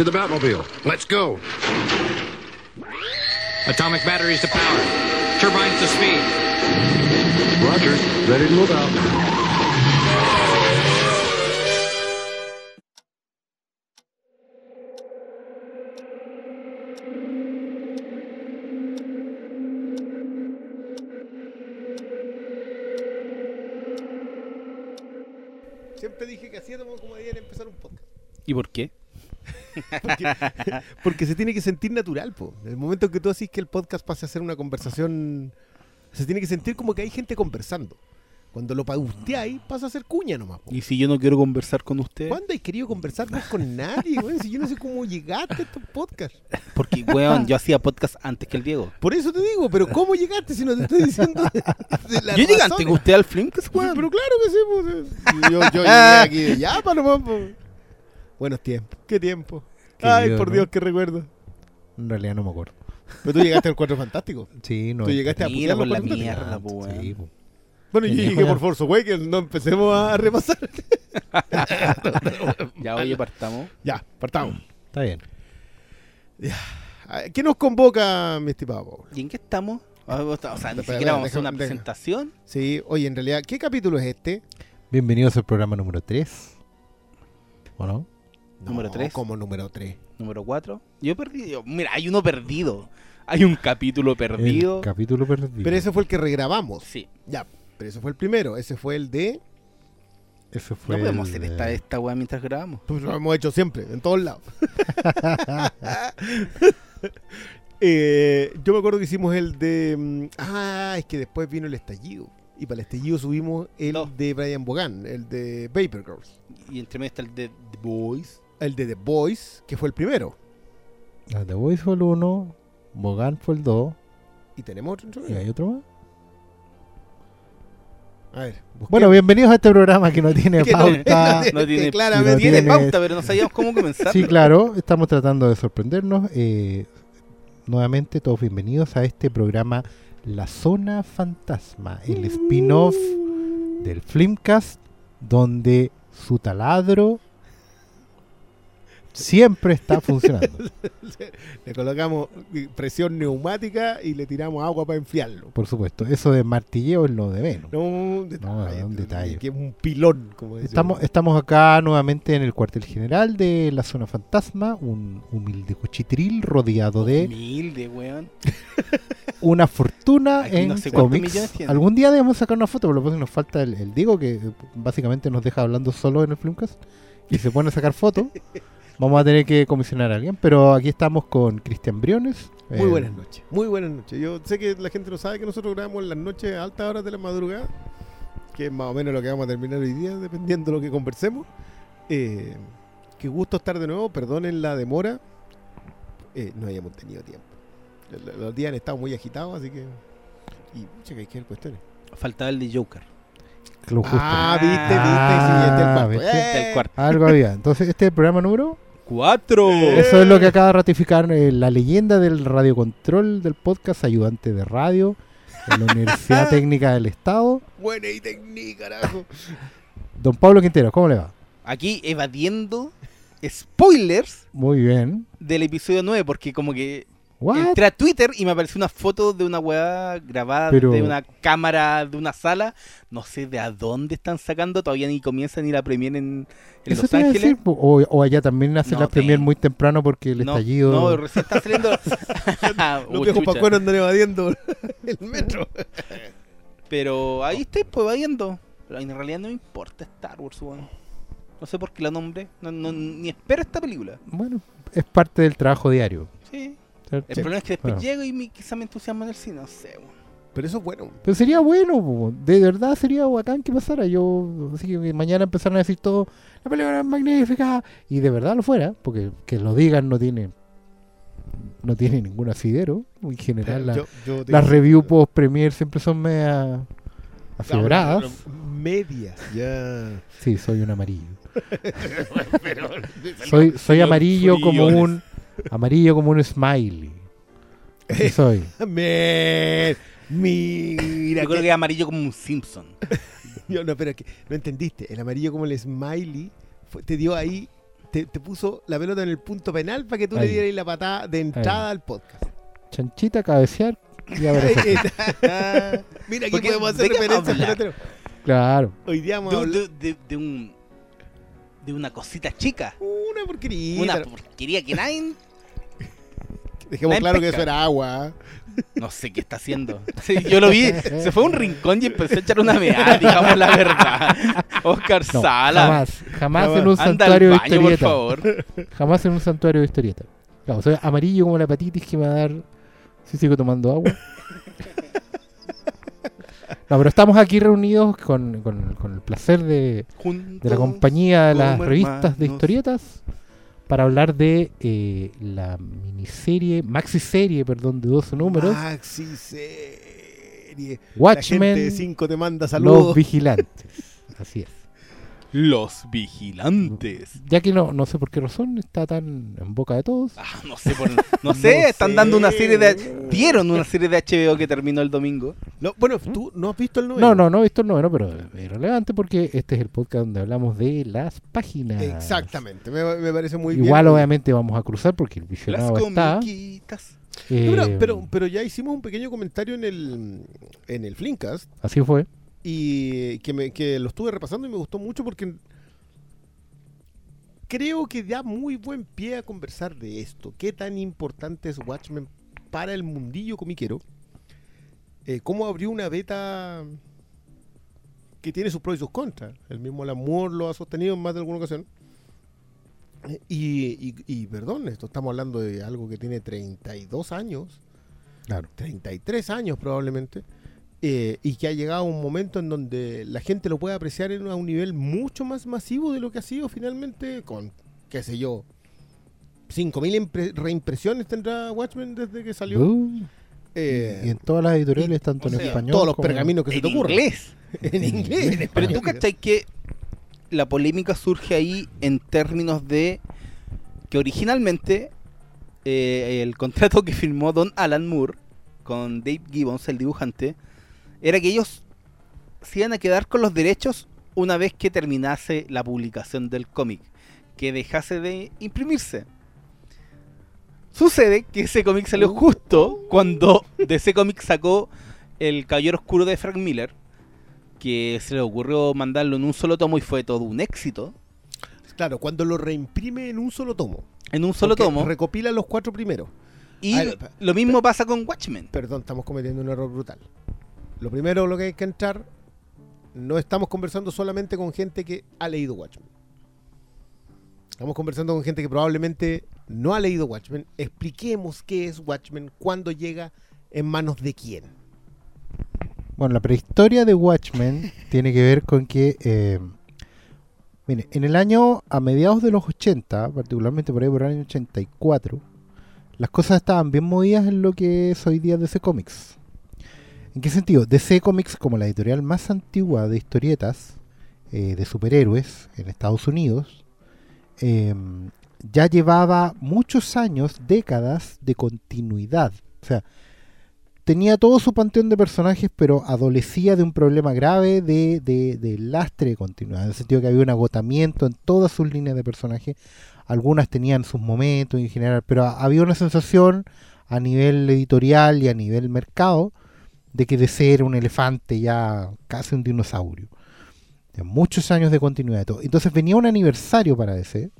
To the Batmobile. Let's go. Atomic batteries to power. Turbines to speed. Roger. Ready to move out. Siempre dije que así era como debían empezar un podcast. ¿Y por qué? Porque, porque se tiene que sentir natural, po. En el momento que tú haces que el podcast pase a ser una conversación, se tiene que sentir como que hay gente conversando. Cuando lo pausteáis, pasa a ser cuña nomás. po. ¿Y si yo no quiero conversar con usted? ¿Cuándo has querido conversar vos con nadie, weón? Si yo no sé cómo llegaste a estos podcasts. Porque, weón, yo hacía podcast antes que el Diego. Por eso te digo, pero ¿cómo llegaste si no te estoy diciendo de, de las yo llegué antes que usted al Flimcast, weón. Pero claro que sí, pues. Yo, yo llegué aquí de Yapa nomás, pues. Buenos tiempos. ¿Qué tiempo? Ay, por ¿no? Dios, qué recuerdo. En realidad no me acuerdo. Pero tú llegaste al Cuatro Fantástico. Sí, no. Tú llegaste a putear por la mierda, po, weón. Sí, po. Bueno, yo Pendejo llegué ya. por Force Awakens, no empecemos a repasar. Ya, oye, partamos. ya, partamos. Está bien. Ah, ¿Qué nos convoca, mi estimado Pablo? ¿Y en qué estamos? Ah, O sea, ni siquiera vamos a hacer una déjame. presentación. Sí, oye, en realidad, ¿qué capítulo es este? Bienvenidos al programa número 3. ¿O no? Número No, tres. Como número 3. Número 4. Yo perdí. yo- Mira, hay uno perdido. Hay un capítulo perdido. El capítulo perdido. Pero ese fue el que regrabamos. Sí. Ya, pero ese fue el primero. Ese fue el de. Ese fue No podemos el, hacer esta, esta weá mientras grabamos. Pues lo hemos hecho siempre, en todos lados. Eh, yo me acuerdo que hicimos el de. mm, Ah, es que después vino el estallido. Y para el estallido subimos el de Brian Bogan, el de Paper Girls. Y entre medio está el de The Boys. El de The Boys, que fue el primero. ah, The Voice fue el 1. Bogan fue el 2. Y tenemos otro. ¿Y hay otro más? A ver. Bueno, bienvenidos a este programa que no tiene Que pauta. No tiene- que claramente. no Tiene tiene- pauta, pero no sabíamos cómo comenzar. Sí, claro, estamos tratando de sorprendernos. Eh, nuevamente, todos bienvenidos a este programa La Zona Fantasma, el spin-off del Flimcast, donde su taladro siempre está funcionando. Le colocamos presión neumática y le tiramos agua para enfriarlo. Por supuesto, eso de martilleo es lo de menos. No, un detalle. un detalle. Que es un pilón, como decía. Estamos, estamos acá nuevamente en el cuartel general de la Zona Fantasma, un humilde cuchitril rodeado de Humilde, weón. una fortuna Aquí en no sé cómics. Algún día debemos sacar una foto, pero lo que nos falta el, el Diego, que básicamente nos deja hablando solo en el Filmcast y se pone a sacar fotos. Vamos a tener que comisionar a alguien, pero aquí estamos con Cristian Briones. Muy eh, buenas noches. Muy buenas noches. Yo sé que la gente no sabe que nosotros grabamos en las noches a altas horas de la madrugada, que es más o menos lo que vamos a terminar hoy día, dependiendo de lo que conversemos. Eh, qué gusto estar de nuevo. Perdonen la demora. Eh, no hayamos tenido tiempo. Los- Los días han estado muy agitados, así que. Y muchas que hay que ver cuestiones. Faltaba el de Joker. Ah, viste, viste. Ah, sí, este es el cuarto. ¿viste? Eh, El cuarto. Algo había. Entonces, este es el programa número. ¡Cuatro! Eso es lo que acaba de ratificar eh, la leyenda del radiocontrol del podcast, ayudante de radio en la Universidad Técnica del Estado. Buena y técnica, carajo. Don Pablo Quintero, ¿cómo le va? Aquí evadiendo spoilers Muy bien. del episodio 9, porque como que What? entré a Twitter y me apareció una foto de una weá grabada Pero- de una cámara de una sala. No sé de a dónde están sacando, todavía ni comienza ni la premier en, en Eso Los te iba a Ángeles. decir, o, o allá también hacen No la premier muy temprano porque el no, estallido. no, recién están saliendo. Los viejos pacueros andan evadiendo el metro. Pero ahí estoy pues evadiendo. Pero en realidad no me importa Star Wars, weón. No sé por qué la nombré. No, no- ni espero esta película. Bueno, es parte del trabajo diario. Sí. ¿Cierto? El problema es que después Bueno. llego y me, quizá me entusiasma en el cine. No sé. Pero eso es bueno. Pero sería bueno, po, de verdad sería bacán que pasara. Yo, así que mañana empezaron a decir todo, la película es magnífica, y de verdad lo fuera, porque que lo digan no tiene no tiene ningún asidero. En general, la- Yo- yo te- las reviews post premier siempre son media afiebradas. Medias, ya. Sí, soy un amarillo. Soy, soy amarillo como un amarillo como un smiley. Así soy. Men, mira. Yo creo que- es amarillo como un Simpson. Yo no, pero es que no entendiste. El amarillo como el smiley fue- te dio ahí te, te puso la pelota en el punto penal para que tú Ahí. le dieras la patada de entrada al podcast. Chanchita, cabecear y. Mira, aquí Porque, podemos hacer ¿de qué referencia al claro. Hoy día vamos a de, hablar de- de- de un de una cosita chica, una porquería. una porquería que nadie Dejemos claro que eso era agua. no sé qué está haciendo. Sí, yo lo vi, se fue a un rincón y empezó a echar una meada, digamos la verdad. Oscar No, Sala, jamás, jamás Jamás. en un anda al santuario de baño, por historieta. favor. Jamás en un santuario de historieta. Claro, soy amarillo como la hepatitis que me va a dar si sigo tomando agua. No, pero estamos aquí reunidos con, con- con el placer de, de la compañía de las revistas de historietas para hablar de eh, la miniserie, maxi serie, perdón, de 12 números, Maxi serie. La gente de Watchmen, 5 te manda Los saludos. Vigilantes. Así es. Los vigilantes. Ya que no, no sé por qué razón está tan en boca de todos. Ah, no sé, por- no sé, están sé. dando una serie de dieron una serie de HBO que terminó el domingo. No, bueno, tú no has visto el noveno. No, no, no he visto el noveno, pero es relevante porque este es el podcast donde hablamos de las páginas. Exactamente, me, me parece muy bien. Igual obviamente vamos a cruzar porque el Las visionado está. comiquitas. eh, No, pero, pero, pero ya hicimos un pequeño comentario en el, en el Flinkcast así fue. Y que, me, que lo estuve repasando y me gustó mucho porque creo que da muy buen pie a conversar de esto. ¿Qué tan importante es Watchmen para el mundillo comiquero? Eh, ¿Cómo abrió una beta que tiene sus pros y sus contras? El mismo Alan Moore lo ha sostenido en más de alguna ocasión. Eh, Y, y, y, perdón, esto estamos hablando de algo que tiene 32 años. Claro. 33 años probablemente, eh, y que ha llegado un momento en donde la gente lo puede apreciar en, a un nivel mucho más masivo de lo que ha sido finalmente con, qué sé yo, 5.000 impre- reimpresiones tendrá Watchmen desde que salió. Uh, Eh, y en todas las editoriales, tanto en sea, español. todos los como- pergaminos que se te ocurran. inglés. En inglés, en Pero tú cachai que la polémica surge ahí en términos de que originalmente eh, el contrato que firmó Don Alan Moore con Dave Gibbons, el dibujante, era que ellos se iban a quedar con los derechos una vez que terminase la publicación del cómic, que dejase de imprimirse. Sucede que ese cómic salió justo cuando DC Comics sacó El Caballero Oscuro de Frank Miller, que se le ocurrió mandarlo en un solo tomo y fue todo un éxito. Claro, cuando lo reimprime en un solo tomo. En un solo tomo. Recopila los cuatro primeros. Y A ver, pa- lo mismo pasa con Watchmen. Perdón, estamos cometiendo un error brutal. Lo primero, lo que hay que entrar, no estamos conversando solamente con gente que ha leído Watchmen. Estamos conversando con gente que probablemente no ha leído Watchmen. Expliquemos qué es Watchmen, cuándo llega, en manos de quién. Bueno, la prehistoria de Watchmen tiene que ver con que, eh, mire, en el año, a mediados de los 80, particularmente por ahí por el año 84, las cosas estaban bien movidas en lo que es hoy día DC Comics. ¿En qué sentido? DC Comics, como la editorial más antigua de historietas eh, de superhéroes en Estados Unidos, eh, ya llevaba muchos años, décadas de continuidad. O sea, tenía todo su panteón de personajes, pero adolecía de un problema grave de, de- de lastre de continuidad, en el sentido que había un agotamiento en todas sus líneas de personaje. Algunas tenían sus momentos en general, pero ha- había una sensación a nivel editorial y a nivel mercado de que DC era un elefante ya casi un dinosaurio. De muchos años de continuidad. de todo. Entonces venía un aniversario para DC,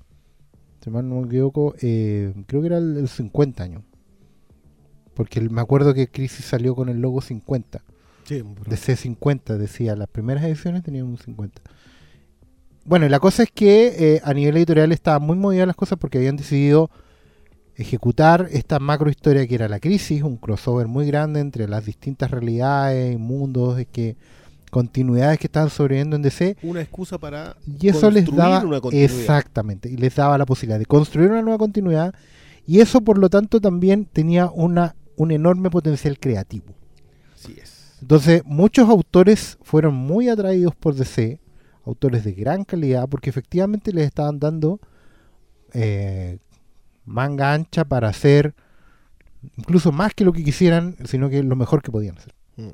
si mal no me equivoco, eh, creo que era el, el 50 años. Porque el- me acuerdo que Crisis salió con el logo 50. DC 50 decía, las primeras ediciones tenían un 50. Bueno, y la cosa es que eh, a nivel editorial estaban muy movidas las cosas porque habían decidido ejecutar esta macro historia que era la crisis, un crossover muy grande entre las distintas realidades, mundos, es que continuidades que estaban sobreviviendo en DC Una excusa para y eso les construir daba una continuidad. exactamente y les daba la posibilidad de construir una nueva continuidad y eso por lo tanto también tenía una un enorme potencial creativo. Así es. Entonces, muchos autores fueron muy atraídos por DC, autores de gran calidad, porque efectivamente les estaban dando eh, manga ancha para hacer incluso más que lo que quisieran, sino que lo mejor que podían hacer. Mm.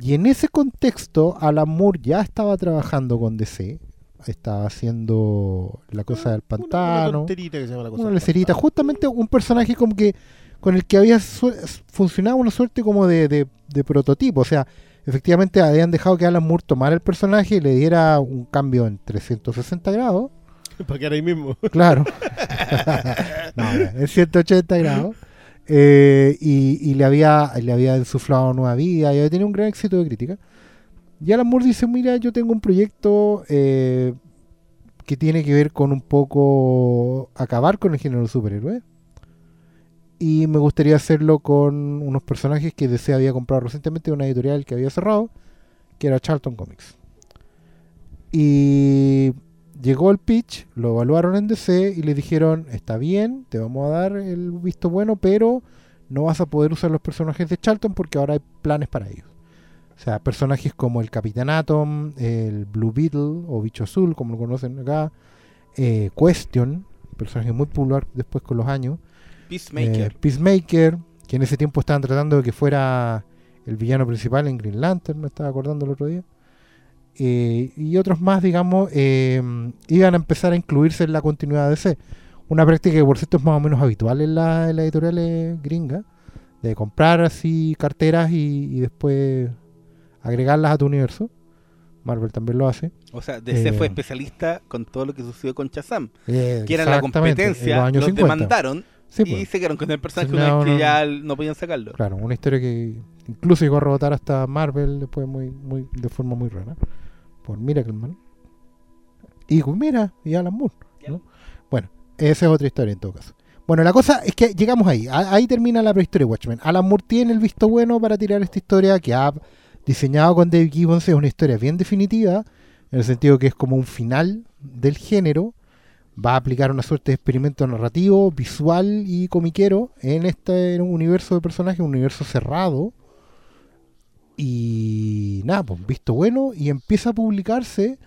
Y en ese contexto, Alan Moore ya estaba trabajando con DC, estaba haciendo la cosa del Una- Una, pantano, tonterita que se llama la cosa una del lecerita, pantano. justamente un personaje como que con el que había funcionado una suerte como de, de- de prototipo, o sea, efectivamente habían dejado que Alan Moore tomara el personaje y le diera un cambio en 360 grados, Para quedar ahí mismo. claro, no, en 180 grados. eh, y, le había le había insuflado nueva vida y había tenido un gran éxito de crítica. Y Alan Moore dice, mira, yo tengo un proyecto eh, que tiene que ver con un poco acabar con el género superhéroe. Y me gustaría hacerlo con unos personajes que DC había comprado recientemente de una editorial que había cerrado, que era Charlton Comics. Y llegó el pitch, lo evaluaron en DC y le dijeron, está bien, te vamos a dar el visto bueno, pero no vas a poder usar los personajes de Charlton porque ahora hay planes para ellos. O sea, personajes como el Capitán Atom, el Blue Beetle o Bicho Azul, como lo conocen acá, eh, Question, personaje muy popular después con los años, Peacemaker. eh, Peacemaker, que en ese tiempo estaban tratando de que fuera el villano principal en Green Lantern, me estaba acordando el otro día. Eh, y otros más, digamos, eh, iban a empezar a incluirse en la continuidad de DC. Una práctica que por cierto es más o menos habitual en, la- en las editoriales gringas, de comprar así carteras y, y después agregarlas a tu universo. Marvel también lo hace. O sea, DC eh, fue especialista con todo lo que sucedió con Shazam. Eh, Que era la exactamente, en competencia, los años los 50. demandaron Sí, y pues. se quedaron con el personaje una vez que no. ya no podían sacarlo. Claro, una historia que incluso llegó a rebotar hasta Marvel después muy, muy, de forma muy rara. Por Miracleman. Y pues, mira, y Alan Moore. ¿no? Bueno, esa es otra historia en todo caso. Bueno, la cosa es que llegamos ahí. A- Ahí termina la prehistoria de Watchmen. Alan Moore tiene el visto bueno para tirar esta historia que ha diseñado con Dave Gibbons. Es una historia bien definitiva, en el sentido que es como un final del género. Va a aplicar una suerte de experimento narrativo, visual y comiquero en este universo de personajes, un universo cerrado. Y nada, pues visto bueno y empieza a publicarse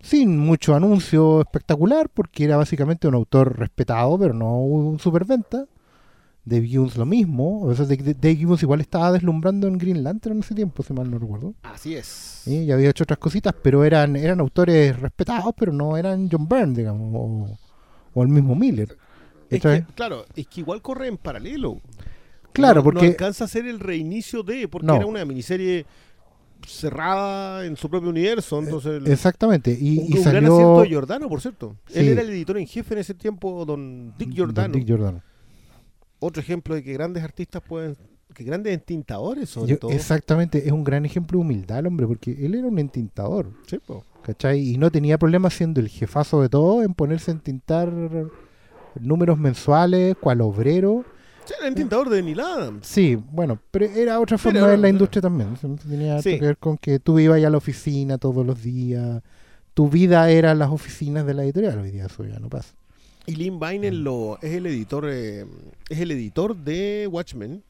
sin mucho anuncio espectacular, porque era básicamente un autor respetado, pero no un superventa. Dave Gibbons lo mismo. O sea, de- de- Dave Gibbons igual estaba deslumbrando en Green Lantern en ese tiempo, si mal no recuerdo. Así es. ¿sí? Y había hecho otras cositas, pero eran, eran autores respetados, pero no eran John Byrne, digamos, o, o el mismo Miller. Es que, claro, es que igual corre en paralelo. Claro, No- porque No alcanza a ser el reinicio de, porque No. era una miniserie cerrada en su propio universo. Entonces, el- exactamente. Y, un, y un gran acierto de Giordano, por cierto. Él era el editor en jefe en ese tiempo, don Dick Don Giordano. Dick Giordano. Otro ejemplo de que grandes artistas pueden, que grandes entintadores sobre Yo- todo. exactamente, es un gran ejemplo de humildad el hombre, porque él era un entintador, Sí, po. ¿cachai? Y no tenía problema siendo el jefazo de todo en ponerse a entintar números mensuales, cual obrero. Sí, era entintador de Neil Adams. Sí, bueno, pero era otra forma Pero- de ver la industria también. Tenía Sí. que ver con que tú ibas a la oficina todos los días. Tu vida era las oficinas de la editorial. Hoy día eso ya no pasa. Y Lynn Bynum lo, es el editor eh, es el editor de Watchmen,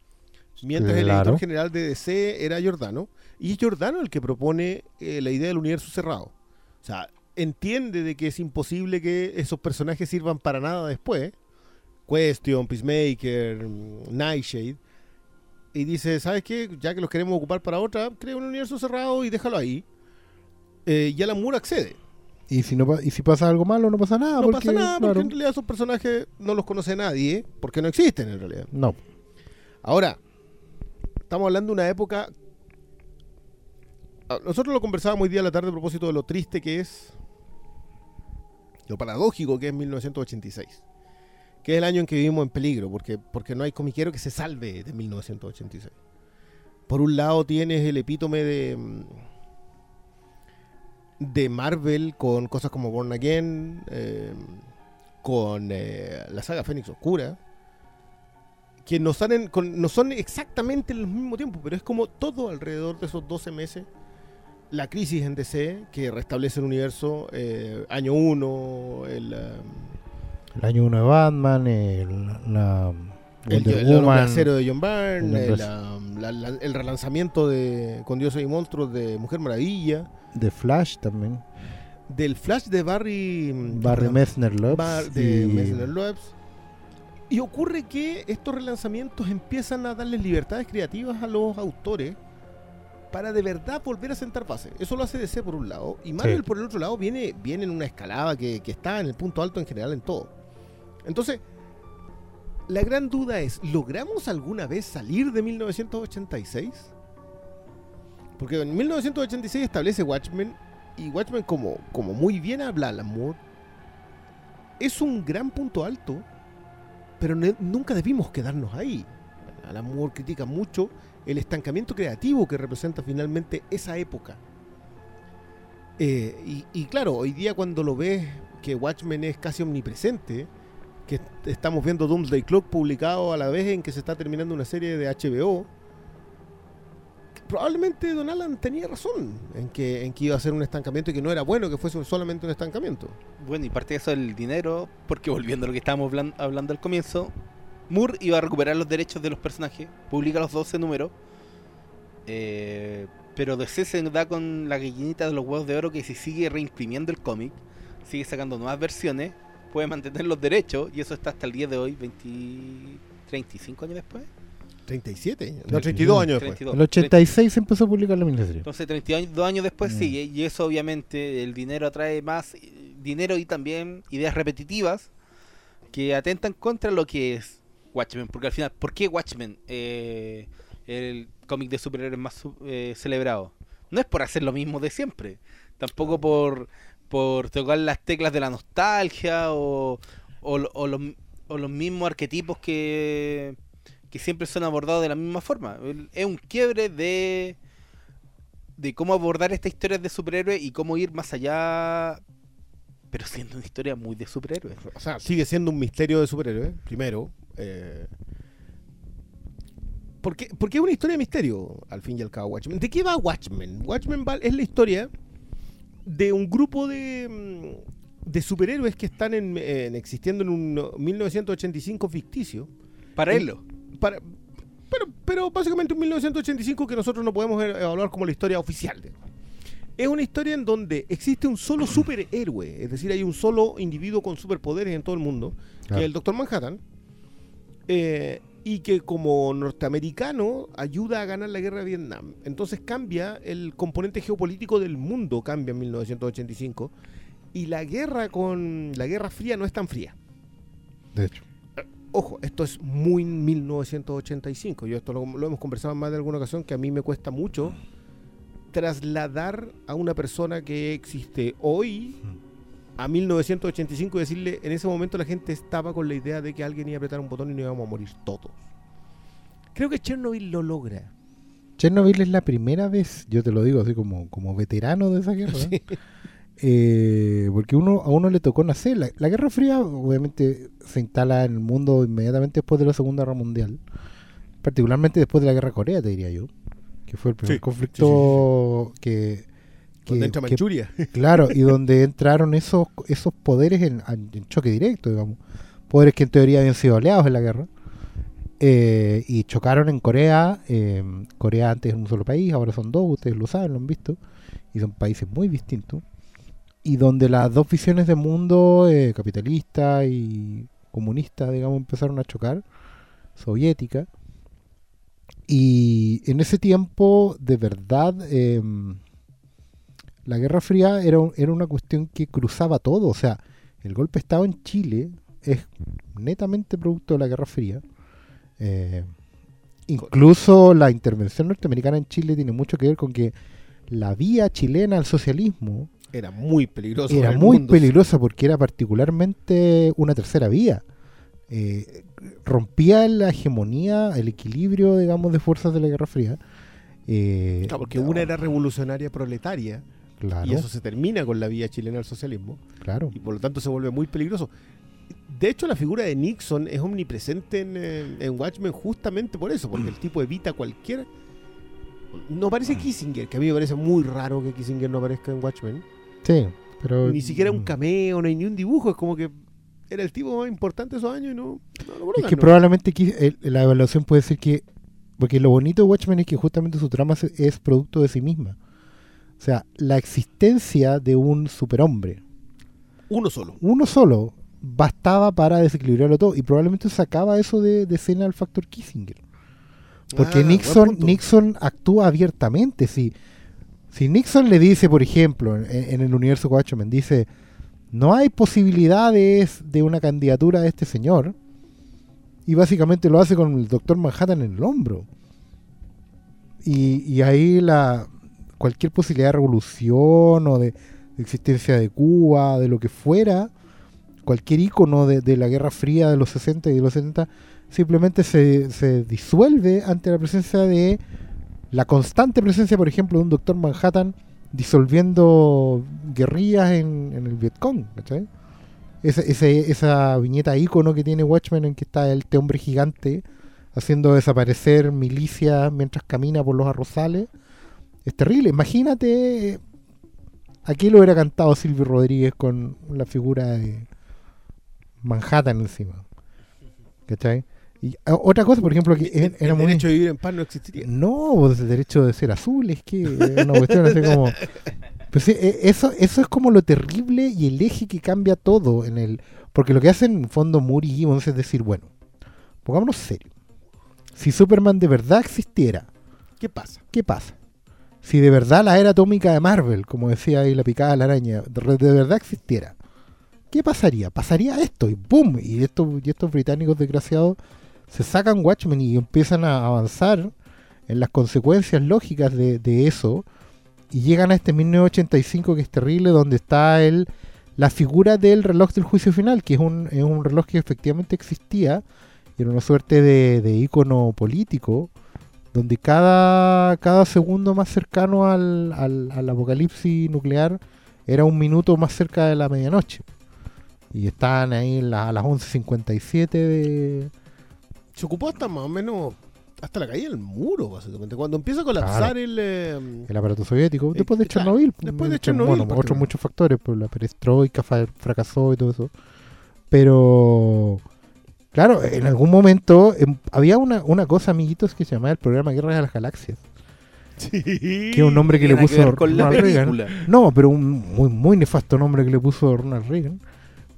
mientras el editor general de DC era Giordano, y es Giordano el que propone eh, la idea del universo cerrado. O sea, entiende de que es imposible que esos personajes sirvan para nada después. Question, Peacemaker, mm, Nightshade. Y dice, ¿sabes qué? Ya que los queremos ocupar para otra, crea un universo cerrado y déjalo ahí. Eh, y Alan Moore accede. Y si no y si pasa algo malo, no pasa nada. no porque, pasa nada, porque claro, en realidad esos personajes no los conoce nadie, porque no existen en realidad. No, Ahora, estamos hablando de una época. Ah, Nosotros lo conversábamos hoy día a la tarde a propósito de lo triste que es. Lo paradójico que es 1986. Que es el año en que vivimos en peligro, porque, porque no hay comiquero que se salve de 1986. Por un lado tienes el epítome de. De Marvel con cosas como Born Again, eh, con eh, la saga Fénix Oscura, que no, salen con- no son exactamente al mismo tiempo, pero es como todo alrededor de esos 12 meses. La crisis en DC, que restablece el universo, eh, año 1, el, um, el año 1 de Batman, el, la el, Wonder el hombre Woman, de John Byrne, el el, um, la- la- el relanzamiento de Con Dioses y Monstruos de Mujer Maravilla, The Flash también. del Flash de Barry, Barry Messner Lopes. Bar- de y- Messner Loebs. Y ocurre que estos relanzamientos empiezan a darles libertades creativas a los autores para de verdad volver a sentar base. Eso lo hace DC por un lado. Y Marvel Sí. por el otro lado viene, viene en una escalada que, que está en el punto alto en general en todo. Entonces, la gran duda es, ¿logramos alguna vez salir de 1986? Porque en 1986 establece Watchmen y Watchmen como, como muy bien habla Alan Moore, es un gran punto alto, pero nunca debimos quedarnos ahí. Alan Moore critica mucho el estancamiento creativo que representa finalmente esa época. Eh, y, y claro, hoy día cuando lo ves que Watchmen es casi omnipresente, que est- estamos viendo Doomsday Clock publicado a la vez en que se está terminando una serie de HBO, probablemente Don Alan tenía razón en que, en que iba a ser un estancamiento y que no era bueno que fuese solamente un estancamiento. Bueno, y parte de eso el dinero, porque volviendo a lo que estábamos hablan- hablando al comienzo, Moore iba a recuperar los derechos de los personajes, publica los 12 números, eh, pero DC se da con la gallinita de los huevos de oro que si sigue reimprimiendo el cómic, sigue sacando nuevas versiones, puede mantener los derechos, y eso está hasta el día de hoy, 20, 35 años después. 37 años. No, 32 32 años después. 32. El 86 se empezó a publicar la miniserie. Entonces 32 años después Mm. sigue y eso obviamente el dinero atrae más dinero y también ideas repetitivas que atentan contra lo que es Watchmen. Porque al final, ¿por qué Watchmen? Eh, el cómic de superhéroes más su- eh, celebrado. No es por hacer lo mismo de siempre. Tampoco por, por tocar las teclas de la nostalgia o, o, lo- o los, o los mismos arquetipos que, que siempre son abordados de la misma forma. Es un quiebre de de cómo abordar estas historias de superhéroes y cómo ir más allá, pero siendo una historia muy de superhéroes. O sea, sigue siendo un misterio de superhéroes, primero. eh, porque, porque es una historia de misterio, al fin y al cabo, Watchmen. ¿De qué va Watchmen? Watchmen va- es la historia de un grupo de, mm, de superhéroes que están en, en- existiendo en un 1985 ficticio. Paralelo. Para, pero, pero básicamente un 1985 que nosotros no podemos evaluar como la historia oficial. digamos. Es una historia en donde existe un solo superhéroe, es decir, hay un solo individuo con superpoderes en todo el mundo, que es el Doctor Manhattan, eh, y que como norteamericano ayuda a ganar la guerra de Vietnam. Entonces cambia el componente geopolítico del mundo, cambia en 1985, y la guerra con la Guerra Fría no es tan fría. De hecho. Ojo, esto es muy 1985. Yo esto lo, lo hemos conversado en más de alguna ocasión que a mí me cuesta mucho trasladar a una persona que existe hoy a 1985 y decirle, en ese momento la gente estaba con la idea de que alguien iba a apretar un botón y nos íbamos a morir todos. Creo que Chernobyl lo logra. Chernobyl es la primera vez, yo te lo digo así como, como veterano de esa guerra, Sí. eh, porque uno a uno le tocó nacer. La, la Guerra Fría obviamente se instala en el mundo inmediatamente después de la Segunda Guerra Mundial, particularmente después de la Guerra Corea, te diría yo, que fue el primer Sí, conflicto que- Donde entra que- Manchuria. Claro, y donde entraron esos, esos poderes en, en choque directo, digamos. Poderes que en teoría habían sido aliados en la guerra. eh, y chocaron en Corea. eh, Corea antes era un solo país, ahora son dos, ustedes lo saben, lo han visto. Y son países muy distintos. Y donde las dos visiones de mundo, eh, capitalista y comunista, digamos, empezaron a chocar. Soviética. Y en ese tiempo, de verdad, em, la Guerra Fría era, era una cuestión que cruzaba todo. O sea, el golpe de Estado en Chile es netamente producto de la Guerra Fría. Eh, incluso la intervención norteamericana en Chile tiene mucho que ver con que la vía chilena al socialismo Era muy peligroso. era muy mundo. peligrosa porque era particularmente una tercera vía. Eh, rompía la hegemonía, el equilibrio, digamos, de fuerzas de la Guerra Fría. Eh, Claro, porque una era revolucionaria proletaria claro, y eso se termina con la vía chilena al socialismo. claro. y por lo tanto se vuelve muy peligroso. De hecho, la figura de Nixon es omnipresente en, en Watchmen justamente por eso, porque el tipo evita cualquier... No parece Kissinger, que a mí me parece muy raro que Kissinger no aparezca en Watchmen. Sí, pero Ni siquiera un mm, cameo, no hay ni un dibujo, es como que era el tipo más importante de esos años y no... no lo Es que ¿no? probablemente la evaluación puede ser que. Porque lo bonito de Watchmen es que justamente su trama es producto de sí misma. O sea, la existencia de un superhombre, Uno solo. uno solo, bastaba para desequilibrarlo todo. Y probablemente sacaba eso de, de escena al factor Kissinger. Porque Ah, Nixon. Nixon actúa abiertamente. Si, si Nixon le dice, por ejemplo, en, en el universo Watchmen, dice, no hay posibilidades de una candidatura de este señor, y básicamente lo hace con el doctor Manhattan en el hombro. Y, y ahí la cualquier posibilidad de revolución o de, existencia de Cuba, de lo que fuera, cualquier icono de, de la Guerra Fría de los 60 y de los 70, simplemente se, se disuelve ante la presencia de la constante presencia, por ejemplo, de un doctor Manhattan disolviendo guerrillas en, en el Vietcong. ¿cachai? Ese- ese- esa viñeta icono que tiene Watchmen en que está este hombre gigante haciendo desaparecer milicias mientras camina por los arrozales. Es terrible. Imagínate. Aquí lo hubiera cantado Silvio Rodríguez con la figura de Manhattan encima. ¿Cachai? Y ah, otra cosa, por ejemplo, que El, era el muy. derecho de vivir en paz no existiría. No, pues el derecho de ser azul, es que es una cuestión así como... Pues sí, e- eso, eso es como lo terrible y el eje que cambia todo en el... Porque lo que hacen en fondo Moore y Gibbons es decir, bueno, pongámonos serio. Si Superman de verdad existiera, ¿Qué pasa? ¿qué pasa? Si de verdad la era atómica de Marvel, como decía ahí la picada de la araña, de, verdad existiera, ¿qué pasaría? Pasaría esto y ¡boom! Y estos, y estos británicos desgraciados se sacan Watchmen y empiezan a avanzar en las consecuencias lógicas de, de eso y llegan a este 1985 que es terrible, donde está el, la figura del reloj del juicio final, que es un, es un reloj que efectivamente existía, y era una suerte de, de ícono político, donde cada, cada segundo más cercano al, al, al apocalipsis nuclear era un minuto más cerca de la medianoche. Y estaban ahí la- a las 11.57 de... Se ocupó hasta más o menos hasta la caída del muro, básicamente. Cuando empieza a colapsar Claro. el... eh, el aparato soviético, Eh, después de claro, Chernobyl. después de Chernobyl, Bueno, otros particularmente. muchos factores, pues la perestroika fracasó y todo eso. Pero, claro, en algún momento em, había una, una cosa, amiguitos, que se llamaba el programa Guerra de las Galaxias. sí. Que es un nombre que le que puso con Ronald Reagan. No, pero un muy, muy nefasto nombre que le puso Ronald Reagan.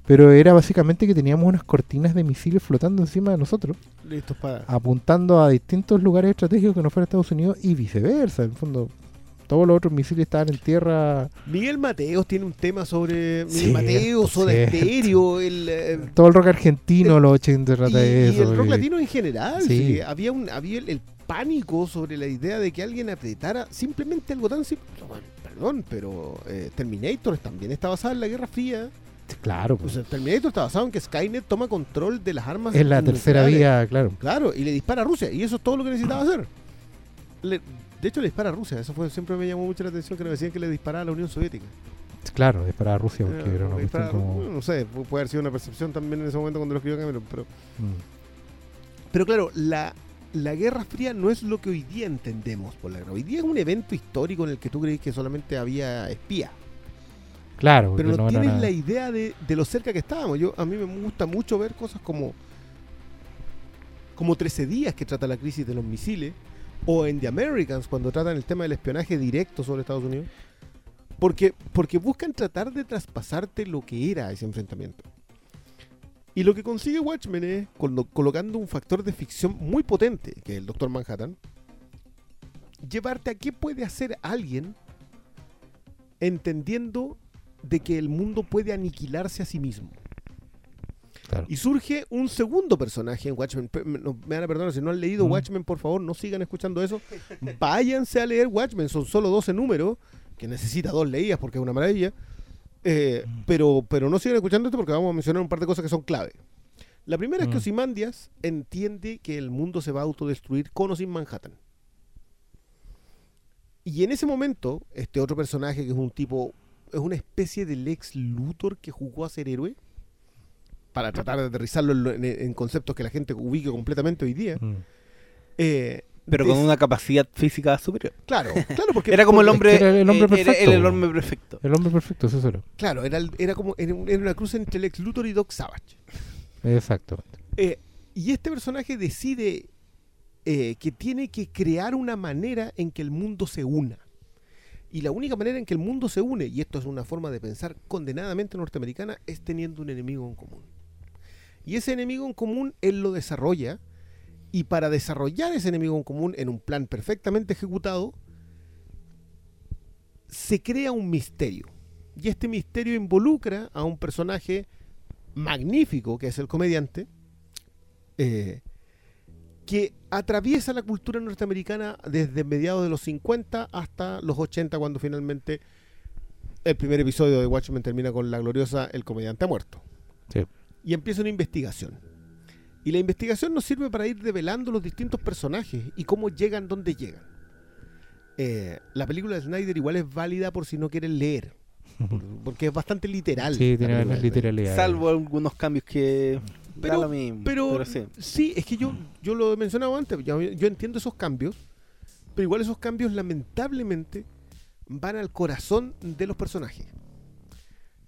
Pero era básicamente que teníamos unas cortinas de misiles flotando encima de nosotros, Listos para... apuntando a distintos lugares estratégicos que no fuera Estados Unidos y viceversa. En el fondo, todos los otros misiles estaban en tierra. Miguel Mateos tiene un tema sobre Miguel Cierto, Mateos, Soda cierto. Stereo, el... eh, Todo el rock argentino, los 80 y, trata de y el rock latino en general. Sí. sí. Había, un, había el, el pánico sobre la idea de que alguien apretara simplemente algo tan simple. Perdón, pero eh, Terminator también está basada en la Guerra Fría. Claro, O pues, sea, Terminator está basado en que Skynet toma control de las armas. es la tercera vía, claro. Claro, y le dispara a Rusia. Y eso es todo lo que necesitaba hacer. Le- de hecho, le dispara a Rusia. Eso fue siempre me llamó mucho la atención que nos decían que le disparaba a la Unión Soviética. Claro, es para Rusia, porque Eh, era una cuestión como. No sé, pu- puede haber sido una percepción también en ese momento cuando lo escribió Cameron. Pero, mm. pero claro, la, la Guerra Fría no es lo que hoy día entendemos por la guerra. Hoy día es un evento histórico en el que tú crees que solamente había espía. Claro, Pero no, no, tienes nada. la idea de, de lo cerca que estábamos. Yo, a mí me gusta mucho ver cosas como como 13 días que trata la crisis de los misiles o en The Americans cuando tratan el tema del espionaje directo sobre Estados Unidos. Porque, porque buscan tratar de traspasarte lo que era ese enfrentamiento. Y lo que consigue Watchmen es, colo- colocando un factor de ficción muy potente, que es el Doctor Manhattan, llevarte a qué puede hacer alguien entendiendo de que el mundo puede aniquilarse a sí mismo. Claro. Y surge un segundo personaje en Watchmen. Me, van a perdonar, si no han leído Mm. Watchmen, por favor, no sigan escuchando eso. Váyanse a leer Watchmen, son solo 12 números, que necesita dos leídas porque es una maravilla. Eh, Mm. pero, pero no sigan escuchando esto porque vamos a mencionar un par de cosas que son clave. La primera es que. Ozymandias entiende que el mundo se va a autodestruir con o sin Manhattan. Y en ese momento, este otro personaje que es un tipo, es una especie de Lex Luthor que jugó a ser héroe, para tratar de aterrizarlo en, conceptos que la gente ubique completamente hoy día. Mm. eh, Pero con una capacidad física superior. Claro, claro, porque... Era como el hombre, era el hombre eh, era perfecto. el hombre perfecto. El hombre perfecto, eso era. Claro, era, el- era como era, un- era una cruz entre Lex Luthor y Doc Savage. Exactamente. Eh, y este personaje decide eh, que tiene que crear una manera en que el mundo se una. Y la única manera en que el mundo se une, y esto es una forma de pensar condenadamente norteamericana, es teniendo un enemigo en común. Y ese enemigo en común él lo desarrolla Y para desarrollar ese enemigo en común en un plan perfectamente ejecutado, se crea un misterio. Y este misterio involucra a un personaje magnífico, que es el comediante, eh, que atraviesa la cultura norteamericana desde mediados de los 50 hasta los 80, cuando finalmente el primer episodio de Watchmen termina con la gloriosa El comediante ha muerto. Sí. Y empieza una investigación. Y la investigación nos sirve para ir develando los distintos personajes y cómo llegan donde llegan. Eh, la película de Snyder igual es válida por si no quieren leer, por- porque es bastante literal. Sí, la tiene Snyder. literalidad. Salvo algunos cambios que. da Pero- lo mismo, Pero, sí. sí. es que yo, yo lo he mencionado antes, yo, yo entiendo esos cambios, pero igual esos cambios lamentablemente van al corazón de los personajes.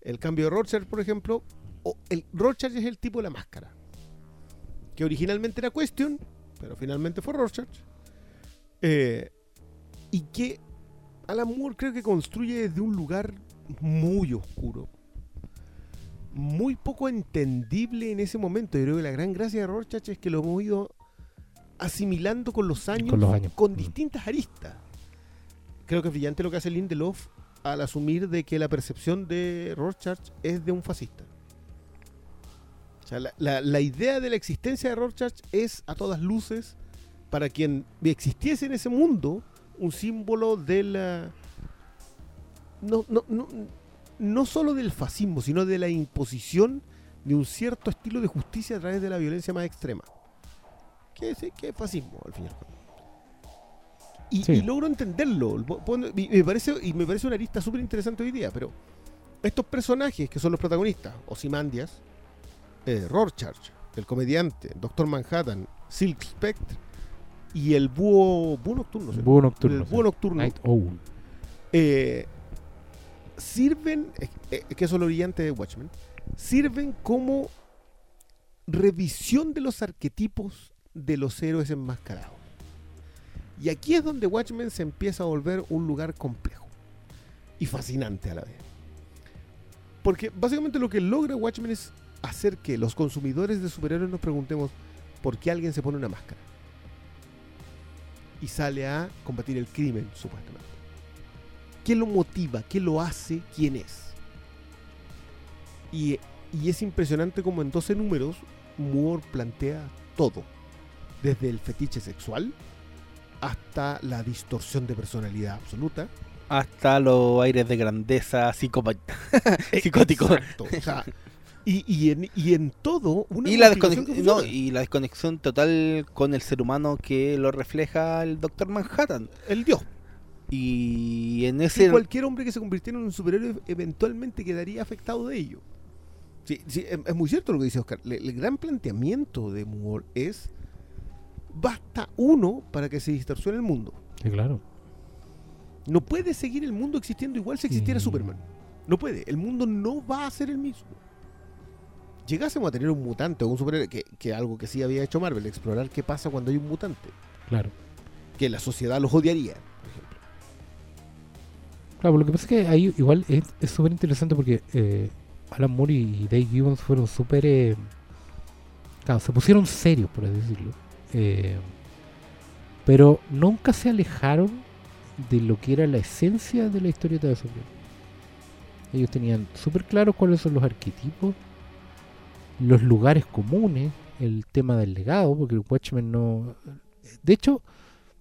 El cambio de Rorschach, por ejemplo, o el Rorschach es el tipo de la máscara, que originalmente era Question, pero finalmente fue Rorschach, eh, y que Alan Moore creo que construye desde un lugar muy oscuro, muy poco entendible en ese momento. Yo creo que la gran gracia de Rorschach es que lo hemos ido asimilando con los años, Con los años. con Mm. distintas aristas. Creo que es brillante lo que hace Lindelof al asumir de que la percepción de Rorschach es de un fascista. O sea, la, la- la idea de la existencia de Rorschach es a todas luces para quien existiese en ese mundo un símbolo de la no, no, no, no solo del fascismo, sino de la imposición de un cierto estilo de justicia a través de la violencia más extrema. ¿Qué es, qué es fascismo, al fin y al cabo? Y, Sí. y logro entenderlo. Y me parece, y me parece una arista súper interesante hoy día, pero estos personajes que son los protagonistas, Ozymandias, eh, Rorschach, el comediante, Doctor Manhattan, Silk Spectre y el búho, búho nocturno. ¿sí? Búho nocturno. El búho nocturno Night Owl. eh, sirven, eh, eh, que eso es lo brillante de Watchmen, sirven como revisión de los arquetipos de los héroes enmascarados. Y aquí es donde Watchmen se empieza a volver un lugar complejo y fascinante a la vez. Porque básicamente lo que logra Watchmen es hacer que los consumidores de superhéroes nos preguntemos por qué alguien se pone una máscara. Y sale a combatir el crimen, supuestamente. ¿Qué lo motiva? ¿Qué lo hace? ¿Quién es? Y, y es impresionante como en 12 números Moore plantea todo. Desde el fetiche sexual hasta la distorsión de personalidad absoluta. Hasta los aires de grandeza psicópata. Psicótico. Exacto. O sea, y, y en, y en todo una Y la, complicación que desconex- no, funciona. y la desconexión total con el ser humano que lo refleja el Doctor Manhattan. el dios. Y en ese. cualquier hombre que se convirtiera en un superhéroe eventualmente quedaría afectado de ello. Sí, sí, es, es muy cierto lo que dice Oscar. Le- el gran planteamiento de Moore es basta uno para que se distorsione el mundo. Sí, claro. No puede seguir el mundo existiendo igual si existiera Sí. Superman. No puede. El mundo no va a ser el mismo. Llegásemos a tener un mutante o un superhéroe, que, que algo que sí había hecho Marvel, explorar qué pasa cuando hay un mutante. Claro. Que la sociedad los odiaría, por ejemplo. Claro, lo que pasa es que ahí igual es súper interesante porque eh, Alan Moore y Dave Gibbons fueron súper... eh, claro, se pusieron serios, por así decirlo. Eh, pero nunca se alejaron de lo que era la esencia de la historieta de Superman. Ellos tenían súper claros cuáles son los arquetipos, los lugares comunes, el tema del legado, porque el Watchmen no... De hecho,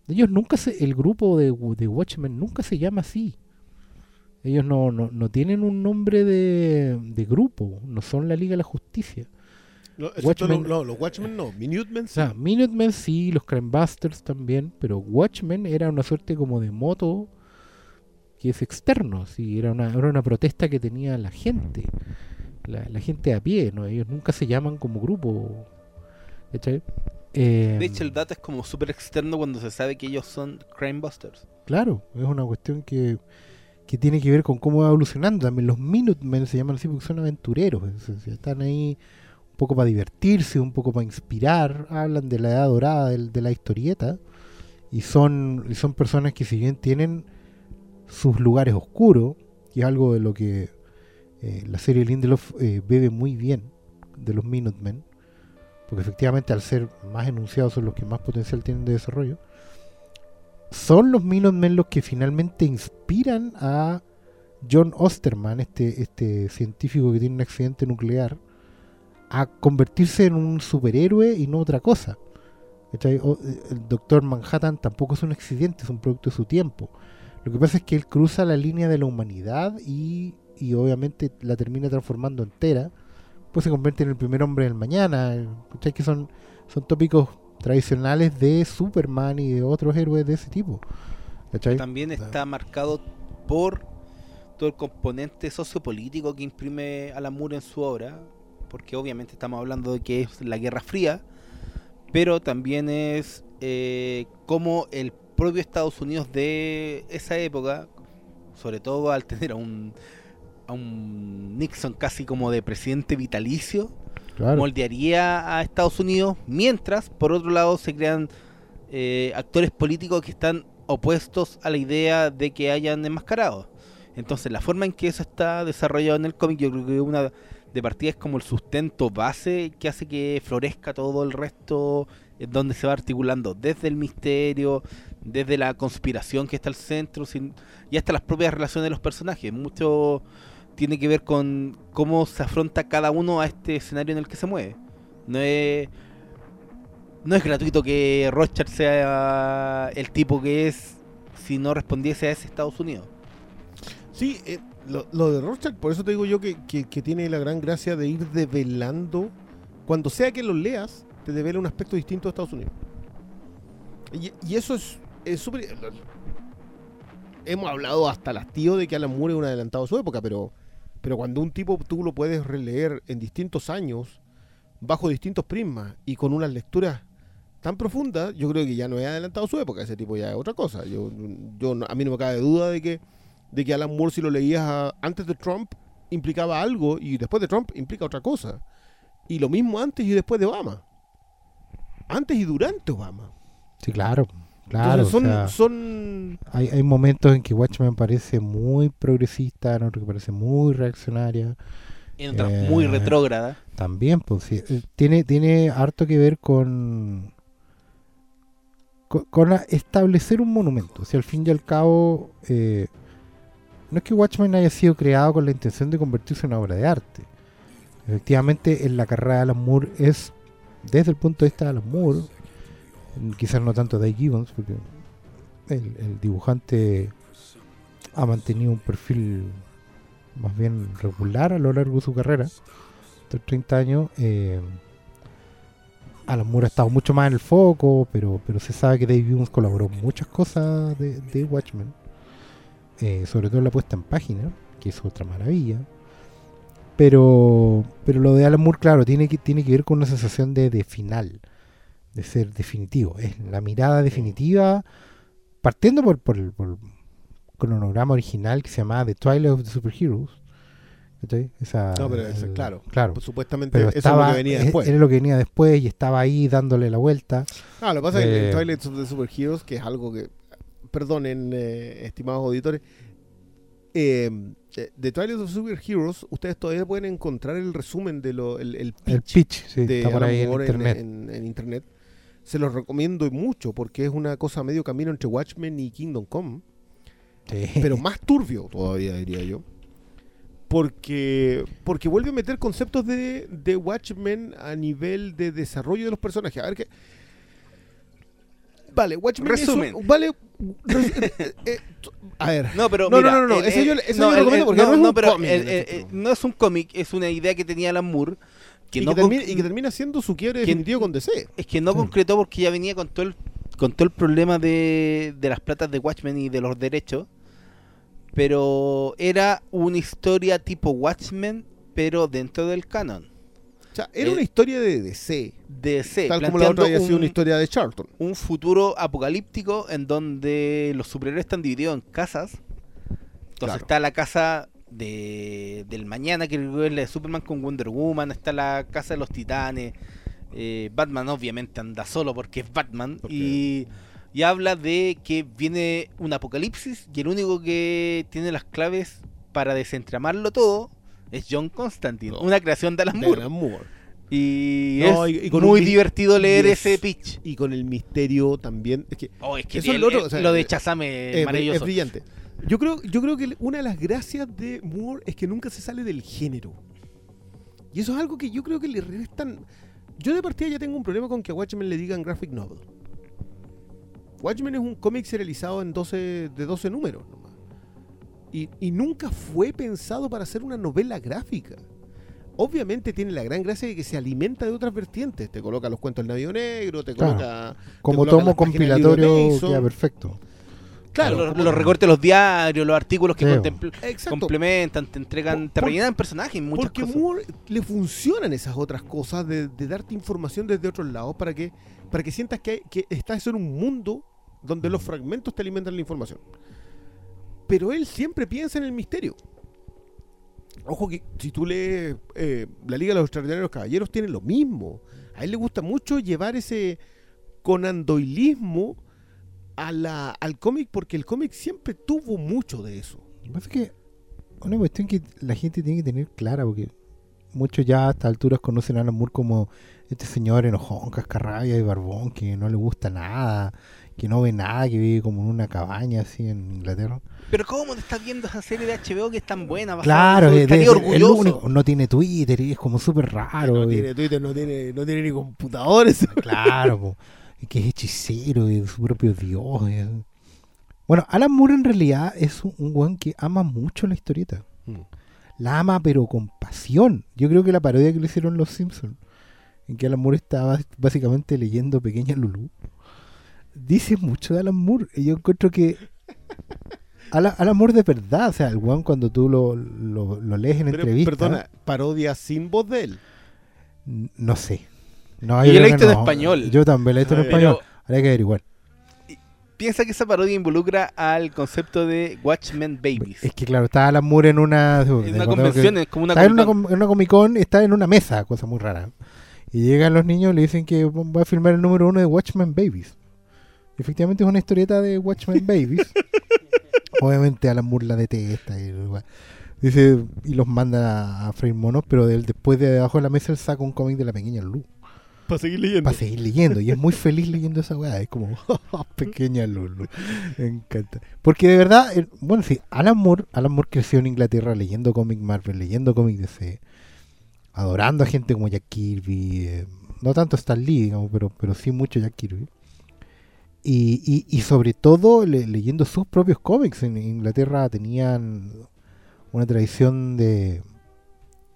ellos nunca se... El grupo de, de Watchmen nunca se llama así. Ellos no, no, no tienen un nombre de, de grupo, no son la Liga de la Justicia. No, Watchmen- lo- no, los Watchmen no. Minutemen sí. sea, Minutemen sí, los Crimebusters también, pero Watchmen era una suerte como de moto que es externo, sí, era una, era una protesta que tenía la gente, la, la gente a pie, ¿no? Ellos nunca se llaman como grupo, ¿cachai? Eh, De hecho, el dato es como súper externo cuando se sabe que ellos son Crime Busters. Claro, es una cuestión que, que tiene que ver con cómo va evolucionando. También los Minutemen se llaman así porque son aventureros. Están ahí un poco para divertirse, un poco para inspirar. Hablan de la edad dorada de, la historieta. Y son, y son personas que si bien tienen sus lugares oscuros, que es algo de lo que eh, la serie Lindelof eh, bebe muy bien de los Minutemen, porque efectivamente al ser más enunciados son los que más potencial tienen de desarrollo, son los Minutemen los que finalmente inspiran a John Osterman, este, este científico que tiene un accidente nuclear, a convertirse en un superhéroe y no otra cosa. Eh, el doctor Manhattan tampoco es un accidente, es un producto de su tiempo. Lo que pasa es que él cruza la línea de la humanidad y, y obviamente la termina transformando entera. Pues se convierte en el primer hombre del mañana. ¿Cachai? Que son, son tópicos tradicionales de Superman y de otros héroes de ese tipo. ¿Cachai? También está marcado por todo el componente sociopolítico que imprime Alan Moore en su obra, porque obviamente estamos hablando de que es la Guerra Fría, pero también es eh, como el propio Estados Unidos de esa época, sobre todo al tener a un, a un Nixon casi como de presidente vitalicio, Claro. moldearía a Estados Unidos, mientras por otro lado se crean eh, actores políticos que están opuestos a la idea de que hayan enmascarado. Entonces la forma en que eso está desarrollado en el cómic yo creo que una de partida es como el sustento base que hace que florezca todo el resto, en donde se va articulando desde el misterio, desde la conspiración que está al centro, sin- y hasta las propias relaciones de los personajes. Mucho tiene que ver con cómo se afronta cada uno a este escenario en el que se mueve. No es, no es gratuito que Rothschild sea el tipo que es si no respondiese a ese Estados Unidos. Sí, eh, lo, de Rothschild, por eso te digo yo que, que- tiene la gran gracia de ir develando, cuando sea que lo leas, te devela un aspecto distinto de Estados Unidos. Y, eso es es súper... hemos hablado hasta el hastío de que Alan Moore es un adelantado a su época, pero, pero cuando un tipo tú lo puedes releer en distintos años, bajo distintos prismas y con unas lecturas tan profundas, yo creo que ya no es adelantado su época, ese tipo ya es otra cosa. Yo, yo a mí no me cabe duda de que de que Alan Moore si lo leías antes de Trump implicaba algo y después de Trump implica otra cosa. Y lo mismo antes y después de Obama. Antes y durante Obama. Sí, claro. Claro. Entonces son, o sea, son hay, hay momentos en que Watchmen parece muy progresista, en otros que parece muy reaccionaria. En otras Eh, muy retrógrada. También, pues sí, eh, tiene, tiene harto que ver con, con, establecer un monumento. O sea, al fin y al cabo, eh, no es que Watchmen haya sido creado con la intención de convertirse en una obra de arte. Efectivamente, en la carrera de Alan Moore es, desde el punto de vista de Alan Moore, quizás no tanto Dave Gibbons, porque el, dibujante ha mantenido un perfil más bien regular a lo largo de su carrera de 30 años. Eh, Alan Moore ha estado mucho más en el foco, pero, pero se sabe que Dave Gibbons colaboró en muchas cosas de, Watchmen, eh, sobre todo en la puesta en página, que es otra maravilla. Pero, pero lo de Alan Moore, claro, tiene que, tiene que ver con una sensación de final, de ser definitivo. Es la mirada definitiva, partiendo por, por, el- por el cronograma original que se llamaba The Twilight of the Superheroes. Esa- No, pero eso, el- claro. claro. pues, supuestamente Pero eso estaba, es lo que venía e- después. Era lo que venía después y estaba ahí dándole la vuelta. Ah, lo que pasa es que Eh, en Twilight of the Superheroes, que es algo que, perdonen, eh, estimados auditores, eh, eh, de Twilight of Superheroes, ustedes todavía pueden encontrar el resumen de lo, el, el pitch, el pitch, sí, de está por ahí en internet. en- en internet. Se los recomiendo mucho porque es una cosa medio camino entre Watchmen y Kingdom Come, Sí. pero más turbio todavía, diría yo. Porque, porque vuelve a meter conceptos de, de Watchmen a nivel de desarrollo de los personajes. A ver qué. Vale, Watchmen Resumen. vale. res- eh, eh, t- a ver. No, pero No, no, mira, no, no, no, ese yo- lo el- recomiendo porque no es un cómic, no es un cómic, es una idea que tenía Alan Moore que y, no que termina, conc- y que termina siendo su quiebre definitivo con DC. es que no Sí. concretó porque ya venía con todo el con todo el problema de, de las platas de Watchmen y de los derechos. Pero era una historia tipo Watchmen, pero dentro del canon. O sea, era Eh, una historia de DC. DC, tal como la otra había sido un- una historia de Charlton. un futuro apocalíptico en donde los superhéroes están divididos en casas. Entonces Claro. está la casa de, del mañana, que es la de Superman con Wonder Woman, está la casa de los titanes. eh, Batman obviamente anda solo porque es Batman. Y, y habla de que viene un apocalipsis y el único que tiene las claves para desentramarlo todo es John Constantine, No. una creación de Alan De Moore. Alan Moore. Y No, es y- y con muy divertido leer ese es- pitch. Y con el misterio también. Es que Oh, es que Eso es el- lo otro, o sea, lo de eh, Chazame es es, maravilloso. es brillante. Yo creo, yo creo que una de las gracias de Moore es que nunca se sale del género. Y eso es algo que yo creo que le restan. Yo de partida ya tengo un problema con que a Watchmen le digan graphic novel. Watchmen es un cómic serializado en 12, de 12 números nomás. Y, y nunca fue pensado para ser una novela gráfica. Obviamente tiene la gran gracia de que se alimenta de otras vertientes. Te coloca los cuentos del Navío Negro, te Claro. coloca. Como tomo compilatorio queda perfecto. Claro, los, los recortes de los diarios, los artículos que complementan, te entregan, Por- te por- rellenan personajes, muchas Porque cosas. Moore le funcionan esas otras cosas de, de darte información desde otros lados para que, para que sientas que, hay- que estás en un mundo donde los fragmentos te alimentan la información. Pero él siempre piensa en el misterio. Ojo que si tú lees eh, La Liga de los Extraordinarios Caballeros, tiene lo mismo. A él le gusta mucho llevar ese conandoilismo a la, al cómic porque el cómic siempre tuvo mucho de eso. Lo que pasa es que una cuestión que la gente tiene que tener clara, porque muchos ya a estas alturas conocen a Alan Moore como este señor enojón, cascarrabia y barbón, que no le gusta nada, que no ve nada, que vive como en una cabaña así en Inglaterra. Pero ¿cómo te estás viendo esa serie de HBO que es tan buena? Claro, es, es- orgulloso. único, no tiene Twitter y es como súper raro. no y- tiene Twitter, no tiene, no tiene ni computadores. Claro, po, que es hechicero y su propio dios. Bueno, Alan Moore en realidad es un, un weón que ama mucho la historieta. Mm. La ama, pero con pasión. Yo creo que la parodia que le hicieron los Simpsons, en que Alan Moore estaba básicamente leyendo Pequeña Lulu, dice mucho de Alan Moore. Y yo encuentro que Alan, Alan Moore de verdad, o sea, el weón cuando tú lo, lo- lo lees en Pero, entrevistas, Perdona, parodia sin voz de él. no sé. No, Y yo la he visto en español. Yo también la he visto en español. Pero Habría que averiguar. piensa que esa parodia involucra al concepto de Watchmen Babies. Es que claro, está Alan Moore en una, Es una convención, es como una está en una, Comic-Con. com- en una Comic Con, está en una mesa, cosa muy rara. Y llegan los niños y le dicen que va a filmar el número uno de Watchmen Babies. Y efectivamente es una historieta de Watchmen Babies. Obviamente Alan Moore la detesta y, dice, y los manda a, a freír monos, pero él después de debajo de la mesa él saca un cómic de la pequeña Luz Para seguir leyendo. para seguir leyendo. Y es muy feliz leyendo esa weá. Es como, pequeña Lulu. Me encanta. Porque de verdad, eh, bueno, sí, Alan Moore, Alan Moore creció en Inglaterra leyendo cómic Marvel, leyendo cómic DC, adorando a gente como Jack Kirby. eh, no tanto Stan Lee, digamos, pero, pero sí mucho Jack Kirby. Y, y, y sobre todo le- leyendo sus propios cómics. En Inglaterra tenían una tradición de,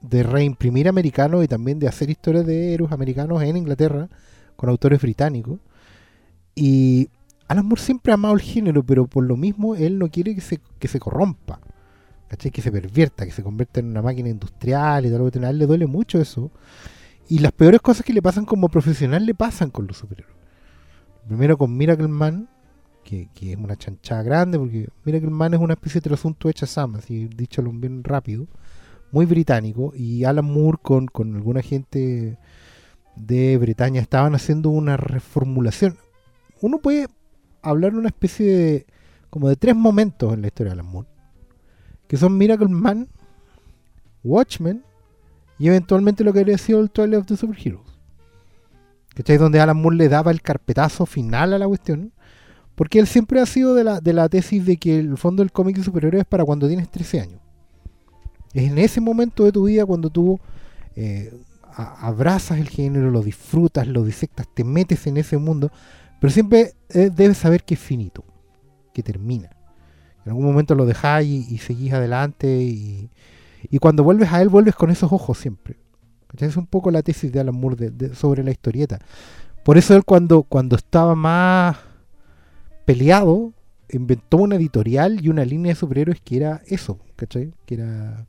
de reimprimir americanos y también de hacer historias de héroes americanos en Inglaterra con autores británicos. Y Alan Moore siempre ha amado el género, pero por lo mismo él no quiere que se, que se corrompa, ¿cachai? que se pervierta, que se convierta en una máquina industrial y tal. A él le duele mucho eso. Y las peores cosas que le pasan como profesional le pasan con los superhéroes. Primero con Miracle Man, que, que es una chanchada grande, porque Miracle Man es una especie de trasunto hecha Sam, así dicho bien rápido, muy británico. Y Alan Moore con, con alguna gente de Bretaña estaban haciendo una reformulación. Uno puede hablar de una especie de como de tres momentos en la historia de Alan Moore, que son Miracle Man, Watchmen y eventualmente lo que habría sido el Twilight of the Superheroes. ¿Cachai? Donde Alan Moore le daba el carpetazo final a la cuestión. Porque él siempre ha sido de la, de la tesis de que el fondo del cómic de superhéroes es para cuando tienes 13 años. Es en ese momento de tu vida cuando tú eh, abrazas el género, lo disfrutas, lo disectas, te metes en ese mundo. Pero siempre eh, debes saber que es finito, que termina. En algún momento lo dejáis y, y seguís adelante. Y, y cuando vuelves a él, vuelves con esos ojos siempre. Es un poco la tesis de Alan Moore sobre la historieta. Por eso él cuando, cuando estaba más peleado, inventó una editorial y una línea de superhéroes que era eso, ¿cachai? Que era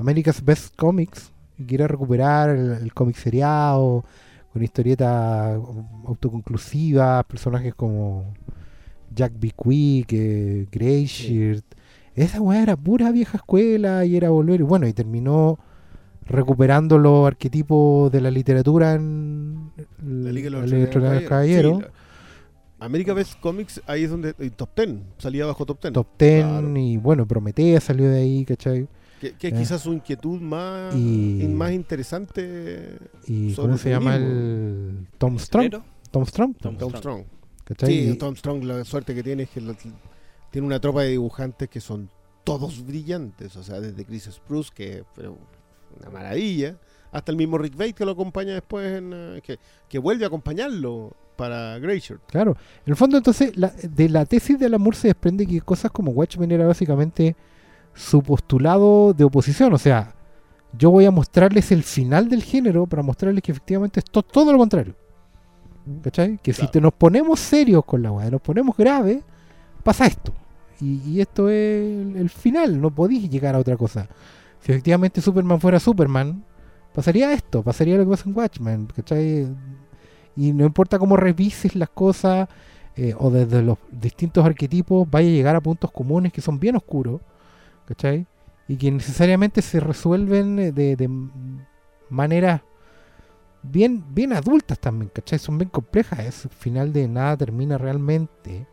America's Best Comics, y que era recuperar el, el cómic seriado, con historietas autoconclusivas, personajes como Jack B. Quick, eh, Grayshirt. Esa weá era pura vieja escuela y era volver. Y bueno, y terminó recuperando los arquetipos de la literatura en La Liga de los Extraordinarios Caballeros. Sí, la- America Best Comics, ahí es donde. eh, top 10. Salía bajo top 10. Top Ten Claro. y bueno, Prometea salió de ahí, ¿cachai? Que, que es Eh. quizás su inquietud más, Y- más interesante. ¿Y Sobre cómo se llama el Tom Strong? Tom Strong. Tom Tom Strong. Strong. Sí, Tom Strong, la suerte que tiene es que lo- tiene una tropa de dibujantes que son todos brillantes. O sea, desde Chris Spruce, que pero una maravilla, hasta el mismo Rick Bates que lo acompaña después, en, eh, que, que vuelve a acompañarlo para Grayshirt. Claro, en el fondo entonces la- de la tesis de Alan Moore se desprende que cosas como Watchmen era básicamente su postulado de oposición, o sea, yo voy a mostrarles el final del género para mostrarles que efectivamente es to- todo lo contrario. ¿Cachai? Que si te nos ponemos serios con la weá, nos ponemos graves, pasa esto. Y, y esto es el, el final, no podéis llegar a otra cosa. Si efectivamente Superman fuera Superman, pasaría esto, pasaría lo que pasa en Watchmen, ¿cachai? Y no importa cómo revises las cosas eh, o desde los distintos arquetipos, vaya a llegar a puntos comunes que son bien oscuros, ¿cachai? Y que necesariamente se resuelven eh, de, de maneras bien, bien adultas también, ¿cachai? Son bien complejas, es final de nada termina realmente,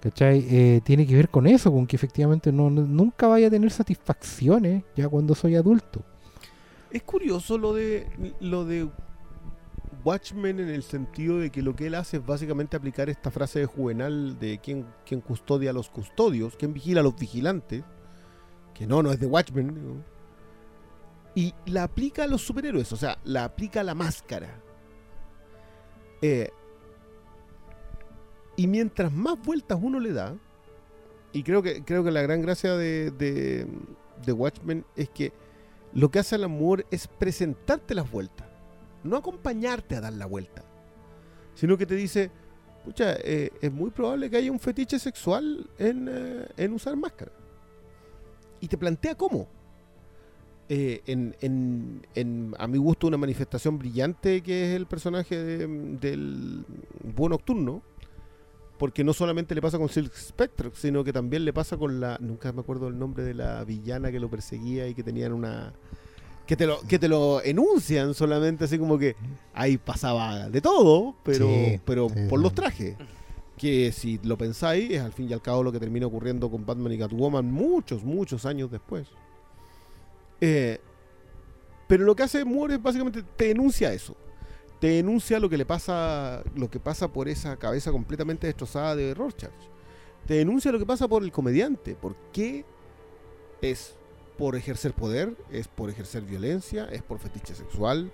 ¿cachai? Eh, tiene que ver con eso, con que efectivamente no, nunca vaya a tener satisfacciones ya cuando soy adulto. Es curioso lo de lo de Watchmen en el sentido de que lo que él hace es básicamente aplicar esta frase de Juvenal de quién, quién custodia a los custodios, quién vigila a los vigilantes, que no, no es de Watchmen, y la aplica a los superhéroes, o sea, la aplica a la máscara. Eh, y mientras más vueltas uno le da, y creo que, creo que la gran gracia de, de, de Watchmen es que lo que hace el amor es presentarte las vueltas, no acompañarte a dar la vuelta, sino que te dice, pucha, eh, es muy probable que haya un fetiche sexual en, eh, en usar máscara. Y te plantea cómo. Eh, en, en- en, a mi gusto, una manifestación brillante que es el personaje de- del Búho Nocturno, porque no solamente le pasa con Silk Spectre, sino que también le pasa con la. Nunca me acuerdo el nombre de la villana que lo perseguía y que tenían una. Que te, lo, que te lo enuncian solamente así como que ahí pasaba de todo, pero, Sí, pero sí, por los trajes. Que si lo pensáis, es al fin y al cabo lo que termina ocurriendo con Batman y Catwoman muchos, muchos años después. Eh, pero lo que hace Moore es básicamente te denuncia eso. Te denuncia lo que le pasa, lo que pasa por esa cabeza completamente destrozada de Rorschach. Te denuncia lo que pasa por el comediante. ¿Por qué es por ejercer poder? ¿Es por ejercer violencia? ¿Es por fetiche sexual?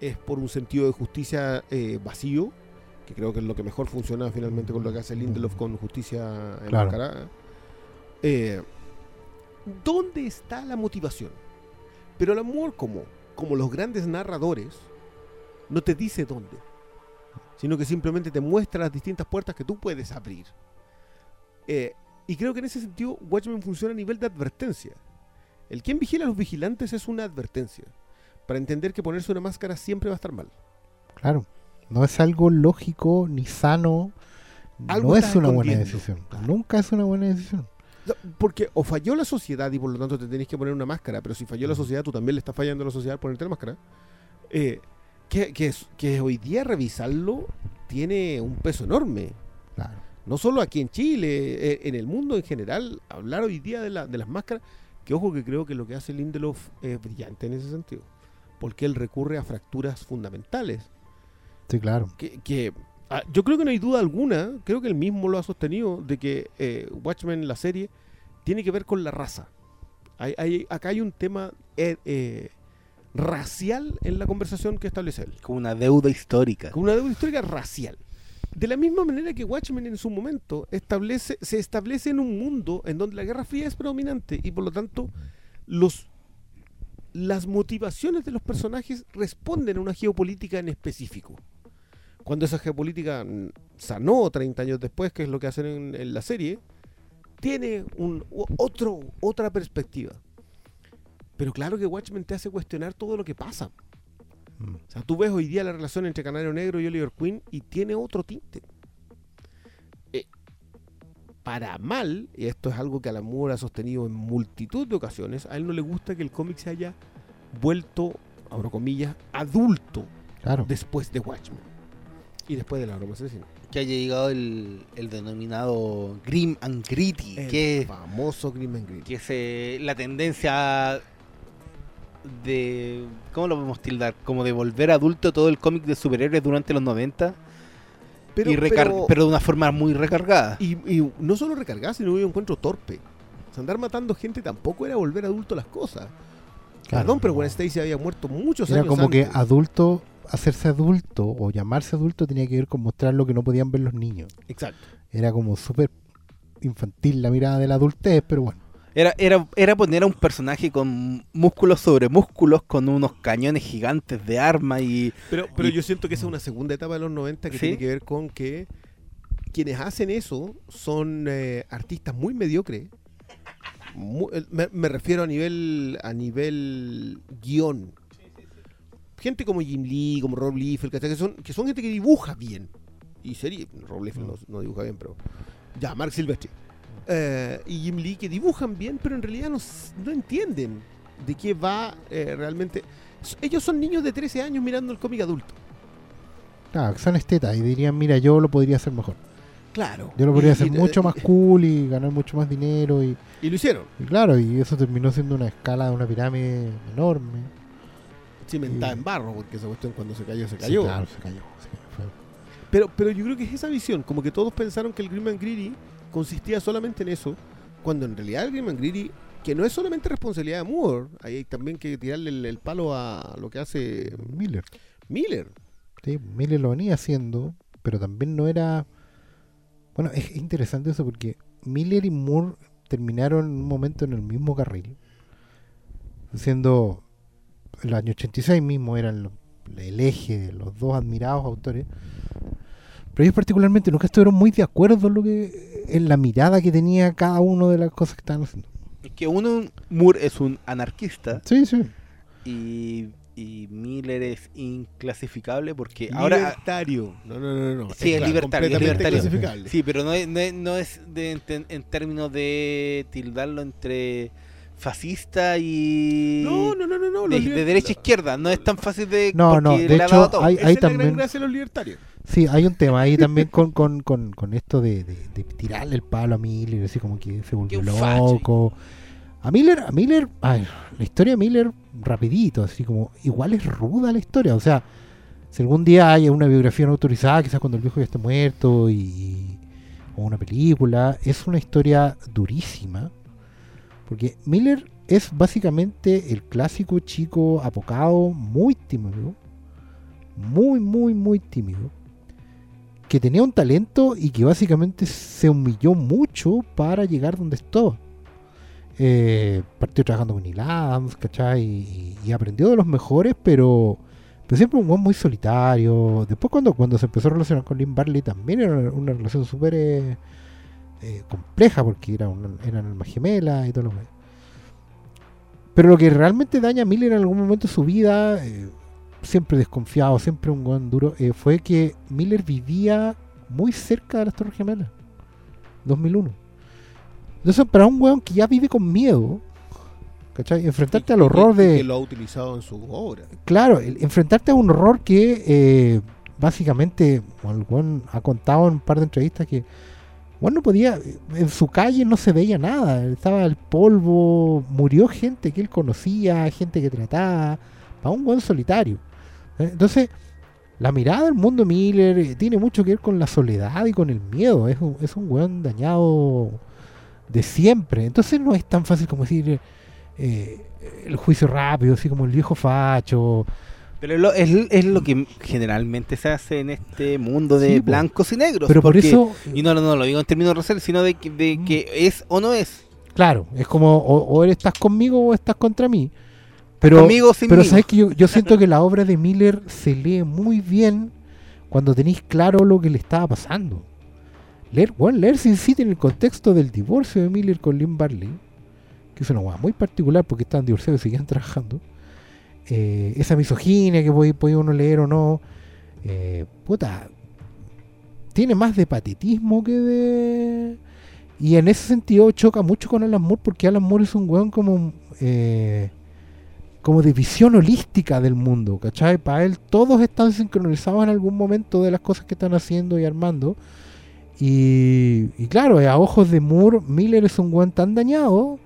¿Es por un sentido de justicia eh, vacío? Que creo que es lo que mejor funciona finalmente con lo que hace Lindelof con justicia Claro. enmascarada. Eh, ¿Dónde está la motivación? Pero el amor, como, como los grandes narradores, no te dice dónde, sino que simplemente te muestra las distintas puertas que tú puedes abrir. Eh, y creo que en ese sentido Watchmen funciona a nivel de advertencia. El quien vigila a los vigilantes es una advertencia, para entender que ponerse una máscara siempre va a estar mal. Claro, no es algo lógico ni sano, Algo no es una buena decisión, Claro. nunca es una buena decisión. No, Porque o falló la sociedad y por lo tanto te tenés que poner una máscara, pero si falló la sociedad, tú también le estás fallando a la sociedad ponerte la máscara. Eh, que, que, hoy día revisarlo tiene un peso enorme. Claro. No solo aquí en Chile, eh, en el mundo en general, hablar hoy día de, la- de las máscaras, que ojo que creo que lo que hace Lindelof es brillante en ese sentido, porque él recurre a fracturas fundamentales, Sí, claro. que, que, ah, yo creo que no hay duda alguna, creo que él mismo lo ha sostenido, de que eh, Watchmen, la serie, tiene que ver con la raza. Hay, hay- acá hay un tema eh, eh, racial en la conversación que establece él. Como una deuda histórica. Con una deuda histórica racial. De la misma manera que Watchmen en su momento establece, se establece en un mundo en donde la Guerra Fría es predominante y por lo tanto los, las motivaciones de los personajes responden a una geopolítica en específico. Cuando esa geopolítica mm, sanó 30 años después, que es lo que hacen en, en la serie, tiene un, otro, otra perspectiva. Pero claro que Watchmen te hace cuestionar todo lo que pasa. Mm. O sea, tú ves hoy día la relación entre Canario Negro y Oliver Queen y tiene otro tinte. Eh, para mal, y esto es algo que Alan Moore ha sostenido en multitud de ocasiones, a él no le gusta que el cómic se haya vuelto, abro comillas, adulto Claro. después de Watchmen. Y después de la broma asesina. que haya llegado el, el denominado Grim and Gritty, El que, famoso Grim and Gritty. que es eh, la tendencia de... ¿Cómo lo podemos tildar? Como de volver adulto todo el cómic de superhéroes durante los 90, Pero, y recar- pero- pero de una forma muy recargada. y, y no solo recargar, sino yo encuentro torpe. O sea, andar matando gente tampoco era volver adulto las cosas. Claro, Perdón, pero. Gwen Stacy había muerto muchos Era años como que adulto, hacerse adulto o llamarse adulto tenía que ver con mostrar lo que no podían ver los niños. Exacto. Era como súper infantil la mirada de la adultez, pero bueno. Era, era, era poner a un personaje con músculos sobre músculos, con unos cañones gigantes de arma y... Pero, pero Y- yo siento que esa es una segunda etapa de los 90 que ¿Sí? tiene que ver con que quienes hacen eso son eh, artistas muy mediocres. Mu- el- me, me refiero a nivel a nivel guion. Gente como Jim Lee, como Rob Liefeld, que son, que son gente que dibuja bien. Y sería, Rob Liefeld no, no dibuja bien, pero... Ya, Mark Silvestri. Eh, y Jim Lee que dibujan bien, pero en realidad no, no entienden de qué va eh, realmente. Ellos son niños de 13 años mirando el cómic adulto. Claro, que son estetas y dirían, mira, yo lo podría hacer mejor. Claro. Yo lo podría Y- hacer y- mucho más cool y ganar mucho más dinero y, Y lo hicieron. y claro, y eso terminó siendo una escala de una pirámide enorme. Cimentada Sí. en barro, porque esa cuestión cuando se cayó, se Sí, cayó. claro, se cayó. fue- Pero, pero yo creo que es esa visión, como que todos pensaron que el Grim and Greedy consistía solamente en eso, cuando en realidad el Grim and Greedy, que no es solamente responsabilidad de Moore, ahí hay también que tirarle el, el palo a lo que hace Miller. Miller. Sí, Miller lo venía haciendo, pero también no era... Bueno, es interesante eso porque Miller y Moore terminaron en un momento en el mismo carril, siendo el año 86 mismo eran lo- el eje de los dos admirados autores, pero ellos particularmente nunca estuvieron muy de acuerdo en, lo que, en la mirada que tenía cada uno de las cosas que estaban haciendo. Es que uno, Moore es un anarquista Sí, sí. y, y Miller es inclasificable porque ahora... libertario. No, no, no, no. Sí, es claro, libertario, es libertario. Sí, pero no es, no es, no es de- en, en términos de tildarlo entre fascista y... No, no, no, no, no. de, de derecha a izquierda, no es tan fácil de... No, no, de hecho, todo. hay- es la también- gran gracia de los libertarios. Sí, hay un tema ahí también con, con, con, con esto de, de, de tirarle el palo a Miller, así como que se volvió loco. A Miller, a Miller, ay, la historia de Miller, rapidito, así como, igual es ruda la historia, o sea, si algún día hay una biografía no autorizada, quizás cuando el viejo ya esté muerto y o una película, es una historia durísima, porque Miller es básicamente el clásico chico apocado, muy tímido, muy, muy, muy tímido, que tenía un talento y que básicamente se humilló mucho para llegar donde estaba. Eh, partió trabajando con Neil ¿cachai? Y, aprendió de los mejores, pero, pero siempre un buen muy solitario. Después cuando, cuando se empezó a relacionar con Lynn Barley también era una, una relación súper eh, eh, compleja porque era una- eran almas gemelas y todo lo demás. Pero lo que realmente daña a Miller en algún momento de su vida, eh, siempre desconfiado, siempre un buen duro, eh, fue que Miller vivía muy cerca de las Torres Gemelas. 2001. Entonces, para un weón que ya vive con miedo, ¿cachai? Enfrentarte al Y- y- horror y de. Que lo ha utilizado en su obra. Claro, el- enfrentarte a un horror que básicamente, el weón ha contado en un par de entrevistas que bueno, no podía, en su calle no se veía nada, estaba el polvo, murió gente que él conocía, gente que trataba, para un buen solitario. ¿eh? Entonces, la mirada del mundo Miller eh, tiene mucho que ver con la soledad y con el miedo, es un, es un weón dañado de siempre, entonces no es tan fácil como decir eh, el juicio rápido, así como el viejo facho, Pero es lo, es, es lo que generalmente se hace en este mundo de Sí, blancos y negros. pero por eso... Y no, no, no lo digo en términos raciales, sino de que, de Mm. que es o no es. Claro, es como o, o eres- estás conmigo o estás contra mí. Pero, Conmigo sin pero mí. sabes que yo, yo siento que la obra de Miller se lee muy bien cuando tenéis claro lo que le estaba pasando. Leer, bueno, leer Sin City en el contexto del divorcio de Miller con Lynn Barley, que es una hueá muy particular porque estaban divorciados y seguían trabajando. Eh, esa misoginia que podía, podía uno leer o no. eh, puta, tiene más de patetismo que de. Y en ese sentido choca mucho con Alan Moore porque Alan Moore es un weón como. eh, como de visión holística del mundo, ¿cachai? Para él todos están sincronizados en algún momento de las cosas que están haciendo y armando. Y, y claro, a ojos de Moore, Miller es un weón tan dañado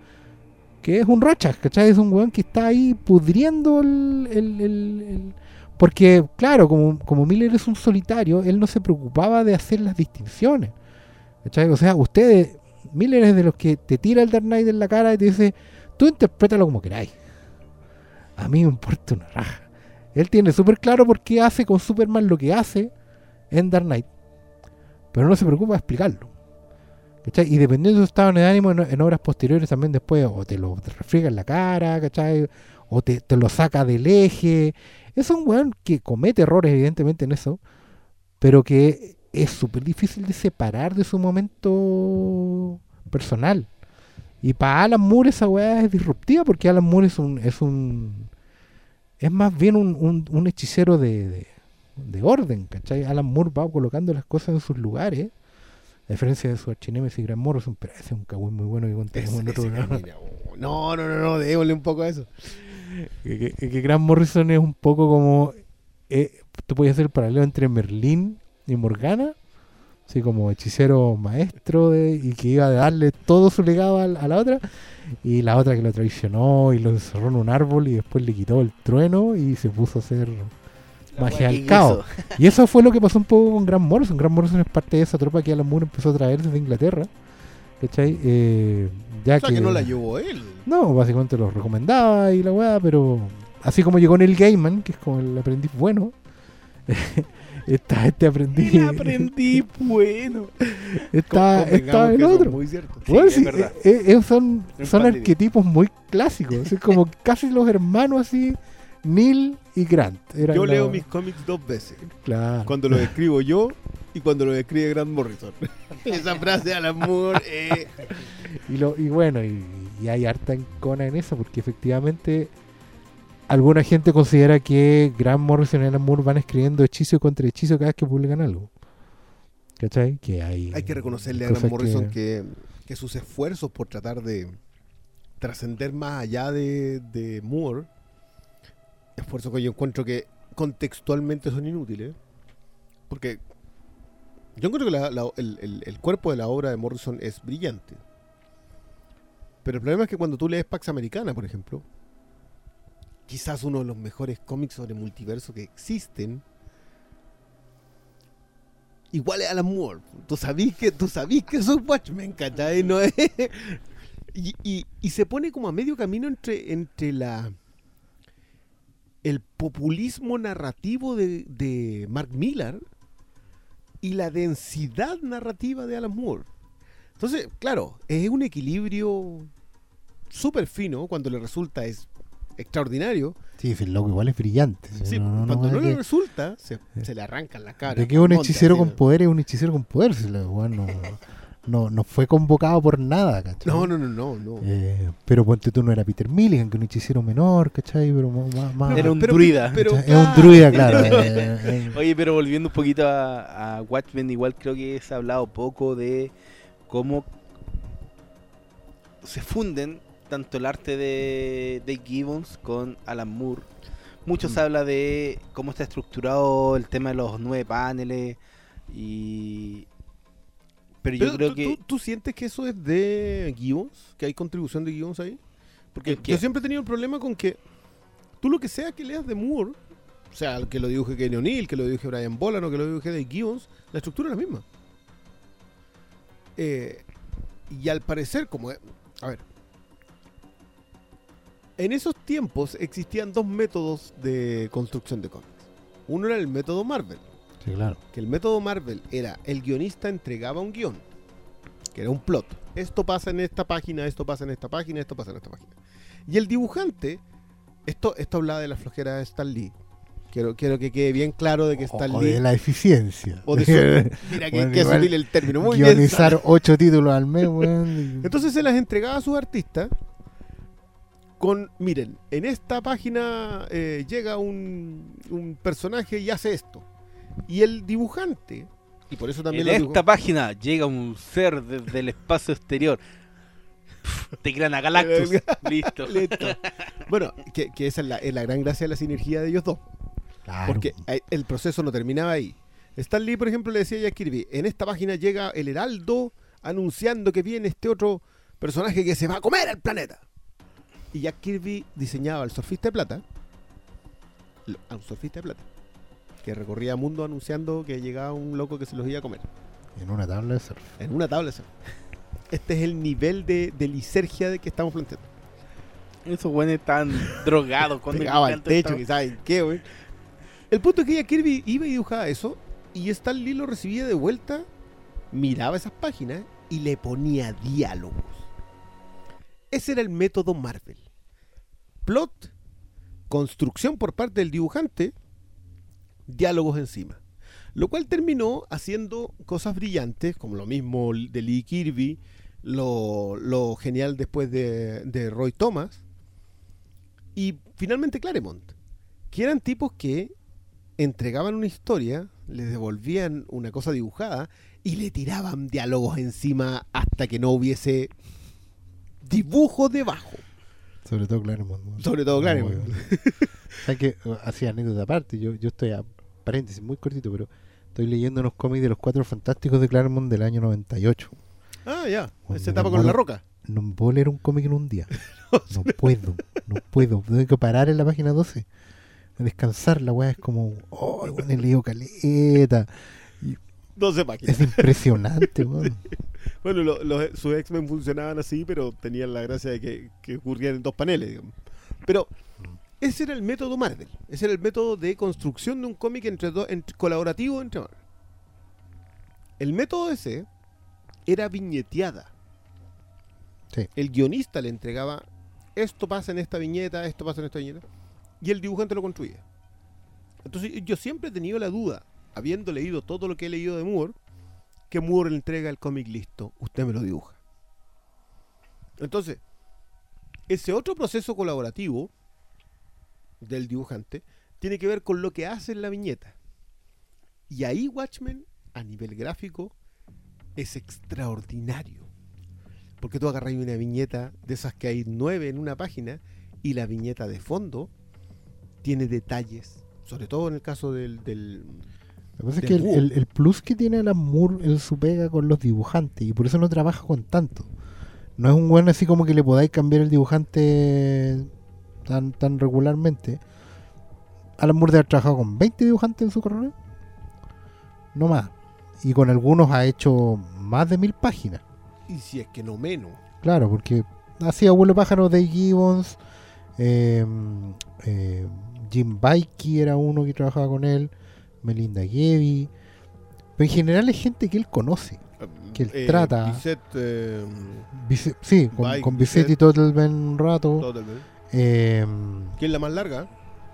que es un rachas, ¿cachai? Es un weón que está ahí pudriendo el... el- el- el- Porque, claro, como, como Miller es un solitario, él no se preocupaba de hacer las distinciones. ¿cachai? O sea, ustedes, Miller es de los que te tira el Dark Knight en la cara y te dice, tú interprétalo como queráis. A mí me importa una raja. Él tiene súper claro por qué hace con Superman lo que hace en Dark Knight. Pero no se preocupa de explicarlo. ¿Cachai? Y dependiendo de su estado de ánimo, en, en obras posteriores también después o te lo refriega en la cara, ¿cachai? O te, te lo saca del eje. Es un weón que comete errores evidentemente en eso, pero que es súper difícil de separar de su momento personal. Y para Alan Moore esa weá es disruptiva porque Alan Moore es un... Es, un, es más bien un, un- un hechicero de, de, de orden, ¿cachai? Alan Moore va colocando las cosas en sus lugares. A diferencia de su archinémesis Grant Morrison, pero ese es un cagüín muy bueno que contaremos Ese- en otro programa. oh, No, no, no, no, démosle un poco a eso. que, que, que Grant Morrison es un poco como. Eh, tú puedes hacer el paralelo entre Merlín y Morgana, así como hechicero maestro de, y que iba a darle todo su legado a, a la otra, y la otra que lo traicionó y lo encerró en un árbol y después le quitó el trueno y se puso a hacer magia al caos. Y eso fue lo que pasó un poco con Grant Morrison. Grant Morrison es parte de esa tropa que Alan Moore empezó a traer desde Inglaterra. ¿Cachai? Eh, ya O sea, que no la llevó él. no, básicamente lo recomendaba y la weá, pero así como llegó Neil Gaiman, que es como el aprendiz bueno, está este aprendiz. aprendí bueno. está, está el es otro. Muy cierto. Bueno, es sí, verdad. eh, eh, son son arquetipos muy clásicos. Es como casi los hermanos así, Neil y Grant. eran Yo leo mis cómics dos veces. Claro. Cuando los escribo yo y cuando los escribe Grant Morrison. Esa frase al amor. Eh. Y, lo, y bueno, y, y hay harta encona en eso, porque efectivamente alguna gente considera que Grant Morrison y Alan Moore van escribiendo hechizo contra hechizo cada vez que publican algo. ¿Cachai? Que hay, Hay que reconocerle a Grant Morrison que... Que, sus esfuerzos por tratar de trascender más allá de, de Moore, esfuerzos que yo encuentro que contextualmente son inútiles, porque yo encuentro que el- el cuerpo de la obra de Morrison es brillante. Pero el problema es que cuando tú lees Pax Americana, por ejemplo, quizás uno de los mejores cómics sobre multiverso que existen, igual es Alan Moore. Tú sabís que, tú sabís que eso es Watchmen, ¿cachai? No es... y, y- y se pone como a medio camino entre, entre la el populismo narrativo de, de Mark Millar y la densidad narrativa de Alan Moore. Entonces, claro, es un equilibrio súper fino cuando le resulta es extraordinario. Sí, el loco igual es brillante. Sí, no, no, cuando no, le que- resulta, se, se le arrancan la cara. de que un hechicero con poder es un hechicero con poder. si weá no, no, fue convocado por nada, ¿cachai? No, no, no, no, no. Eh, pero ponte tú no era Peter Milligan, que un hechicero menor, ¿cachai? Pero más, más- más- Era un Pero- druida. pero- es un druida, claro. eh, eh. Oye, pero volviendo un poquito a, a Watchmen, igual creo que se ha hablado poco de cómo se funden tanto el arte de Dave Gibbons con Alan Moore. Mucho Mm. se habla de cómo está estructurado el tema de los nueve paneles y... Pero yo Pero creo ¿tú, que... tú- tú sientes que eso es de Gibbons? ¿Que hay contribución de Gibbons ahí? Porque yo siempre he tenido el problema con que tú lo que sea que leas de Moore, o sea, que lo dibuje Kenny O'Neill, que lo dibuje Brian Bolan o que lo dibuje de Gibbons, la estructura es la misma. Eh, y al parecer, como... A ver. En esos tiempos existían dos métodos de construcción de cómics. Uno era el método Marvel Sí, claro. que el método Marvel era el guionista entregaba un guion, que era un plot. Esto pasa en esta página, esto pasa en esta página, esto pasa en esta página. Y el dibujante, esto, esto hablaba de la flojera de Stan Lee. Quiero, quiero que quede bien claro de que Stan O, o Lee... de la eficiencia. o de su- mira que, Bueno, que sutil el término, muy bien. Guionizar ocho títulos al mes, y- Entonces se las entregaba a sus artistas con, miren, en esta página eh, llega un, un personaje y hace esto. Y el dibujante, y por eso también en esta dibujó- página llega un ser desde el espacio exterior. Te crean a Galactus. Listo. Listo. Bueno, que, que esa es la, es la gran gracia de la sinergia de ellos dos. Claro. Porque eh, el proceso no terminaba ahí. Stan Lee, por ejemplo, le decía a Jack Kirby, en esta página llega el Heraldo anunciando que viene este otro personaje que se va a comer el planeta. Y Jack Kirby diseñaba al surfista de plata, a un surfista de plata, que recorría el mundo anunciando que llegaba un loco que se los iba a comer, En una tabla de surf. en una tabla de surf. Este es el nivel de, de lisergia de que estamos planteando. Esos güeyes están drogados con Pegaba al techo, que saben qué, güey. El punto es que Jack Kirby iba y dibujaba eso, y Stan Lee lo recibía de vuelta, miraba esas páginas y le ponía diálogos. Ese era el método Marvel. Plot, construcción por parte del dibujante, diálogos encima. Lo cual terminó haciendo cosas brillantes, como lo mismo de Lee Kirby, lo, lo genial después de, de Roy Thomas, y finalmente Claremont, que eran tipos que entregaban una historia, le devolvían una cosa dibujada y le tiraban diálogos encima hasta que no hubiese dibujo debajo. Sobre todo Claremont. ¿no? Sobre todo Claremont. Bueno. ¿Sabes qué? Así anécdota aparte. Yo, yo estoy a paréntesis, muy cortito, pero estoy leyendo unos cómics de los cuatro fantásticos de Claremont del año 98. Ah, ya. Cuando Se tapa con la roca. No puedo leer un cómic en un día. No puedo, no puedo. Tengo que parar en la página 12. A descansar, la weá es como, oh, weón, he leído caleta. 12 páginas. Es impresionante, weón. Bueno, lo- los- sus X-Men funcionaban así, pero tenían la gracia de que, que ocurrían en dos paneles, digamos. Pero ese era el método Marvel. Ese era el método de construcción de un cómic entre dos, entre- colaborativo entre Marvel. El método ese era viñeteada. Sí. El guionista le entregaba esto pasa en esta viñeta, esto pasa en esta viñeta, y el dibujante lo construía. Entonces yo siempre he tenido la duda, habiendo leído todo lo que he leído de Moore, que Moore le entrega el cómic listo, usted me lo dibuja. Entonces, ese otro proceso colaborativo del dibujante tiene que ver con lo que hace en la viñeta. Y ahí Watchmen, a nivel gráfico, es extraordinario. Porque tú agarras una viñeta de esas que hay nueve en una página y la viñeta de fondo tiene detalles, sobre todo en el caso del... del- Lo que pasa es Del que el, búho. el- el plus que tiene Alan Moore en su pega con los dibujantes, y por eso no trabaja con tanto. No es un buen así como que le podáis cambiar el dibujante tan, tan regularmente. Alan Moore haber trabajado con 20 dibujantes en su carrera. No más. Y con algunos ha hecho más de mil páginas. y si es que no menos. Claro, porque hacía Abuelo Pájaro, Dave Gibbons, eh, eh, Jim Baiki era uno que trabajaba con él, Melinda Gevi. Pero en general es gente que él conoce. Que él trata. Bisset, eh, Vice- sí, con, con Vicente y Vicente. Totelben un rato. Eh, que es la más larga,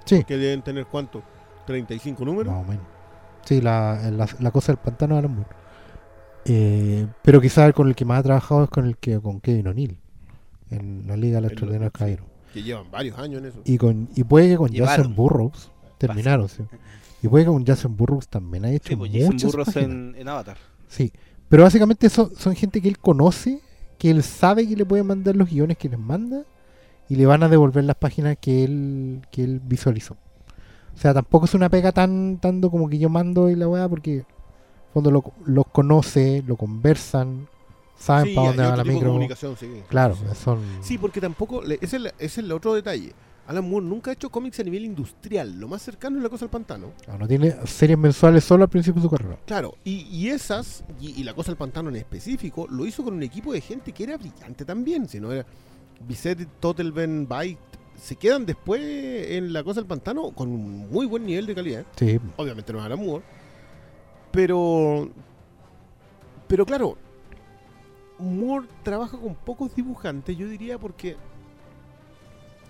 sí, que deben tener cuánto, 35 números. más o menos. Sí, la, la, la cosa del pantano de Alan Moore. Eh, pero quizás con el que más ha trabajado es con el que con Kevin O'Neill en la Liga de los Extraordinarios. Caballeros. Que llevan varios años en eso. Y, con, y puede que con Llevaron. Jason Burroughs terminaron, sí. Y puede que con Jason Burroughs también ha hecho Sí, pues Jason muchas Burroughs en, en Avatar. Sí, pero básicamente son, son gente que él conoce, que él sabe que le puede mandar los guiones que les manda y le van a devolver las páginas que él, que él visualizó. O sea, tampoco es una pega tan tanto como que yo mando y la weá, porque cuando lo, los conoce, lo conversan, saben Sí, para dónde va la micro. comunicación, sí. Claro, son... Sí, porque tampoco, ese es, el, ese es el otro detalle. Alan Moore nunca ha hecho cómics a nivel industrial. Lo más cercano es la cosa del pantano. no, no tiene series mensuales solo al principio de su carrera. Claro, y, y esas, y, y la cosa del pantano en específico, lo hizo con un equipo de gente que era brillante también. Si no era Bisset, Totelben, Byte, se quedan después en la cosa del pantano con un muy buen nivel de calidad. Sí, Obviamente no es Alan Moore. Pero. Pero claro. Moore trabaja con pocos dibujantes, yo diría, porque.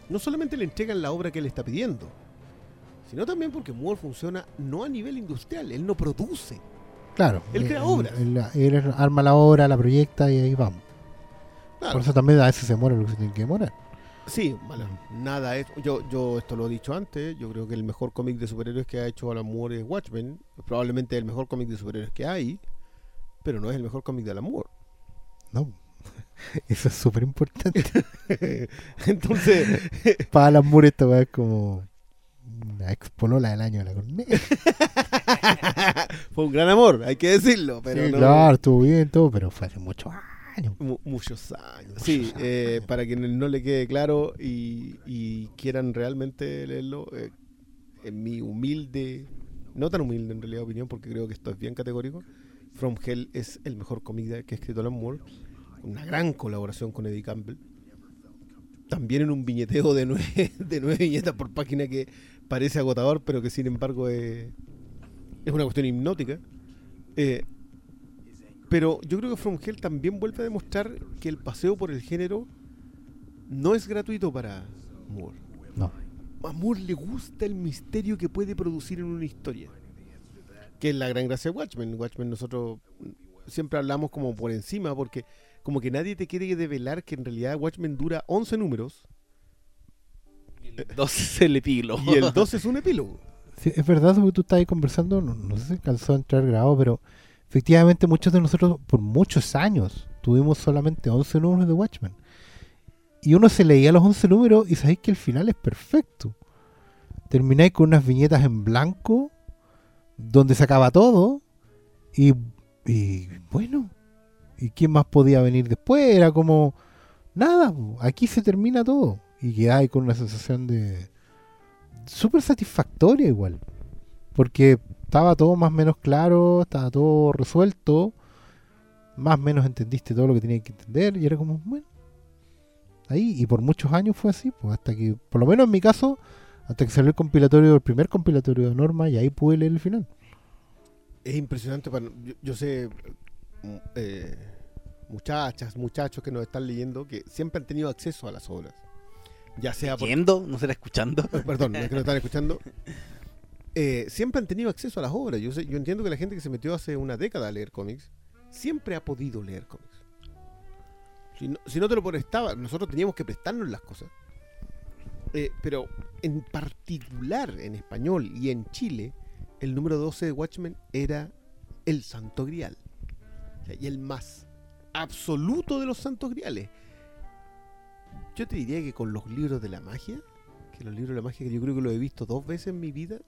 No solamente le entregan la obra que él está pidiendo. Sino también porque Moore funciona no a nivel industrial. Él no produce. claro. Él crea Él- obras. Él, él arma la obra, la proyecta y ahí vamos. Claro. Por eso también a veces se muere lo que se tiene que demorar. Sí, bueno, nada es. Yo, yo esto lo he dicho antes. Yo creo que el mejor cómic de superhéroes que ha hecho Alan Moore es Watchmen. Probablemente el mejor cómic de superhéroes que hay. Pero no es el mejor cómic de Alan Moore. No, Eso es súper importante. Entonces, Para Alan Moore weá es como una expolola del año de la corneta. fue un gran amor, hay que decirlo. Pero Sí, no- claro, estuvo bien todo, pero fue hace muchos años. Mu- muchos años. Sí, eh, para quienes no le quede claro y, y quieran realmente leerlo, eh, en mi humilde, no tan humilde en realidad opinión, porque creo que esto es bien categórico, From Hell es el mejor cómic que ha escrito Alan Moore, una gran colaboración con Eddie Campbell. También en un viñeteo de nueve, de nueve viñetas por página que parece agotador, pero que sin embargo es, es una cuestión hipnótica. Eh, pero yo creo que From Hell también vuelve a demostrar que el paseo por el género no es gratuito para Moore. No. A Moore le gusta el misterio que puede producir en una historia. Que es la gran gracia de Watchmen. Watchmen nosotros siempre hablamos como por encima porque como que nadie te quiere develar que en realidad Watchmen dura 11 números 12 es el epílogo. y el 12 es un epílogo. Sí, es verdad tú estás ahí conversando, no, no sé si alcanzó a entrar grabado, pero efectivamente muchos de nosotros por muchos años tuvimos solamente 11 números de Watchmen. Y uno se leía los 11 números y sabéis que el final es perfecto. Termináis con unas viñetas en blanco, donde se acaba todo, y, bueno, ¿y quién más podía venir después? Era como, nada, aquí se termina todo. Y quedáis con una sensación de súper satisfactoria igual. Porque estaba todo más o menos claro, estaba todo resuelto, más o menos entendiste todo lo que tenías que entender y era como, bueno, ahí, y por muchos años fue así, pues hasta que, por lo menos en mi caso, hasta que salió el compilatorio, el primer compilatorio de Norma, y ahí pude leer el final. Es impresionante. Para, yo, yo sé, mm, eh, muchachas, muchachos que nos están leyendo, que siempre han tenido acceso a las obras. Ya sea por, ¿Yendo? ¿No será escuchando? Perdón, es que nos están escuchando. Eh, siempre han tenido acceso a las obras. Yo, yo entiendo que la gente que se metió hace una década a leer cómics siempre ha podido leer cómics. Si no, si no te lo prestaba, nosotros teníamos que prestarnos las cosas. Eh, pero en particular en español y en Chile, el número 12 de Watchmen era el Santo Grial. Y el más absoluto de los Santos Griales. Yo te diría que con los libros de la magia, que los libros de la magia que yo creo que los he visto dos veces en mi vida,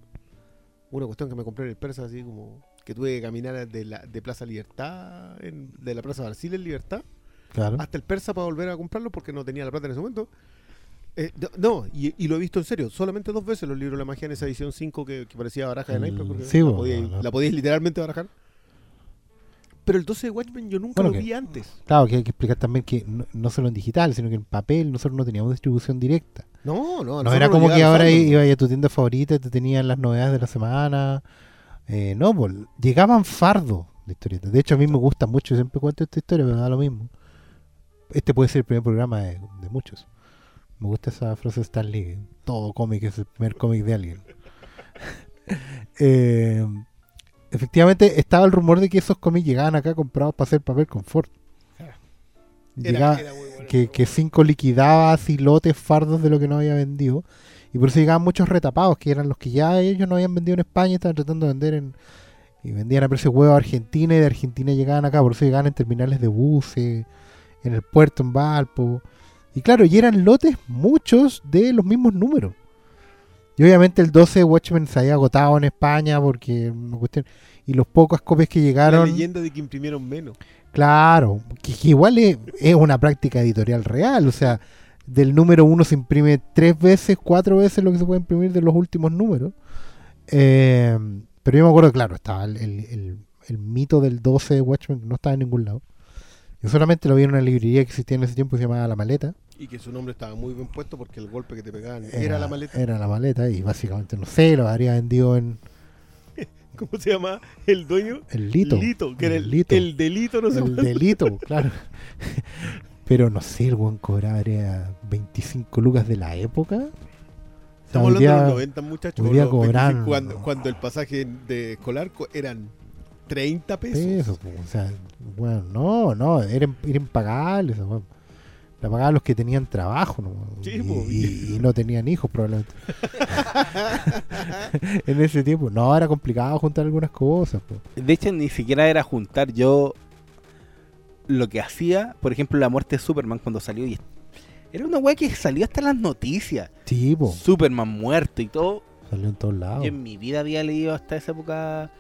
una cuestión que me compré en el Persa, así como que tuve que caminar de, la, de Plaza Libertad, en- de la Plaza Barcil en Libertad, Claro. hasta el Persa para volver a comprarlo porque no tenía la plata en ese momento. Eh, no, y, y lo he visto en serio, solamente dos veces los libros de la magia en esa edición 5 que, que parecía baraja de naipes, porque sí, la, no. la podíais literalmente barajar. Pero el 12 de Watchmen yo nunca Bueno, lo que- vi antes. Claro, que hay que explicar también que no, no solo en digital, sino que en papel nosotros no teníamos distribución directa. No, no, No era como que ahora iba a tu tienda favorita y te tenían las novedades de la semana. Eh, no, pues, llegaban fardos de historietas. De hecho, a mí me gusta mucho, siempre cuento esta historia, pero me da lo mismo. Este puede ser el primer programa de, de muchos. Me gusta esa frase de Stan Lee. Todo cómic es el primer cómic de alguien. Eh, efectivamente, estaba el rumor de que esos cómics llegaban acá comprados para hacer papel confort. Era- Llegaba- era. Que, que Cinco liquidaba así lotes fardos de lo que no había vendido. Y por eso llegaban muchos retapados, que eran los que ya ellos no habían vendido en España, estaban tratando de vender en. Y vendían a precio huevo a Argentina y de Argentina llegaban acá, por eso llegaban en terminales de buses, en el puerto, en Valpo. Y claro, y eran lotes muchos de los mismos números. Y obviamente el 12 de Watchmen se había agotado en España porque y los pocas copias que La llegaron. leyenda de que imprimieron menos. Claro, que, que igual es, es una práctica editorial real, o sea, del número uno se imprime tres veces, cuatro veces lo que se puede imprimir de los últimos números. Eh, pero yo me acuerdo, claro, estaba el, el- el- el mito del 12 de Watchmen, que no estaba en ningún lado. Yo solamente lo vi en una librería que existía en ese tiempo que se llamaba La Maleta. Y que su nombre estaba muy bien puesto porque el golpe que te pegaban era, la maleta. Era la maleta y básicamente, no sé, lo habría vendido en ¿Cómo se llama el dueño? el Lito. que era el el, Lito. el delito, no sé el cuánto. delito, claro. Pero no sé, el buen cobraría 25 lucas de la época. Estamos hablando de los 90, muchachos. hoy día los 25, cobran- cuando, cuando el pasaje de escolar co- eran 30 pesos. pesos, po, o sea, bueno, no, no, era, era impagable. La pagaban los que tenían trabajo, ¿no? Sí, y, y no tenían hijos probablemente. en ese tiempo, no, era complicado juntar algunas cosas. po. De hecho, ni siquiera era juntar. Yo lo que hacía, por ejemplo, la muerte de Superman cuando salió y era una weá que salió hasta en las noticias. Sí, po, Superman muerto y todo. salió en todos lados. Yo en mi vida había leído hasta esa época.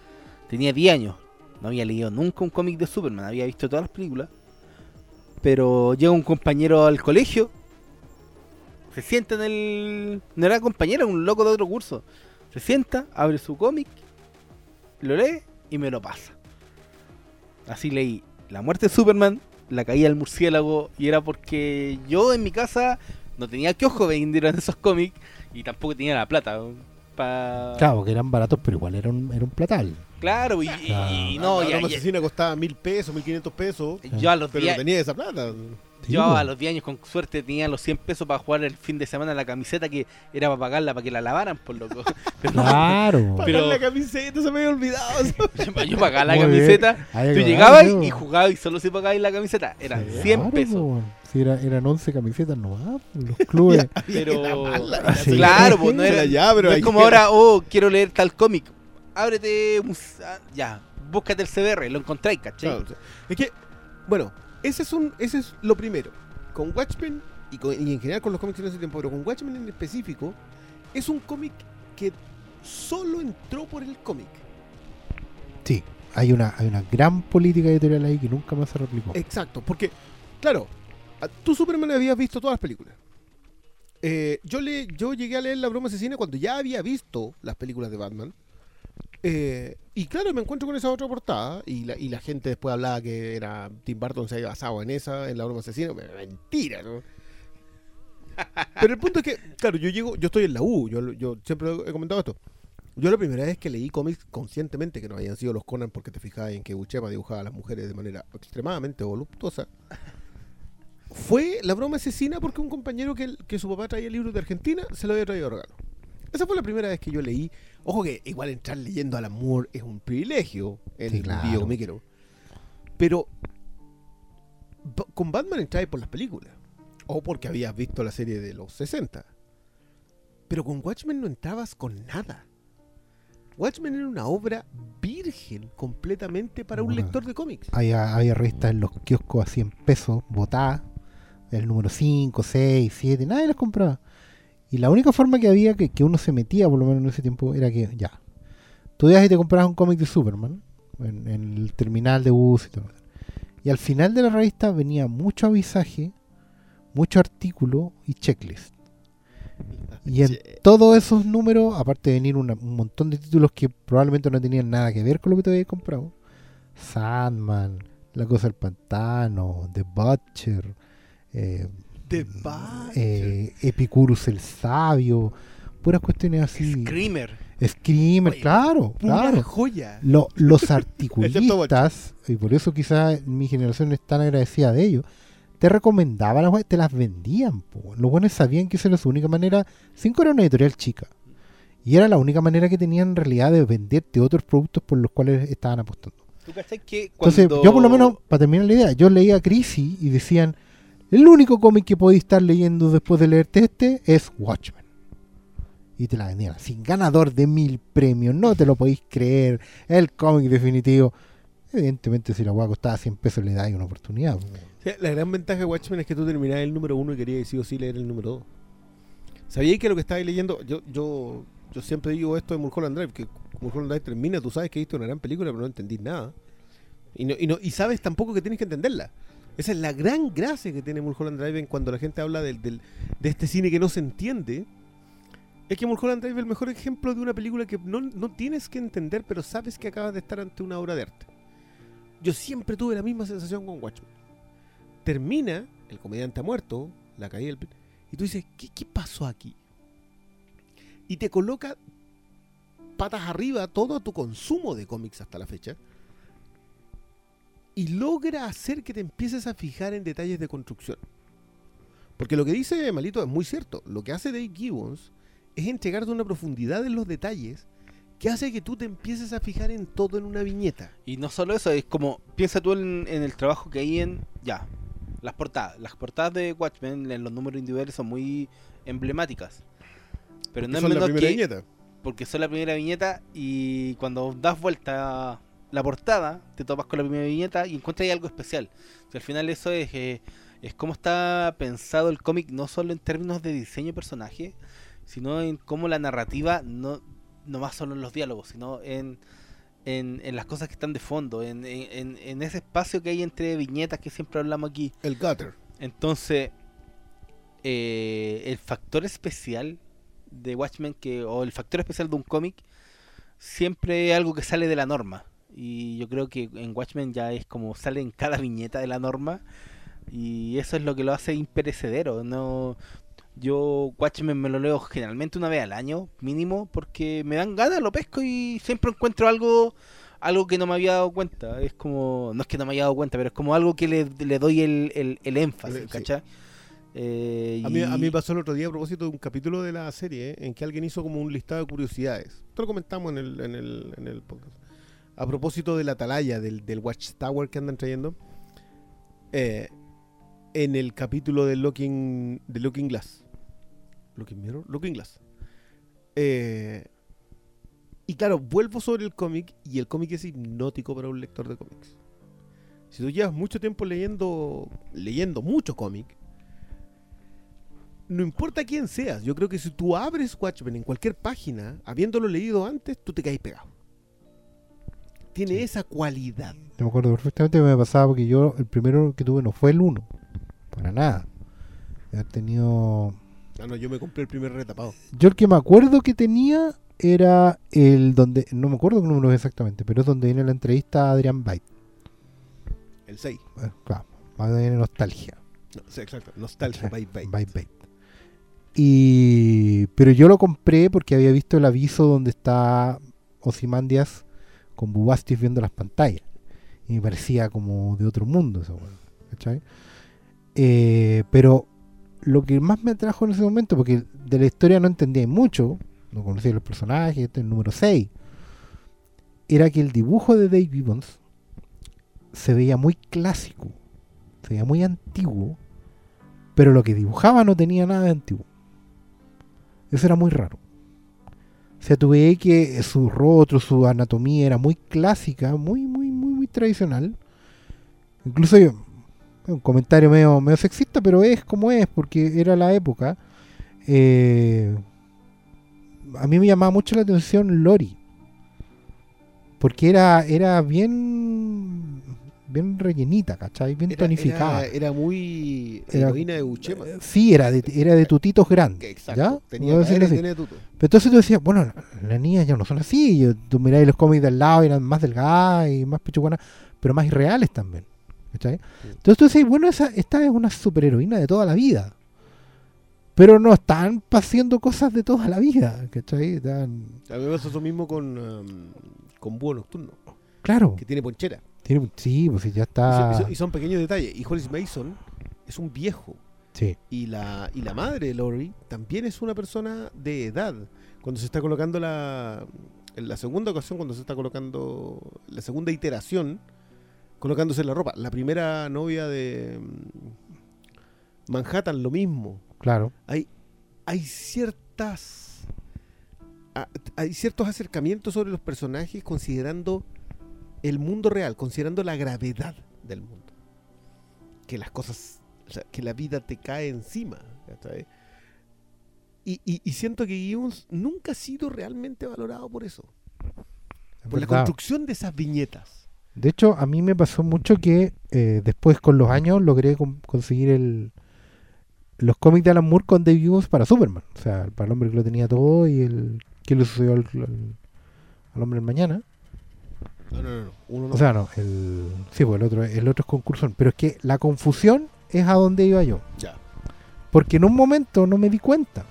Tenía 10 años. No había leído nunca un cómic de Superman. Había visto todas las películas. Pero llega un compañero al colegio. Se sienta en el. No era compañero, un loco de otro curso. Se sienta, abre su cómic, lo lee y me lo pasa. Así leí La muerte de Superman, La caída del murciélago. Y era porque yo en mi casa no tenía que ojo en esos cómics. Y tampoco tenía la plata. Pa... Claro, que eran baratos, pero igual era un, era un platal. Claro, y, Claro. y no, la ya- asesina costaba mil pesos, mil quinientos pesos. yo a los Pero 10 no tenía esa plata. Sí, yo a los 10 años con suerte tenía los 100 pesos para jugar el fin de semana la camiseta que era para pagarla para que la lavaran, por loco. Pero Claro. Pero- la camiseta, se me había olvidado. yo, pagaba la Muy camiseta, bien. Tú llegabas y jugabas y solo si pagabas la camiseta. Eran Sí, 100 claro, pesos. Sí, era- eran 11 camisetas nomás, los clubes. Pero mala, Sí. claro, pues no Era era ya, pero no ahí es como era- ahora, oh, quiero leer tal cómic. Ábrete ah, ya, búscate el CBR, lo encontráis, ¿cachai? Claro, o sea, es que, bueno, ese es, un, ese es lo primero. Con Watchmen, y, con- y en general con los cómics en ese tiempo, pero con Watchmen en específico, es un cómic que solo entró por el cómic. Sí, hay una, hay una gran política editorial ahí que nunca más se replicó. Exacto, porque, claro, tú Superman habías visto todas las películas. Eh, yo, le, yo llegué a leer La Broma Asesina cuando ya había visto las películas de Batman. Eh, y claro, me encuentro con esa otra portada. Y la, y la gente después hablaba que era Tim Burton se había basado en esa, en La Broma Asesina. Mentira, ¿no? Pero el punto es que, claro, yo llego, yo estoy en la U, yo, siempre he comentado esto. Yo la primera vez que leí cómics conscientemente, que no habían sido los Conan, porque te fijabas en que Buscema dibujaba a las mujeres de manera extremadamente voluptuosa, fue la broma asesina porque un compañero que, su papá traía libros de Argentina se lo había traído de regalo. Esa fue la primera vez que yo leí. Ojo que igual entrar leyendo Alan Moore es un privilegio en Sí, claro. comiquero. Pero con Batman entráis por las películas. O porque habías visto la serie de los 60. Pero con Watchmen no entrabas con nada. Watchmen era una obra virgen completamente para un Bueno. lector de cómics. Había, había revistas en los kioscos a 100 pesos, botadas, el número 5, 6, 7, nadie las compraba. Y la única forma que había que, que uno se metía, por lo menos en ese tiempo, era que ya, tú ibas y te comprabas un cómic de Superman en, en el terminal de bus y todo. Y al final de la revista venía mucho avisaje, mucho artículo y checklist. Y en todos esos números, aparte de venir una- un montón de títulos que probablemente no tenían nada que ver con lo que te habías comprado, Sandman, La Cosa del Pantano, The Butcher, eh, Eh, Epicurus el Sabio, puras cuestiones así. Screamer. Screamer, Oye, claro, Pura claro. joya. Lo- los articulistas, y por eso quizás mi generación es tan agradecida de ellos, te recomendaban las te las vendían. po. Los buenos sabían que esa era su única manera. Cinco era una editorial chica. Y era la única manera que tenían en realidad de venderte otros productos por los cuales estaban apostando. ¿Tú que Entonces, cuando- yo por lo menos, para terminar la idea, yo leía Crisis y decían, el único cómic que podéis estar leyendo después de leerte este es Watchmen. Y te la vendían así, ganador de mil premios, no te lo podéis creer, el cómic definitivo. Evidentemente, si la hueá costaba 100 pesos, le dais una oportunidad. la gran ventaja de Watchmen es que tú terminabas el número uno y querías sí o sí leer el número dos. ¿Sabíais que lo que estabais leyendo? Yo, yo, yo siempre digo esto de Mulholland Drive, que Mulholland Drive termina, tú sabes que viste una gran película, pero no entendís nada. Y, no, y, no, y sabes tampoco que tienes que entenderla. Esa es la gran gracia que tiene Mulholland Drive cuando la gente habla del- de este cine que no se entiende. Es que Mulholland Drive es el mejor ejemplo de una película que no, no tienes que entender, pero sabes que acabas de estar ante una obra de arte. Yo siempre tuve la misma sensación con Watchmen. Termina, el comediante ha muerto, la caída del... Y tú dices, ¿qué, qué pasó aquí? Y te coloca patas arriba todo tu consumo de cómics hasta la fecha. Y logra hacer que te empieces a fijar en detalles de construcción. Porque lo que dice Malito es muy cierto. Lo que hace Dave Gibbons es entregarte una profundidad en los detalles que hace que tú te empieces a fijar en todo en una viñeta. Y no solo eso, es como, piensa tú en, en el trabajo que hay en, ya, las portadas. Las portadas de Watchmen en los números individuales son muy emblemáticas. Pero no es la primera que, viñeta. porque son la primera viñeta y cuando das vuelta la portada, te topas con la primera viñeta y encuentras ahí algo especial. O sea, al final eso es, eh, es cómo está pensado el cómic, no solo en términos de diseño de personaje, sino en cómo la narrativa, no, no más solo en los diálogos, sino en, en, en las cosas que están de fondo, en, en- en ese espacio que hay entre viñetas que siempre hablamos aquí. El gutter. Entonces, eh, el factor especial de Watchmen, que, o el factor especial de un cómic, siempre es algo que sale de la norma. Y yo creo que en Watchmen ya es como sale en cada viñeta de la norma. Y eso es lo que lo hace imperecedero. No, yo Watchmen me lo leo generalmente una vez al año, mínimo, porque me dan ganas, lo pesco y siempre encuentro algo algo que no me había dado cuenta. Es como, no es que no me haya dado cuenta, pero es como algo que le, le doy el, el, el énfasis, Sí. ¿cachai? Eh, A mí, a mí pasó el otro día a propósito de un capítulo de la serie eh, en que alguien hizo como un listado de curiosidades. Esto lo comentamos en el, en el, en el podcast. A propósito de la atalaya, del, Watchtower que andan trayendo. eh, en el capítulo de Looking, de Looking Glass. Looking Mirror, Looking Glass. Eh, y claro, vuelvo sobre el cómic y el cómic es hipnótico para un lector de cómics. Si tú llevas mucho tiempo leyendo, leyendo mucho cómic, no importa quién seas, yo creo que si tú abres Watchmen en cualquier página, habiéndolo leído antes, tú te caes pegado. Tiene Sí. esa cualidad. Yo me acuerdo perfectamente que me pasaba porque yo el primero que tuve no fue el 1. Para nada. He tenido... Ah, no, yo me compré el primer retapado. Yo el que me acuerdo que tenía era el donde... No me acuerdo qué número es exactamente, pero es donde viene la entrevista a Adrian Byte. El 6. Eh, Claro, más viene nostalgia. No, sí, exacto. Nostalgia, bye. Byte, Byte. Y... Pero yo lo compré porque había visto el aviso donde está Ozymandias con Bubastis viendo las pantallas. Y me parecía como de otro mundo eso, ¿cachai? Eh, pero lo que más me atrajo en ese momento, porque de la historia no entendía mucho, no conocía los personajes, este es el número 6, era que el dibujo de Dave Gibbons se veía muy clásico, se veía muy antiguo, pero lo que dibujaba no tenía nada de antiguo. Eso era muy raro. O sea, veías que su rostro, su anatomía era muy clásica, muy, muy, muy, muy tradicional. Incluso yo, un comentario medio, medio sexista, pero es como es, porque era la época. Eh, a mí me llamaba mucho la atención Lori. Porque era, era bien, bien rellenita, ¿cachai? Bien Era, tonificada. era, era muy Era- heroína de Uchema. Eh, Sí, era de, era de tutitos grandes. Exacto. ¿ya? Tenía tuto. Pero entonces tú decías, bueno, la- las niñas ya no son así. Yo- tú miráis los cómics del lado y eran más delgadas y más pechugonas, pero más irreales también. ¿cachai? Entonces tú decís, bueno, esa, esta es una superheroína de toda la vida. Pero no están haciendo cosas de toda la vida. ¿cachai? Están- A mí me pasó eso mismo con, um, con Búho Nocturno, claro, que tiene ponchera. Tiene- sí, pues ya y está. son- y son pequeños detalles. Y Hollis Mason es un viejo. Sí, Y la, y la madre de Lori también es una persona de edad. Cuando se está colocando la. En la segunda ocasión, cuando se está colocando. La segunda iteración, colocándose la ropa. La primera novia de. mm, Manhattan, lo mismo. claro. Hay, hay ciertas. Hay ciertos acercamientos sobre los personajes considerando el mundo real, considerando la gravedad del mundo. Que las cosas, o sea, que la vida te cae encima. Y, y- y siento que Gibbons nunca ha sido realmente valorado por eso. es Por la construcción de esas viñetas. De hecho, a mí me pasó mucho que eh, después con los años logré con- conseguir el los cómics de Alan Moore con Dave Gibbons para Superman. O sea, para el hombre que lo tenía todo y el que le sucedió al, al- al hombre del mañana. No, no, no. no. Uno no. O sea, no, el sí, pues el otro, el otro es concursón. Pero es que la confusión es a donde iba yo. ya. Porque en un momento no me di cuenta.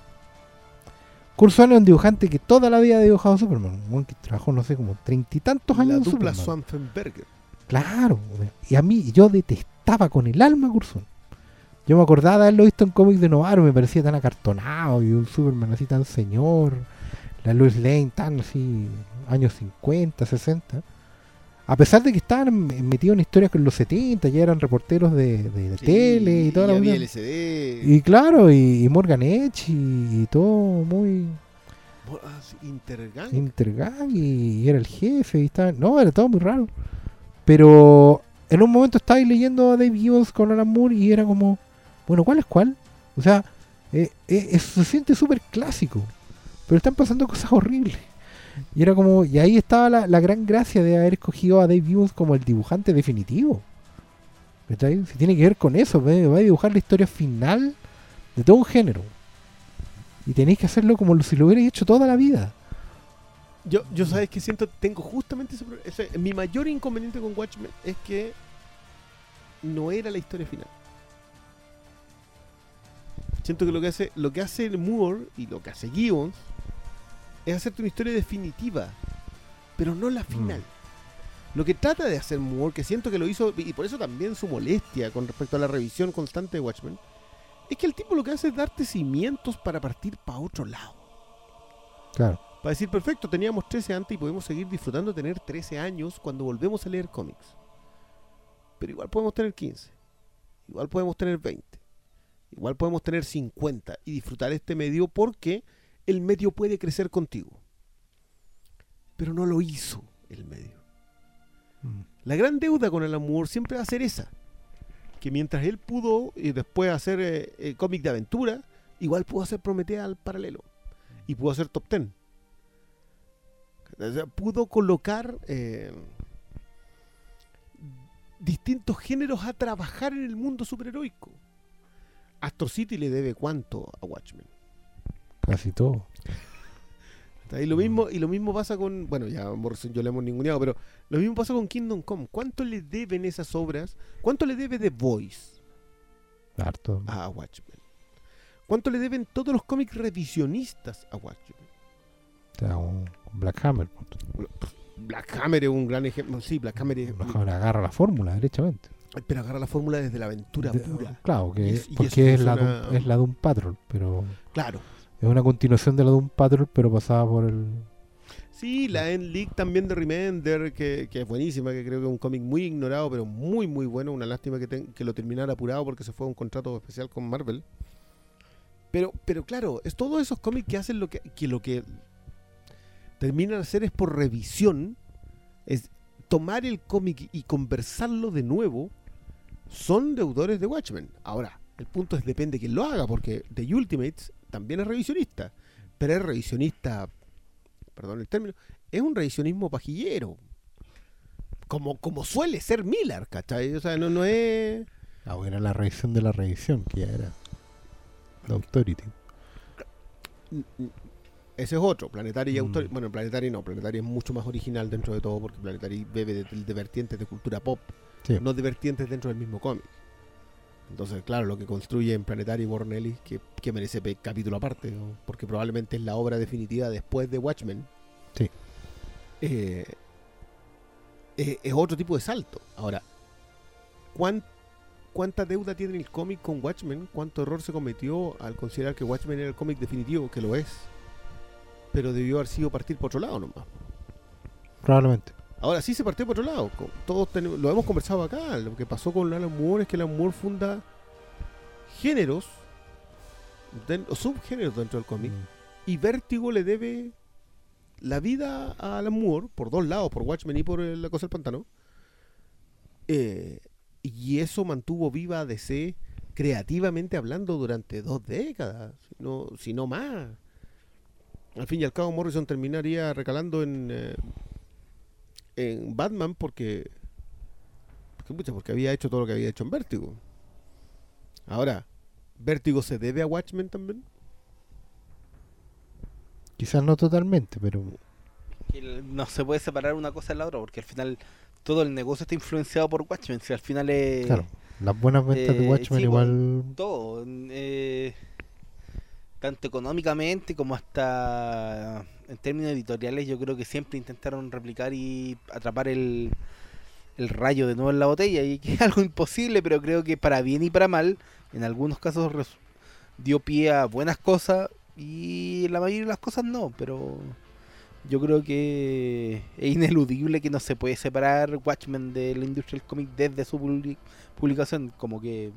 Curzon es un dibujante que toda la vida ha dibujado a Superman. Un que trabajó, no sé, como treinta y tantos años La en dupla Superman. Swanfenberger. Claro, y a mí yo detestaba con el alma a Curzon. Yo me acordaba de haberlo visto en cómics de Novaro, me parecía tan acartonado y un Superman así tan señor, la Lois Lane tan así, años 50, 60. A pesar de que estaban metidos en historias con los 70, ya eran reporteros de, de Sí, tele y toda la había. LCD. Y claro, y, y Morgan Edge y, y todo muy... Ah, Intergang. Intergang y, y era el jefe y estaba, no, era todo muy raro. Pero en un momento estaba leyendo a Dave Gibbons con Alan Moore y era como, bueno, ¿cuál es cuál? O sea, eh, eh, se siente súper clásico, pero están pasando cosas horribles. Y era como, y ahí estaba la, la gran gracia de haber escogido a Dave Gibbons como el dibujante definitivo. ¿Cachai? Si tiene que ver con eso, ve, va a dibujar la historia final de todo un género. Y tenéis que hacerlo como si lo hubierais hecho toda la vida. Yo, yo sabes que siento, tengo justamente ese, pro- ese- Mi mayor inconveniente con Watchmen es que no era la historia final. Siento que lo que hace, lo que hace Moore y lo que hace Gibbons es hacerte una historia definitiva, pero no la final. Lo que trata de hacer Moore, que siento que lo hizo, y por eso también su molestia con respecto a la revisión constante de Watchmen, es que el tipo lo que hace es darte cimientos para partir para otro lado. Claro. Para decir, perfecto, teníamos 13 antes y podemos seguir disfrutando de tener 13 años cuando volvemos a leer cómics. Pero igual podemos tener 15. Igual podemos tener 20. Igual podemos tener 50 y disfrutar este medio porque el medio puede crecer contigo. Pero no lo hizo el medio. Mm. La gran deuda con Alan Moore siempre va a ser esa. Que mientras él pudo y después hacer eh, eh, cómic de aventura, igual pudo hacer Prometea al paralelo. Y pudo hacer Top Ten. O sea, pudo colocar eh, distintos géneros a trabajar en el mundo superheroico. Astro City le debe cuánto a Watchmen. Casi todo. Y lo mismo, y lo mismo pasa con, bueno, ya Morrison yo le hemos ninguneado, pero lo mismo pasa con Kingdom Come. ¿Cuánto le deben esas obras? ¿Cuánto le debe The Voice Harto. a Watchmen? ¿Cuánto le deben todos los cómics revisionistas a Watchmen? O sea, un un Black Hammer. Black Hammer es un gran ejemplo. Sí, Black Hammer es. Black Hammer agarra la fórmula, derechamente. Pero agarra la fórmula desde la aventura De- pura. Claro, que Y es, es- y porque eso es la, funciona- Doom, es la pero Claro. Es una continuación de la Doom Patrol, pero pasada por el... Sí, la End League también de Remender, que, que es buenísima, que creo que es un cómic muy ignorado, pero muy, muy bueno. Una lástima que, que lo terminara apurado porque se fue a un contrato especial con Marvel. Pero, pero claro, es todos esos cómics que hacen lo que, que lo que terminan de hacer es por revisión, es tomar el cómic y conversarlo de nuevo, son deudores de Watchmen. Ahora, el punto es depende de quién lo haga, porque The Ultimates también es revisionista, pero es revisionista, perdón el término, es un revisionismo pajillero. Como, como suele ser Miller, ¿cachai? O sea, no, no es... Ah, bueno, era la revisión de la revisión, que ya era la Authority. Ese es otro, Planetary y Mm. Authority. Bueno, Planetary no, Planetary es mucho más original dentro de todo porque Planetary bebe de, de vertientes de cultura pop, Sí. no de vertientes dentro del mismo cómic. Entonces, claro, lo que construye en Planetary Warren Ellis, que, que merece capítulo aparte, ¿no? porque probablemente es la obra definitiva después de Watchmen. Sí. eh, eh, es otro tipo de salto. Ahora, ¿cuán- ¿cuánta deuda tiene el cómic con Watchmen? ¿Cuánto error se cometió al considerar que Watchmen era el cómic definitivo? Que lo es. Pero debió haber sido partir por otro lado nomás. Probablemente. Ahora sí se partió por otro lado. Todos tenemos- lo hemos conversado acá. Lo que pasó con Alan Moore es que Alan Moore funda géneros o subgéneros dentro del cómic. Mm. Y Vértigo le debe la vida a Alan Moore por dos lados, por Watchmen y por eh, La Cosa del Pantano. Eh, y eso mantuvo viva a DC creativamente hablando durante dos décadas, si no, si no más. Al fin y al cabo, Morrison terminaría recalando en, eh, en Batman porque, porque, porque había hecho todo lo que había hecho en Vértigo. Ahora, ¿Vértigo se debe a Watchmen también? Quizás no totalmente, pero No se puede separar una cosa de la otra porque al final todo el negocio está influenciado por Watchmen. Si al final es claro, las buenas ventas de eh, Watchmen sí, igual... todo, eh, tanto económicamente como hasta en términos editoriales, yo creo que siempre intentaron replicar y atrapar el, el rayo de nuevo en la botella y que es algo imposible, pero creo que para bien y para mal, en algunos casos dio pie a buenas cosas y la mayoría de las cosas no, pero yo creo que es ineludible que no se puede separar Watchmen de la industria del cómic desde su publi- publicación, como que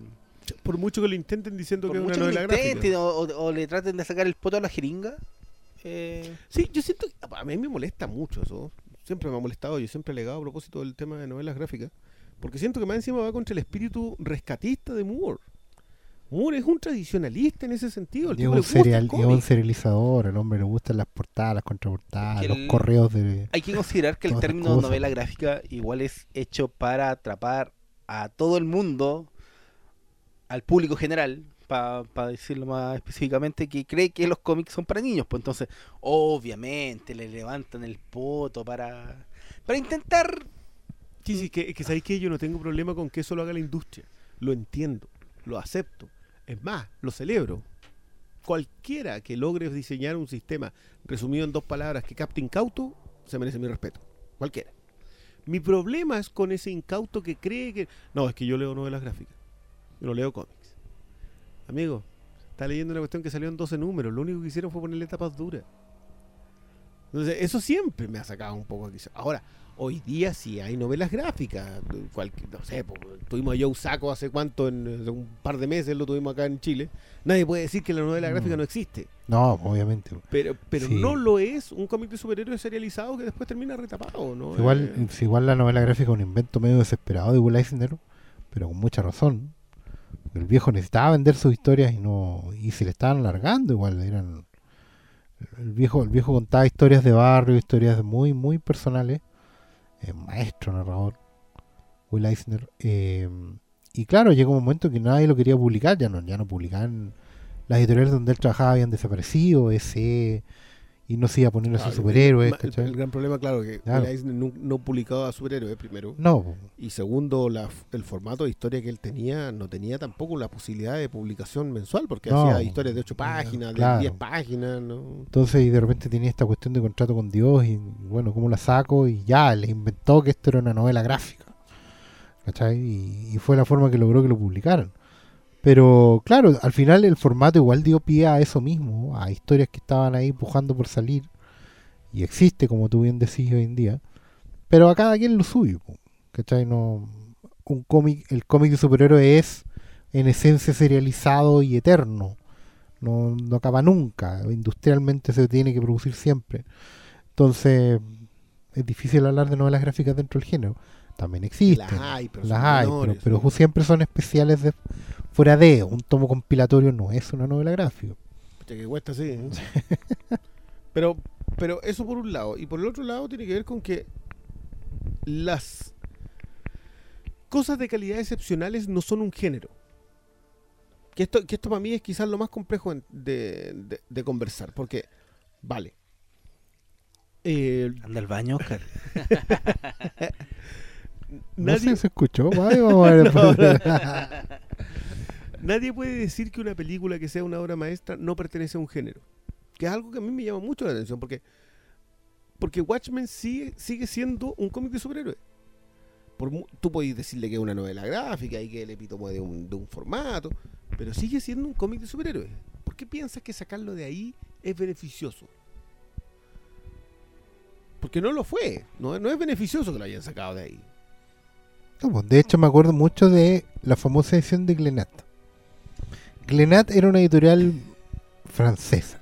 Por mucho que lo intenten diciendo que es una novela gráfica. o- o le traten de sacar el poto a la jeringa, Eh, Sí, yo siento que a mí me molesta mucho eso. Siempre me ha molestado, yo siempre he alegado a propósito del tema de novelas gráficas, porque siento que más encima va contra el espíritu rescatista de Moore. Moore es un tradicionalista en ese sentido. El Y es tipo un, el un serializador, al hombre le gustan las portadas, las contraportadas, Es que los el- correos de... hay que considerar que el término novela gráfica igual es hecho para atrapar a todo el mundo, al público general, para decirlo más específicamente, que cree que los cómics son para niños. Pues entonces, obviamente, le levantan el poto para, para intentar Sí, sí, que, que sabéis que yo no tengo problema con que eso lo haga la industria. Lo entiendo, lo acepto. Es más, lo celebro. Cualquiera que logre diseñar un sistema resumido en dos palabras que capte incauto, se merece mi respeto. Cualquiera. Mi problema es con ese incauto que cree que... No, es que yo leo novelas gráficas. Yo no leo cómics. Amigo, está leyendo una cuestión que salió en 12 números. Lo único que hicieron fue ponerle tapas duras. Entonces, eso siempre me ha sacado un poco aquí. Ahora, hoy día sí hay novelas gráficas. Cualquier, no sé, tuvimos a Joe Saco hace cuánto, en un par de meses lo tuvimos acá en Chile. Nadie puede decir que la novela gráfica no existe. No, obviamente. Pero, pero Sí. no lo es un cómic de superhéroes serializado que después termina retapado, ¿no? Igual, Eh, si igual la novela gráfica es un invento medio desesperado de Will Eisner, pero con mucha razón. El viejo necesitaba vender sus historias y no y se le estaban alargando igual eran el viejo el viejo contaba historias de barrio, historias muy muy personales. eh, maestro narrador Will Eisner eh, y claro, llegó un momento que nadie lo quería publicar, ya no ya no publicaban las editoriales donde él trabajaba habían desaparecido, ese y no se iba a poner a sus superhéroes, el, gran problema, claro, que Claro. Will Eisner no, no publicaba superhéroes primero. No. Y segundo, la, el formato de historia que él tenía no tenía tampoco la posibilidad de publicación mensual, porque No, hacía historias de 8 páginas, claro. de 10 páginas, ¿no? Entonces, y de repente tenía esta cuestión de contrato con Dios, y bueno, ¿cómo la saco? Y ya, le inventó que esto era una novela gráfica. ¿Cachai? Y, y fue la forma que logró que lo publicaran. Pero, claro, al final el formato igual dio pie a eso mismo, a historias que estaban ahí pujando por salir. Y existe, como tú bien decís hoy en día. Pero a cada quien lo suyo. ¿Cachai? No, un cómic, el cómic de superhéroe es en esencia serializado y eterno no, no acaba nunca. Industrialmente se tiene que producir siempre. Entonces, es difícil hablar de novelas gráficas dentro del género. También existen. Las hay, pero las son hay, menores, pero, siempre son especiales de fuera de. Un tomo compilatorio no es una novela gráfica. Pucha, que cuesta, sí. ¿eh? pero, pero eso por un lado. Y por el otro lado tiene que ver con que las cosas de calidad excepcionales no son un género. Que esto, que esto para mí es quizás lo más complejo de, de- de conversar. Porque, vale. Eh, Anda al baño, Oscar. No nadie, sé, se escuchó. Vale, vamos a ver. No, no. Nadie puede decir que una película que sea una obra maestra no pertenece a un género. Que es algo que a mí me llama mucho la atención, porque, porque Watchmen sigue, sigue siendo un cómic de superhéroes. Por, tú podés decirle que es una novela gráfica y que el epítome de un, de un formato, pero sigue siendo un cómic de superhéroes. ¿Por qué piensas que sacarlo de ahí es beneficioso? Porque no lo fue. No, no es beneficioso que lo hayan sacado de ahí. Pues, de hecho, me acuerdo mucho de la famosa edición de Glenat. Glenat era una editorial francesa.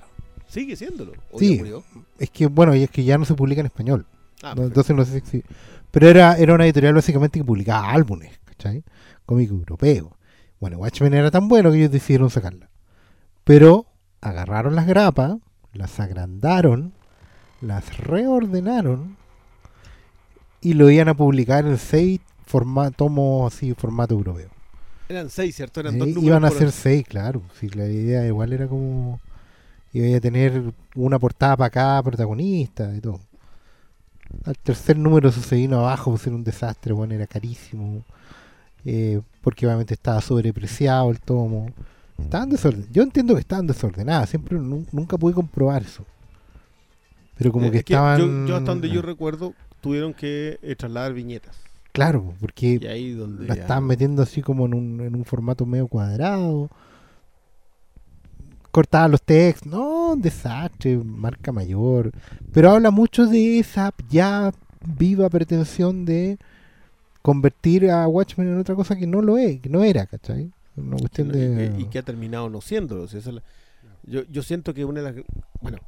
Sigue siéndolo. ¿O Sí. murió? Es que, bueno, y es que ya no se publica en español. Ah, No, entonces no sé si... Pero era, era una editorial básicamente que publicaba álbumes, ¿cachai? Cómic europeo. Bueno, Watchmen era tan bueno que ellos decidieron sacarla. Pero agarraron las grapas, las agrandaron, las reordenaron y lo iban a publicar en seis forma- tomos así, formato europeo. Eran seis, ¿cierto? Eran Eh, dos números iban a ser seis, claro. Sí, la idea igual era como... Iba a tener una portada para cada protagonista y todo. Al tercer número se vino abajo, pues era un desastre, bueno, era carísimo. eh, porque obviamente estaba sobrepreciado el tomo. Estaban desordenadas. Yo entiendo que estaban desordenadas, siempre nu- nunca pude comprobar eso. Pero como Eh, que es yo- estaban... Yo, hasta donde yo recuerdo, tuvieron que eh, trasladar viñetas. Claro, porque Y ahí donde. la ya- estaban metiendo así como en un, en un formato medio cuadrado. Cortaban los textos. No, un desastre, marca mayor. Pero habla mucho de esa ya viva pretensión de convertir a Watchmen en otra cosa que no lo es, que no era, ¿cachai? Una cuestión de... y que ha terminado no siéndolo. o sea, esa es la- yo, yo siento que una de las. Bueno,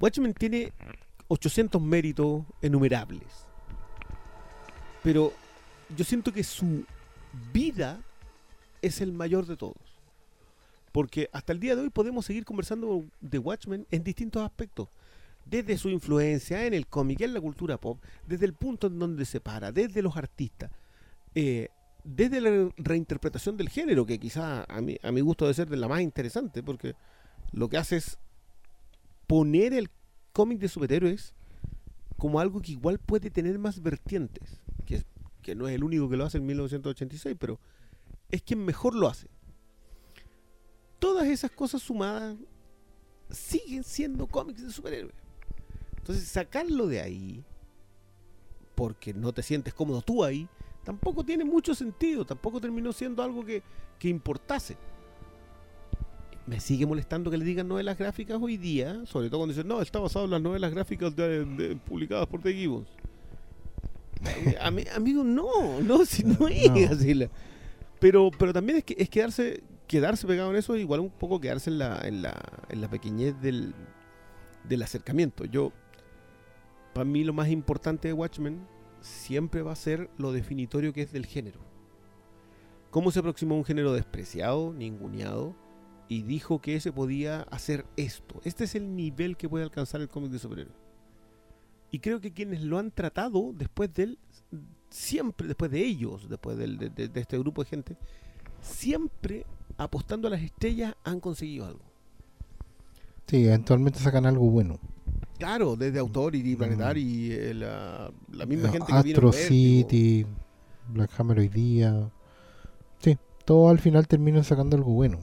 Watchmen tiene 800 méritos enumerables. Pero yo siento que su vida es el mayor de todos. Porque hasta el día de hoy podemos seguir conversando de Watchmen en distintos aspectos. Desde su influencia en el cómic, en la cultura pop, desde el punto en donde se para, desde los artistas, eh, desde la reinterpretación del género, que quizá a mi, a mi gusto debe ser de la más interesante, porque lo que hace es poner el cómic de superhéroes como algo que igual puede tener más vertientes, que, no es el único que lo hace en 1986, pero es quien mejor lo hace. Todas esas cosas sumadas siguen siendo cómics de superhéroes. Entonces sacarlo de ahí, porque no te sientes cómodo tú ahí, tampoco tiene mucho sentido, tampoco terminó siendo algo que, que importase. Me sigue molestando que le digan novelas gráficas hoy día, sobre todo cuando dicen, no, está basado en las novelas gráficas de- publicadas por The Gibbons. Eh, ami- amigo, no, no, si no es No. así. la- Pero, pero también es que es quedarse, quedarse pegado en eso, igual un poco quedarse en la, en la, en la pequeñez del, del acercamiento. Yo, para mí lo más importante de Watchmen siempre va a ser lo definitorio que es del género. Cómo se aproximó a un género despreciado, ninguneado, y dijo que ese podía hacer esto. Este es el nivel que puede alcanzar el cómic de superhéroes. Y creo que quienes lo han tratado después de él, siempre, después de ellos, después de, de- de este grupo de gente, siempre apostando a las estrellas han conseguido algo. Sí, eventualmente sacan algo bueno. Claro, desde Authority, Planetary, eh, la, la misma Eh, gente que Astro. City, Black Hammer hoy día. Sí, todo al final terminan sacando algo bueno.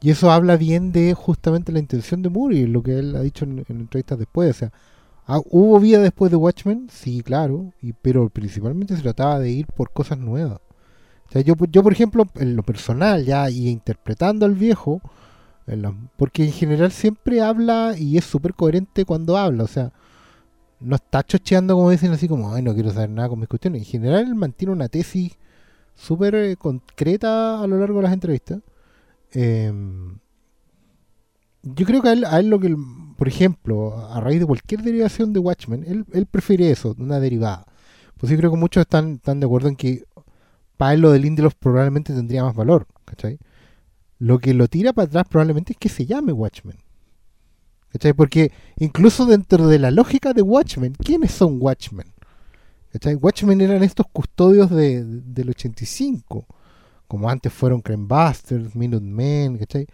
Y eso habla bien de justamente la intención de Moore y lo que él ha dicho en, en entrevistas después. O sea, ah, ¿hubo vida después de Watchmen? Sí, claro, y, pero principalmente se trataba de ir por cosas nuevas. O sea, yo, yo, por ejemplo, en lo personal, ya y interpretando al viejo, porque en general siempre habla y es súper coherente cuando habla. O sea, no está chocheando como dicen así como, ay, no quiero saber nada con mis cuestiones. En general él mantiene una tesis súper eh, concreta a lo largo de las entrevistas. Em, yo creo que a él, a él lo que, por ejemplo, a raíz de cualquier derivación de Watchmen, él, él prefiere eso, una derivada. Pues yo creo que muchos están, están de acuerdo en que para él lo de Lindelof probablemente tendría más valor, ¿cachai? Lo que lo tira para atrás probablemente es que se llame Watchmen. ¿Cachai? Porque incluso dentro de la lógica de Watchmen, ¿quiénes son Watchmen? ¿Cachai? Watchmen eran estos custodios de, del 85, como antes fueron Cranbusters, Minutemen, ¿cachai?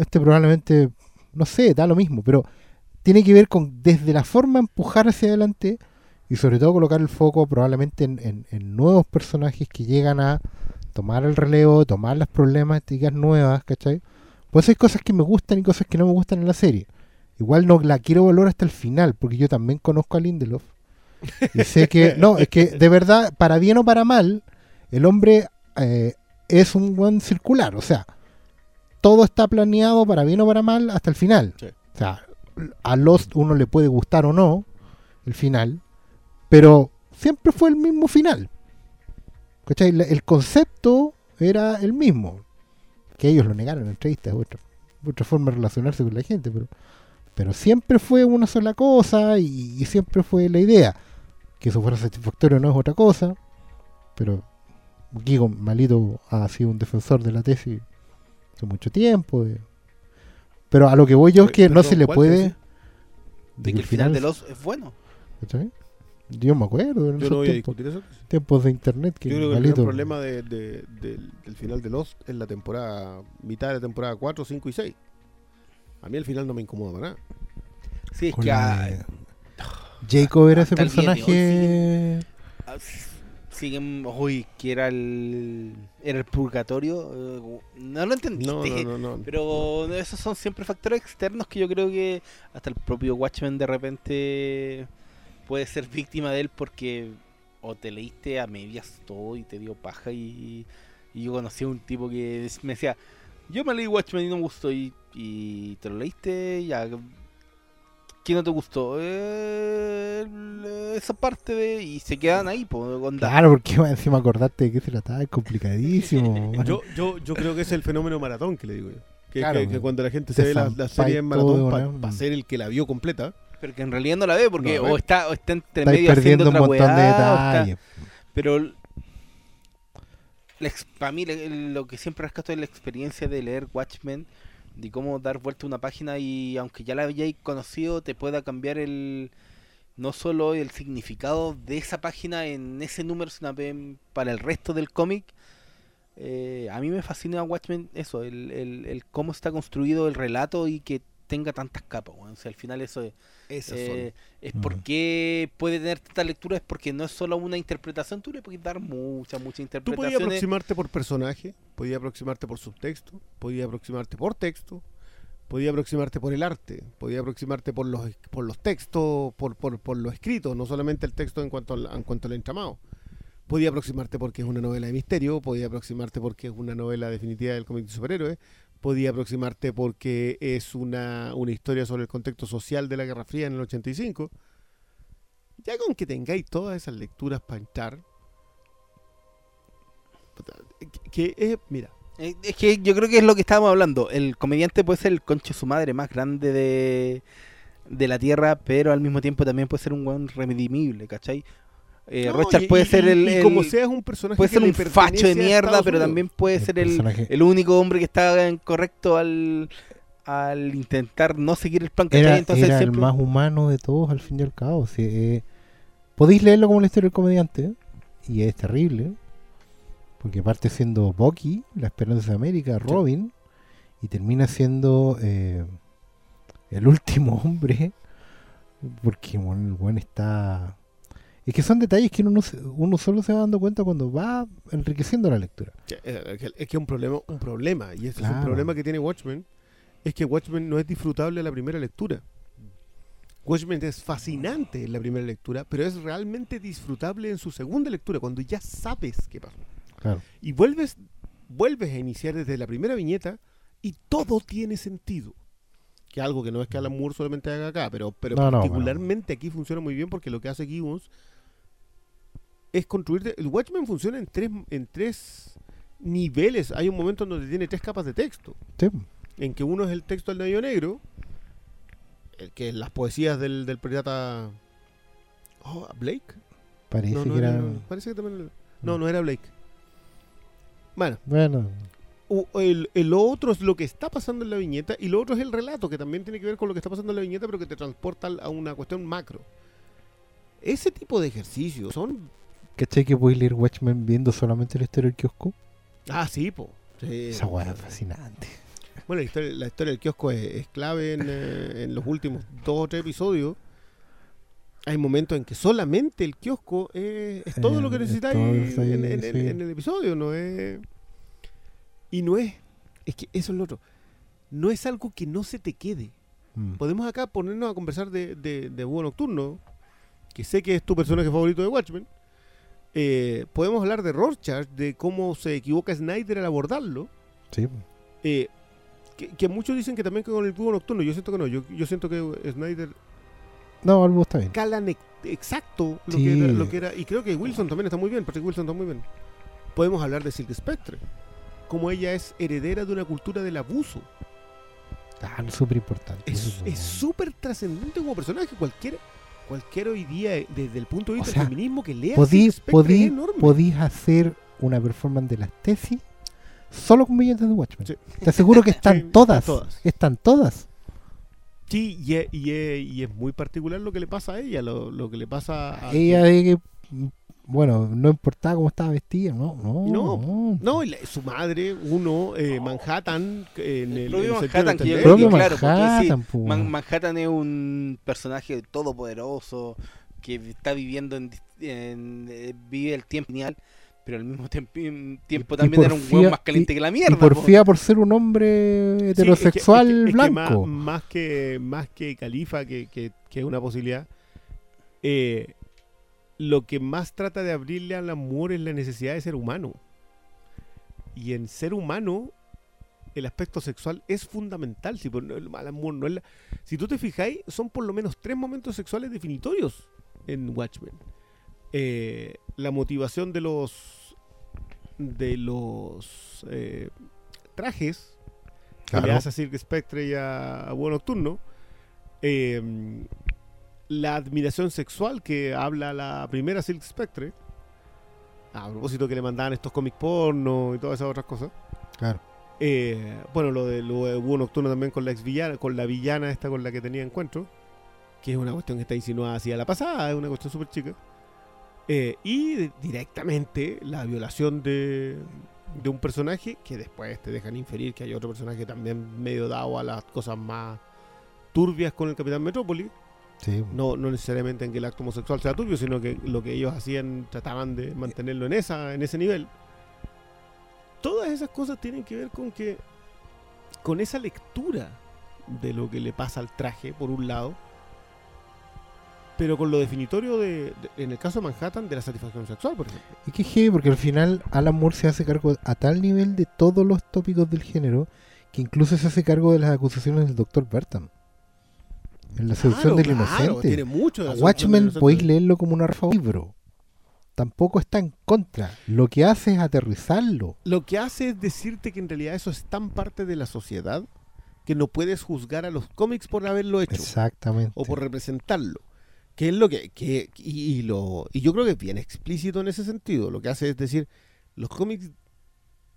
Este probablemente, no sé, da lo mismo, pero tiene que ver con desde la forma de empujar hacia adelante y sobre todo colocar el foco probablemente en, en- nuevos personajes que llegan a tomar el relevo, tomar las problemáticas nuevas, ¿cachai? Pues hay cosas que me gustan y cosas que no me gustan en la serie. Igual no la quiero valorar hasta el final, porque yo también conozco a Lindelof. Y sé que, no, es que de verdad, para bien o para mal, el hombre eh, es un buen circular. O sea, todo está planeado para bien o para mal hasta el final. Sí. O sea, a Lost uno le puede gustar o no el final, pero siempre fue el mismo final. ¿Cachai? El concepto era el mismo. Que ellos lo negaron en entrevistas, otra, otra forma de relacionarse con la gente, pero, pero siempre fue una sola cosa y, y siempre fue la idea. Que eso fuera satisfactorio no es otra cosa, pero Gigon Malito ha sido un defensor de la tesis hace mucho tiempo. eh. Pero a lo que voy yo es que no se le ¿cuál puede. De que el final de los es bueno. ¿cachai? Yo me acuerdo en Yo esos no voy a tiempos, discutir eso. tiempos de internet que Yo creo que el gran problema de- de- del, del final de Lost es la temporada, mitad de la temporada 4, 5 y 6. A mí el final no me incomoda para nada. Sí, es con que la ah, de- Jacob era ese de personaje. ah, siguen, uy, que era el era el purgatorio, eh, no lo entendiste. No, no, no. Pero esos son siempre factores externos que yo creo que hasta el propio Watchmen de repente puede ser víctima de él porque o te leíste a medias todo y te dio paja y, y yo conocí a un tipo que me decía, yo me leí Watchmen y no me gustó y, y te lo leíste ya. ¿Qué no te gustó? "Eh, esa parte de... Y se quedan ahí, pues, Claro, porque encima acordarte de qué se trataba es complicadísimo. Yo, yo, yo creo que es el fenómeno maratón que le digo yo. Que, Claro, que- que cuando la gente se ve la, serie en maratón para ¿no? ser el que la vio completa. Pero que en realidad no la ve porque No o está, o está entre medio haciendo perdiendo un otra montón de weá, está- detalles. Pero para mí lo que siempre rescato es la experiencia de leer Watchmen, de cómo dar vuelta a una página y aunque ya la hayáis conocido, te pueda cambiar el no solo el significado de esa página en ese número, sino para el resto del cómic. Eh, a mí me fascina Watchmen eso, el, el, el cómo está construido el relato y que tenga tantas capas. weón. O sea, al final eso es, eh, es Mm. porque puede tener tanta lectura, es porque no es solo una interpretación, tú le puedes dar muchas, muchas Tú podías aproximarte por personaje, podías aproximarte por subtexto, podías aproximarte por texto, podías aproximarte por el arte, podías aproximarte por los por los textos, por, por, por lo escrito, no solamente el texto en cuanto al, en cuanto al entramado. Podía aproximarte porque es una novela de misterio, podía aproximarte porque es una novela definitiva del cómic de superhéroes, podía aproximarte porque es una, una historia sobre el contexto social de la Guerra Fría en el 85. Ya con que tengáis todas esas lecturas para entrar, que, es, mira, Eh, Es que yo creo que es lo que estábamos hablando. El comediante puede ser el concho de su madre más grande de, de la tierra, pero al mismo tiempo también puede ser un buen redimible, ¿cachai? Eh, No, y- puede y- ser el, y un personaje puede que ser un facho de mierda, pero también puede El ser el, el único hombre que está incorrecto al, al intentar no seguir el plan, ¿cachai? Era, Entonces era el más humano de todos al fin y al cabo. sí, eh, podéis leerlo como la historia del comediante ¿eh? y es terrible. Porque parte siendo Bucky, la esperanza de América, Robin, y termina siendo eh, el último hombre. Porque bueno, el buen está. Es que son detalles que uno, uno solo se va dando cuenta cuando va enriqueciendo la lectura. Es que es un problema, un problema, y ese es un Claro. problema que tiene Watchmen, es que Watchmen no es disfrutable a la primera lectura. Watchmen es fascinante en la primera lectura, pero es realmente disfrutable en su segunda lectura, cuando ya sabes qué pasó. Claro. Y vuelves, vuelves a iniciar desde la primera viñeta y todo tiene sentido. Que algo que no es que Alan Moore solamente haga acá, pero, pero No, no, particularmente aquí funciona muy bien porque lo que hace Gibbons es construir. El Watchmen funciona en tres, en tres niveles. Hay un momento en donde tiene tres capas de texto. Sí, En que uno es el texto del navío negro, el que es las poesías del, del pirata. Oh, ¿Blake? parece No, no que era- era. parece que también. era- No, no era Blake. Bueno, Bueno, el, el otro es lo que está pasando en la viñeta y lo otro es el relato, que también tiene que ver con lo que está pasando en la viñeta, pero que te transporta a una cuestión macro. Ese tipo de ejercicios son... ¿cachai que podéis leer Watchmen viendo solamente la historia del kiosco? Ah, sí, po. Sí. Esa weá es fascinante. Bueno, la historia, la historia del kiosco es, es clave en, eh, en los últimos dos o tres episodios. Hay momentos en que solamente el kiosco es, es todo Eh, lo que es necesitáis todo lo que en, necesitáis, en- en- sí. en el episodio, no es... Y no es... Es que eso es lo otro. No es algo que no se te quede. Mm. Podemos acá ponernos a conversar de, de, de Búho Nocturno, que sé que es tu personaje favorito de Watchmen. Eh, podemos hablar de Rorschach, de cómo se equivoca Snyder al abordarlo. Sí, Eh, que, que muchos dicen que también con el Búho Nocturno. Yo siento que no. Yo, yo siento que Snyder no, algo está bien. calan ex- exacto lo, Sí. que era, lo que era. Y creo que Wilson también está muy bien. Patrick Wilson está muy bien. Podemos hablar de Silk Spectre. Como ella es heredera de una cultura del abuso. Ah, súper importante. Es es súper trascendente como personaje. Cualquier, cualquier hoy día, eh, desde el punto de O vista sea, del feminismo, que lea Podí, Silk Spectre podí, es enorme. podís hacer una performance de las tesis solo con viñetas de Watchmen. Sí. Te aseguro que están Sí, todas. todas. Están todas. Sí, y es, y, es, y es muy particular lo que le pasa a ella, lo, lo que le pasa a... Ella que, mm, bueno, no importaba cómo estaba vestida, no, no. No, No, y la- su madre, uno, eh, Manhattan, eh, en el, El propio el Manhattan, que yo entender- creo Propio que, claro, porque Manhattan, sí, po, Man- weón. Manhattan es un personaje todopoderoso que está viviendo en, eh, vive el tiempo genial, pero al mismo tiempo, tiempo también era un hueón más caliente que la mierda. y porfía po. por ser un hombre Sí, heterosexual es que- es que- es que blanco. más, más que, más que califa, que, que, que una posibilidad, eh, lo que más trata de abrirle al amor es la necesidad de ser humano. Y en ser humano, el aspecto sexual es fundamental. Si, por- el amor no es la- si tú te fijáis, son por lo menos tres momentos sexuales definitorios en Watchmen. Eh, la motivación de los de los eh, trajes que le Claro. hace a Silk Spectre y a, a Búho Nocturno, eh, la admiración sexual que habla la primera Silk Spectre, a propósito que le mandaban estos cómics porno y todas esas otras cosas. Claro. Eh, bueno, lo de, lo de Búho Nocturno también con la ex villana, con la villana esta con la que tenía encuentro, que es una cuestión que está insinuada hacia la pasada, es una cuestión súper chica. Eh, y directamente la violación de, de un personaje que después te dejan inferir que hay otro personaje también medio dado a las cosas más turbias con el Capitán Metrópoli. Sí. No, no necesariamente en que el acto homosexual sea turbio, sino que lo que ellos hacían trataban de mantenerlo en esa, en ese nivel. Todas esas cosas tienen que ver con que con esa lectura de lo que le pasa al traje, por un lado, pero con lo definitorio de, de- en el caso de Manhattan, de la satisfacción sexual, por ejemplo. Y que heavy, porque al final Alan Moore se hace cargo a tal nivel de todos los tópicos del género que incluso se hace cargo de las acusaciones del Dr. Bertham. En la seducción Claro, del claro, inocente. tiene mucho de A la seducción del Watchmen podéis leerlo como un libro. Tampoco está en contra. Lo que hace es aterrizarlo. Lo que hace es decirte que en realidad eso es tan parte de la sociedad que no puedes juzgar a los cómics por haberlo hecho. Exactamente. o por representarlo. Que es lo que, que y, y lo y yo creo que es bien explícito en ese sentido. Lo que hace es decir, los cómics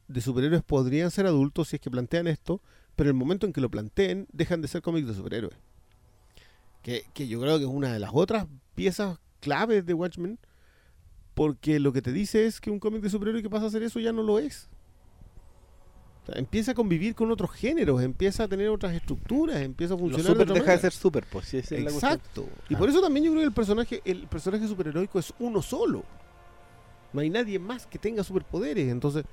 de superhéroes podrían ser adultos si es que plantean esto, pero en el momento en que lo planteen, dejan de ser cómics de superhéroes. Que, que yo creo que es una de las otras piezas claves de Watchmen, porque lo que te dice es que un cómic de superhéroe que pasa a ser eso ya no lo es. O sea, empieza a convivir con otros géneros, empieza a tener otras estructuras, empieza a Lo funcionar super de otra deja de ser super, pues la. Exacto. Y Ah. por eso también yo creo que el personaje, el personaje superheroico es uno solo. No hay nadie más que tenga superpoderes. Entonces,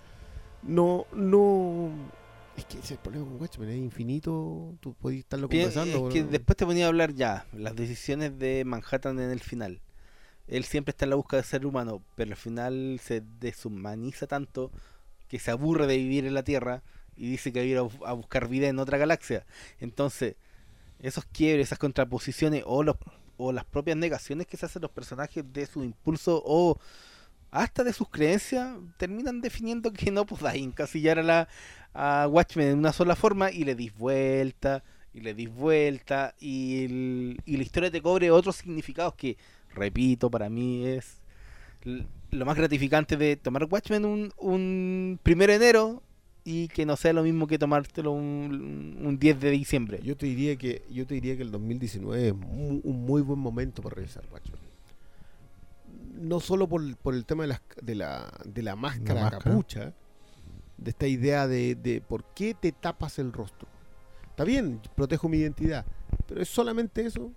no, no. Es que ese es el problema con Watchmen, es infinito. Tú puedes estarlo conversando. es que después te ponía a hablar ya, las decisiones de Manhattan en el final. Él siempre está en la búsqueda de ser humano, pero al final se deshumaniza tanto que se aburre de vivir en la Tierra y dice que va a ir a buscar vida en otra galaxia. Entonces, esos quiebres, esas contraposiciones o, los, o las propias negaciones que se hacen los personajes de su impulso o hasta de sus creencias terminan definiendo que no podáis encasillar a la a Watchmen en una sola forma y le dis vuelta y le dis vuelta y, y la historia te cobre otros significados que repito para mí es lo más gratificante de tomar Watchmen un, un primero de enero y que no sea lo mismo que tomártelo un, un 10 de diciembre Yo te diría que yo te diría que el 2019 es mu- un muy buen momento para revisar Watchmen. No solo por, por el tema de, las- de la, de la máscara máscara. capucha, de esta idea de, de por qué te tapas el rostro. Está bien, protejo mi identidad, pero es solamente eso.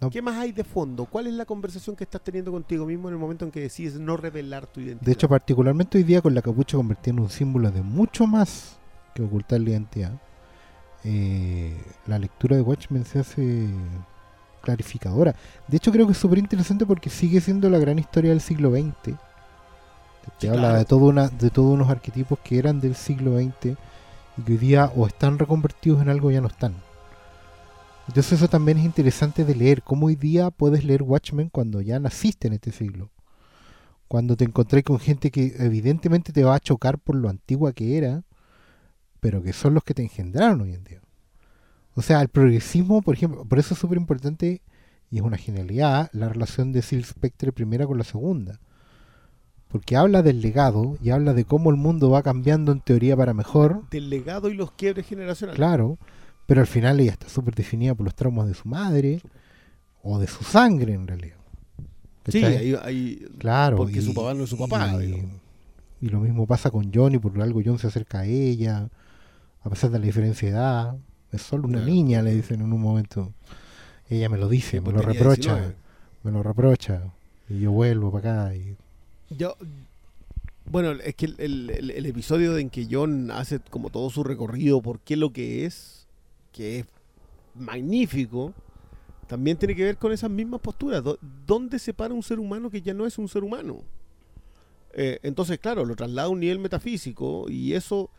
No. ¿Qué más hay de fondo? ¿Cuál es la conversación que estás teniendo contigo mismo en el momento en que decides no revelar tu identidad? De hecho, particularmente hoy día con la capucha convertida en un símbolo de mucho más que ocultar la identidad, eh, la lectura de Watchmen se hace clarificadora. De hecho, creo que es súper interesante porque sigue siendo la gran historia del siglo XX. Te, Sí, habla claro. de, todo una, de todos unos arquetipos que eran del siglo XX y que hoy día o están reconvertidos en algo o ya no están. Entonces eso también es interesante de leer, cómo hoy día puedes leer Watchmen cuando ya naciste en este siglo. Cuando te encontré con gente que evidentemente te va a chocar por lo antigua que era, pero que son los que te engendraron hoy en día. O sea, el progresismo, por ejemplo, por eso es súper importante y es una genialidad la relación de Silk Spectre primera con la segunda. Porque habla del legado y habla de cómo el mundo va cambiando en teoría para mejor, Del legado y los quiebres generacionales. claro, pero al final ella está súper definida por los traumas de su madre o de su sangre en realidad. Sí, ahí, ahí- Claro. Porque su papá no es su papá, Y, y lo mismo pasa con Johnny, por algo John se acerca a ella, a pesar de la diferencia de edad. Es solo una Claro. niña, le dicen en un momento. Ella me lo dice, me lo reprocha, 19. me lo reprocha. Y yo vuelvo para acá. Y, Yo, bueno, es que el, el- episodio en que John hace como todo su recorrido, por qué lo que es, que es magnífico, también tiene que ver con esas mismas posturas. ¿Dónde se para un ser humano que ya no es un ser humano? Eh, entonces, claro, lo traslada a un nivel metafísico y eso...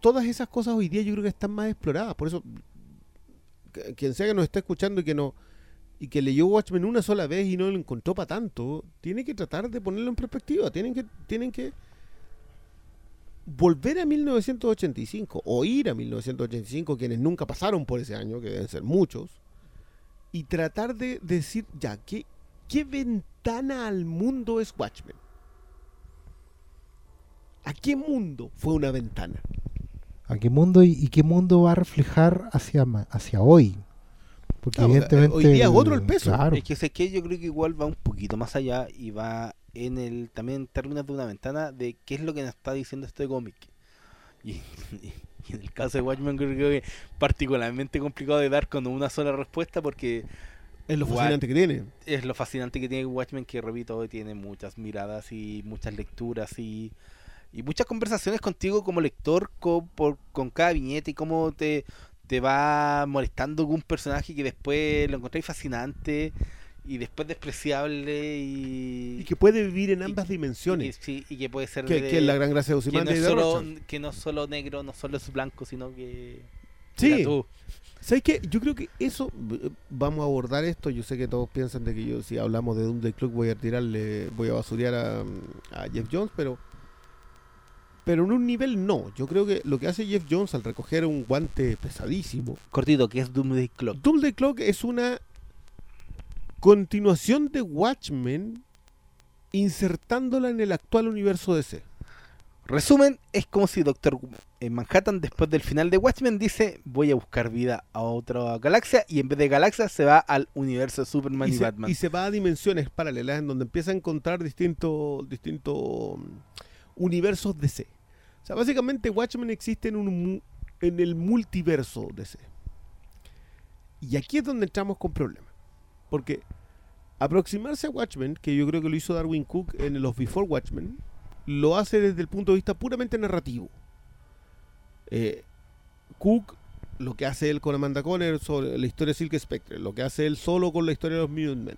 Todas esas cosas hoy día yo creo que están más exploradas. Por eso, quien sea que nos esté escuchando y que no y que leyó Watchmen una sola vez y no lo encontró para tanto, tiene que tratar de ponerlo en perspectiva. Tienen que, tienen que volver a 1985 o ir a 1985, quienes nunca pasaron por ese año, que deben ser muchos, y tratar de decir, ya, ¿qué, qué ventana al mundo es Watchmen? ¿A qué mundo fue una ventana? ¿A qué mundo y, y qué mundo va a reflejar hacia, hacia hoy? Porque Claro, evidentemente... hoy día es otro el peso. Claro. Es que sé que yo creo que igual va un poquito más allá y va en el también en términos de una ventana de qué es lo que nos está diciendo este cómic. Y, y en el caso de Watchmen creo que particularmente complicado de dar con una sola respuesta porque Es lo fascinante que tiene. es lo fascinante que tiene Watchmen que repito tiene muchas miradas y muchas lecturas y, y muchas conversaciones contigo como lector con, por, con cada viñeta y cómo te, te va molestando un personaje que después lo encontráis fascinante y después despreciable y, Y que puede vivir en y- ambas y- dimensiones. sí, y que puede ser Que, de- que es la gran gracia de que no, y solo, que no solo negro, no solo es blanco, sino que... Sí. ¿Sabes qué? Yo creo que eso, eh, vamos a abordar esto. Yo sé que todos piensan de que yo, si hablamos de Doomsday Clock, voy a tirarle, voy a basurear a, a Jeff Jones, pero. Pero en un nivel no. Yo creo que lo que hace Jeff Jones al recoger un guante pesadísimo. Cortito, que es Doomsday Clock. Doomsday Clock es una continuación de Watchmen insertándola en el actual universo DC. Resumen, es como si Doctor Manhattan después del final de Watchmen dice voy a buscar vida a otra galaxia y en vez de galaxia se va al universo de Superman y, y, se, Batman. y se va a dimensiones paralelas en donde empieza a encontrar distintos distintos mm, universos DC. O sea, básicamente Watchmen existe en, un, en el multiverso DC. Y aquí es donde entramos con problemas. Porque aproximarse a Watchmen, que yo creo que lo hizo Darwin Cook en los Before Watchmen, lo hace desde el punto de vista puramente narrativo. Eh, Cook, lo que hace él con Amanda Conner sobre la historia de Silk Spectre, lo que hace él solo con la historia de los Minutemen,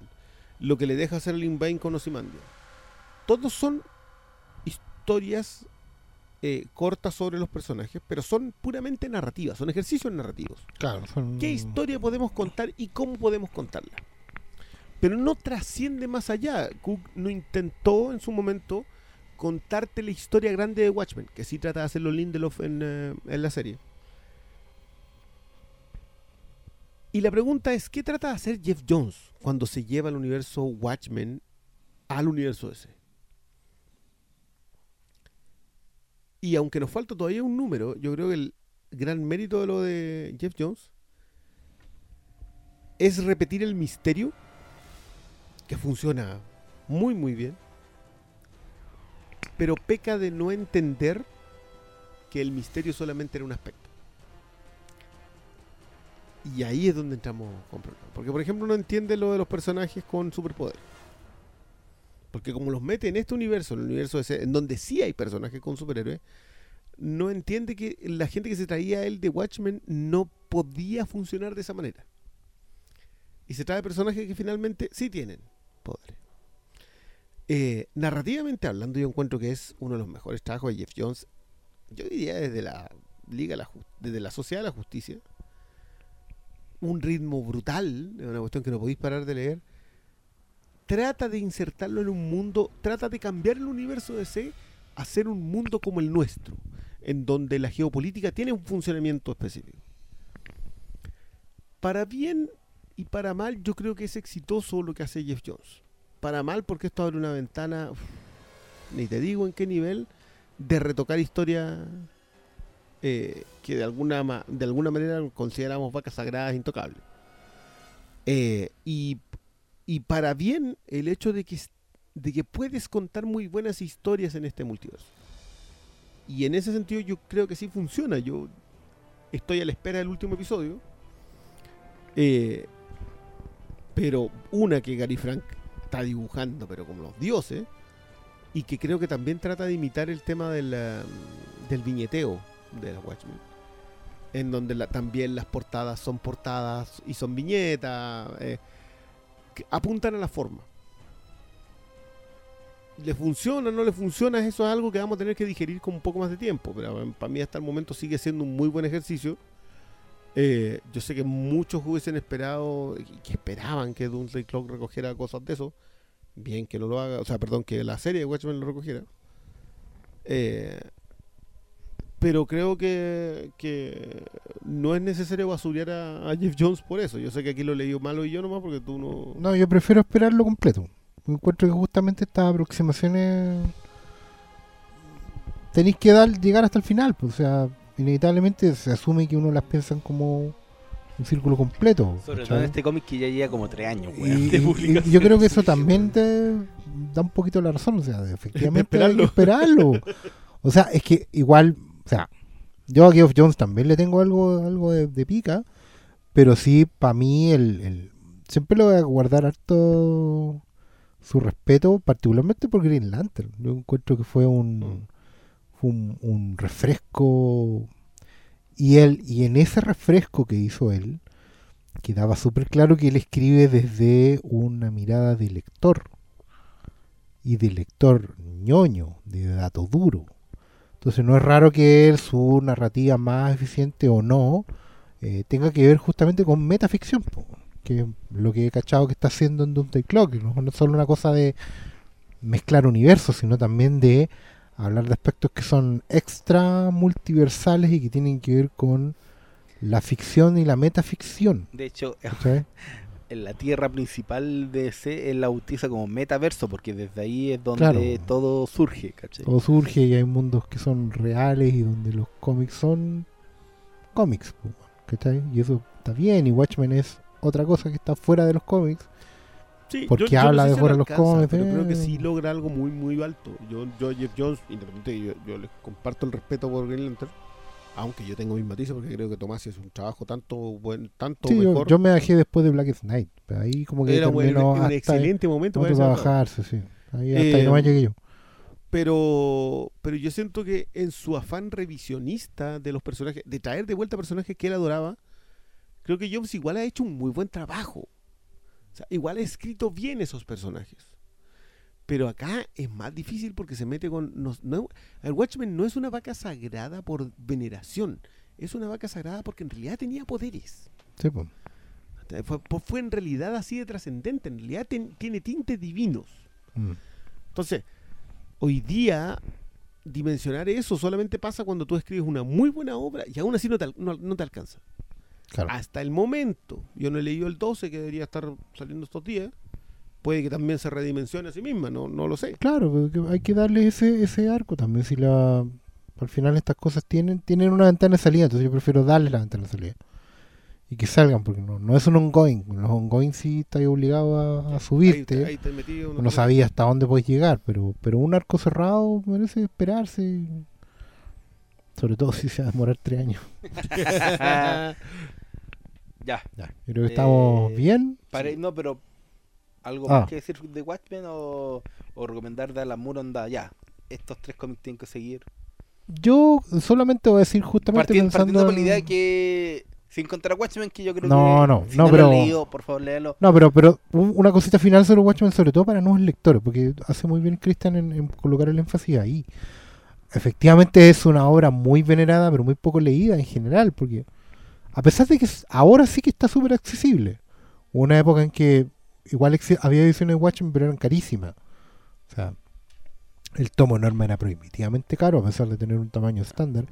lo que le deja hacer Lin Bain con Ozymandias. Todos son historias eh, cortas sobre los personajes, pero son puramente narrativas, son ejercicios narrativos. Claro, son- ¿Qué historia podemos contar y cómo podemos contarla? Pero no trasciende más allá. Cook no intentó en su momento contarte la historia grande de Watchmen, que sí trata de hacerlo Lindelof en, eh, en la serie. Y la pregunta es, ¿qué trata de hacer Jeff Jones cuando se lleva el universo Watchmen al universo DC? Y aunque nos falta todavía un número, yo creo que el gran mérito de lo de Jeff Jones es repetir el misterio que funciona muy muy bien, pero peca de no entender que el misterio solamente era un aspecto. Y ahí es donde entramos con problemas. Porque, por ejemplo, no entiende lo de los personajes con superpoder. Porque como los mete en este universo, en el universo ese, en donde sí hay personajes con superhéroes, no entiende que la gente que se traía a él de Watchmen no podía funcionar de esa manera. Y se trae personajes que finalmente sí tienen poder. Eh, narrativamente hablando, yo encuentro que es uno de los mejores trabajos de Jeff Jones. Yo diría desde la Liga, la desde la Sociedad de la Justicia. Un ritmo brutal, es una cuestión que no podéis parar de leer. Trata de insertarlo en un mundo, trata de cambiar el universo de C a ser un mundo como el nuestro, en donde la geopolítica tiene un funcionamiento específico. Para bien y para mal, yo creo que es exitoso lo que hace Jeff Jones. Para mal, porque esto abre una ventana, ni te digo en qué nivel, de retocar historia eh, que de alguna, de alguna manera consideramos vacas sagradas intocables. Eh, y, y para bien, el hecho de que, de que puedes contar muy buenas historias en este multiverso. Y en ese sentido yo creo que sí funciona. Yo estoy a la espera del último episodio. Eh, pero una que Gary Frank está dibujando, pero como los dioses. Y que creo que también trata de imitar el tema ah, del viñeteo de los Watchmen. En donde la- también las portadas son portadas y son viñetas. eh, apuntan a la forma. ¿Le funciona o no le funciona? Eso es algo que vamos a tener que digerir con un poco más de tiempo. Pero eh, para mí hasta el momento sigue siendo un muy buen ejercicio. Eh, yo sé que muchos hubiesen esperado que esperaban que Doomsday Clock recogiera cosas de eso. Bien que no lo haga, o sea, perdón, que la serie de Watchmen lo recogiera. Eh, pero creo que, que no es necesario basurear a, a Jeff Jones por eso. Yo sé que aquí lo leí malo y yo nomás porque tú no... No, yo prefiero esperarlo completo. Encuentro que justamente estas aproximaciones tenéis que dar, llegar hasta el final. Pues, o sea, inevitablemente se asume que uno las piensa como un círculo completo. Sobre todo en este cómic que ya lleva como tres años, Y, weón, de y- yo creo que eso también te da un poquito la razón. O sea, de efectivamente hay que esperarlo. O sea, es que igual, o sea, yo a Geoff Jones también le tengo algo, algo de, de pica, pero sí, para mí, el, el- siempre lo voy a guardar harto su respeto, particularmente por Green Lantern. Yo encuentro que fue un, fue un, un refresco. Y él, y en ese refresco que hizo él, quedaba súper claro que él escribe desde una mirada de lector y de lector ñoño, de dato duro. Entonces no es raro que él, su narrativa más eficiente o no, eh, tenga que ver justamente con metaficción, po, que es lo que he cachado que está haciendo en Doomsday Clock, no, no es solo una cosa de mezclar universos, sino también de hablar de aspectos que son extra multiversales y que tienen que ver con la ficción y la metaficción. De hecho, ¿cachai? en la tierra principal de DC él la utiliza como metaverso, porque desde ahí es donde Claro. todo surge, ¿cachai? todo surge y hay mundos que son reales y donde los cómics son cómics, ¿cachai? Y eso está bien, y Watchmen es otra cosa que está fuera de los cómics. Sí, Porque yo- yo no habla sé de si fuera lo los alcanza, cómics, Pero creo que eh. sí logra algo muy, muy alto. Yo, yo Jeff Jones, independiente, yo, yo les comparto el respeto por Green Lantern. Aunque yo tengo mis matices porque creo que Tomás es un trabajo tanto buen, tanto Sí, yo, mejor. yo me bajé después de Black Knight, pero ahí como que Era un, un excelente momento para bajarse, sí. Ahí hasta ahí Eh, nomás llegué yo. Pero, pero yo siento que en su afán revisionista de los personajes, de traer de vuelta personajes que él adoraba, creo que Jones igual ha hecho un muy buen trabajo. O sea, igual ha escrito bien esos personajes. Pero acá es más difícil porque se mete con... no- no- el Watchmen no es una vaca sagrada por veneración. Es una vaca sagrada porque en realidad tenía poderes. Sí, po. Fue, fue en realidad así de trascendente. En realidad ten- tiene tintes divinos. Mm. Entonces, hoy día dimensionar eso solamente pasa cuando tú escribes una muy buena obra y aún así no te, no- no te alcanza. Claro. Hasta el momento, yo no he leído el 12 que debería estar saliendo estos días. Puede que también se redimensione a sí misma, no, no lo sé. Claro, pero que hay que darle ese, ese arco también. Si la, al final estas cosas tienen, tienen una ventana de salida, entonces yo prefiero darle la ventana de salida. Y que salgan, porque no, no es un ongoing. Los ongoing sí estás obligado a, a subirte. Ahí, ahí te metí una no sabía hasta dónde puedes llegar, pero, pero un arco cerrado merece esperarse. Sobre todo si se va a demorar tres años. ya. Ya, creo que estamos Eh, bien. Para- No, pero algo Ah. más que decir de Watchmen o, o recomendar de Alan Moore, onda, ya. Estos tres cómics tienen que seguir. Yo solamente voy a decir justamente pensando partiendo por la idea de que sin contar a Watchmen, que yo creo No, que no, si no, no pero- lo leído, por favor, léelo. No, pero, pero un- una cosita final sobre Watchmen, sobre todo para nuevos lectores, porque hace muy bien Christian en, en colocar el énfasis ahí. Efectivamente es una obra muy venerada, pero muy poco leída en general, porque a pesar de que ahora sí que está súper accesible, una época en que igual había ediciones de Watchmen, pero eran carísimas. O sea, el tomo norma era prohibitivamente caro, a pesar de tener un tamaño estándar.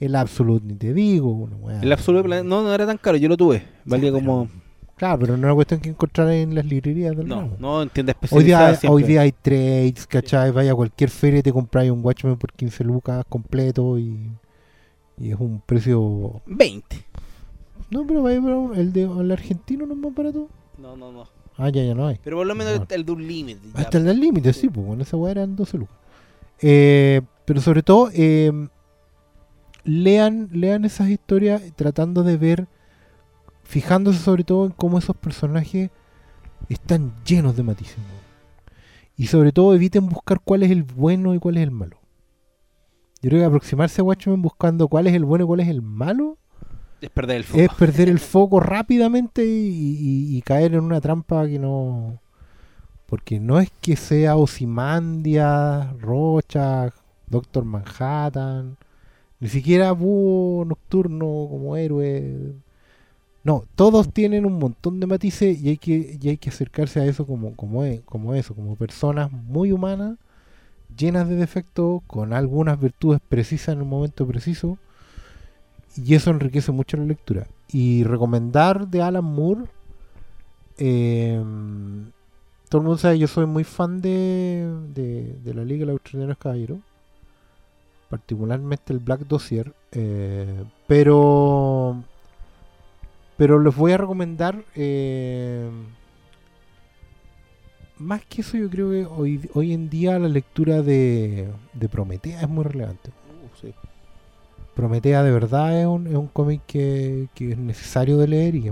El Absolute, ni te digo, una. El Absolute no, no era tan caro, yo lo tuve. Valía como. Claro, pero no es una cuestión que encontrar en las librerías del No, no entiende Hoy día, especializada. hoy día hay trades, ¿cachai? Vaya a cualquier feria y te compráis un Watchmen por 15 lucas completo y, y es un precio... 20. No, pero vaya, pero el de el argentino no es más barato. No, no, no. Ah, ya, ya no hay. Pero por lo menos Bueno. el de un límite. Hasta el del límite, sí, Sí. pues bueno, esa weá eran 12 lucas. Eh, pero sobre todo, eh, lean, lean esas historias tratando de ver, fijándose sobre todo en cómo esos personajes están llenos de matices. ¿no? Y sobre todo eviten buscar cuál es el bueno y cuál es el malo. Yo creo que aproximarse a Watchmen buscando cuál es el bueno y cuál es el malo Es perder el foco. es perder el foco rápidamente y, caer en una trampa que no. Porque no es que sea Osimandia, Rocha, Doctor Manhattan, ni siquiera Búho Nocturno como héroe. No, todos tienen un montón de matices y hay que, y hay que acercarse a eso como, como, como eso, como personas muy humanas, llenas de defectos, con algunas virtudes precisas en el momento preciso, y eso enriquece mucho la lectura. Y recomendar de Alan Moore, eh, todo el mundo sabe, yo soy muy fan de, de, la Liga de los Extraordinarios Caballeros, particularmente el Black Dossier, eh, pero pero les voy a recomendar eh, más que eso yo creo que hoy, hoy en día la lectura de, de Prometea es muy relevante. Prometea de verdad es un, es un cómic que, que es necesario de leer y,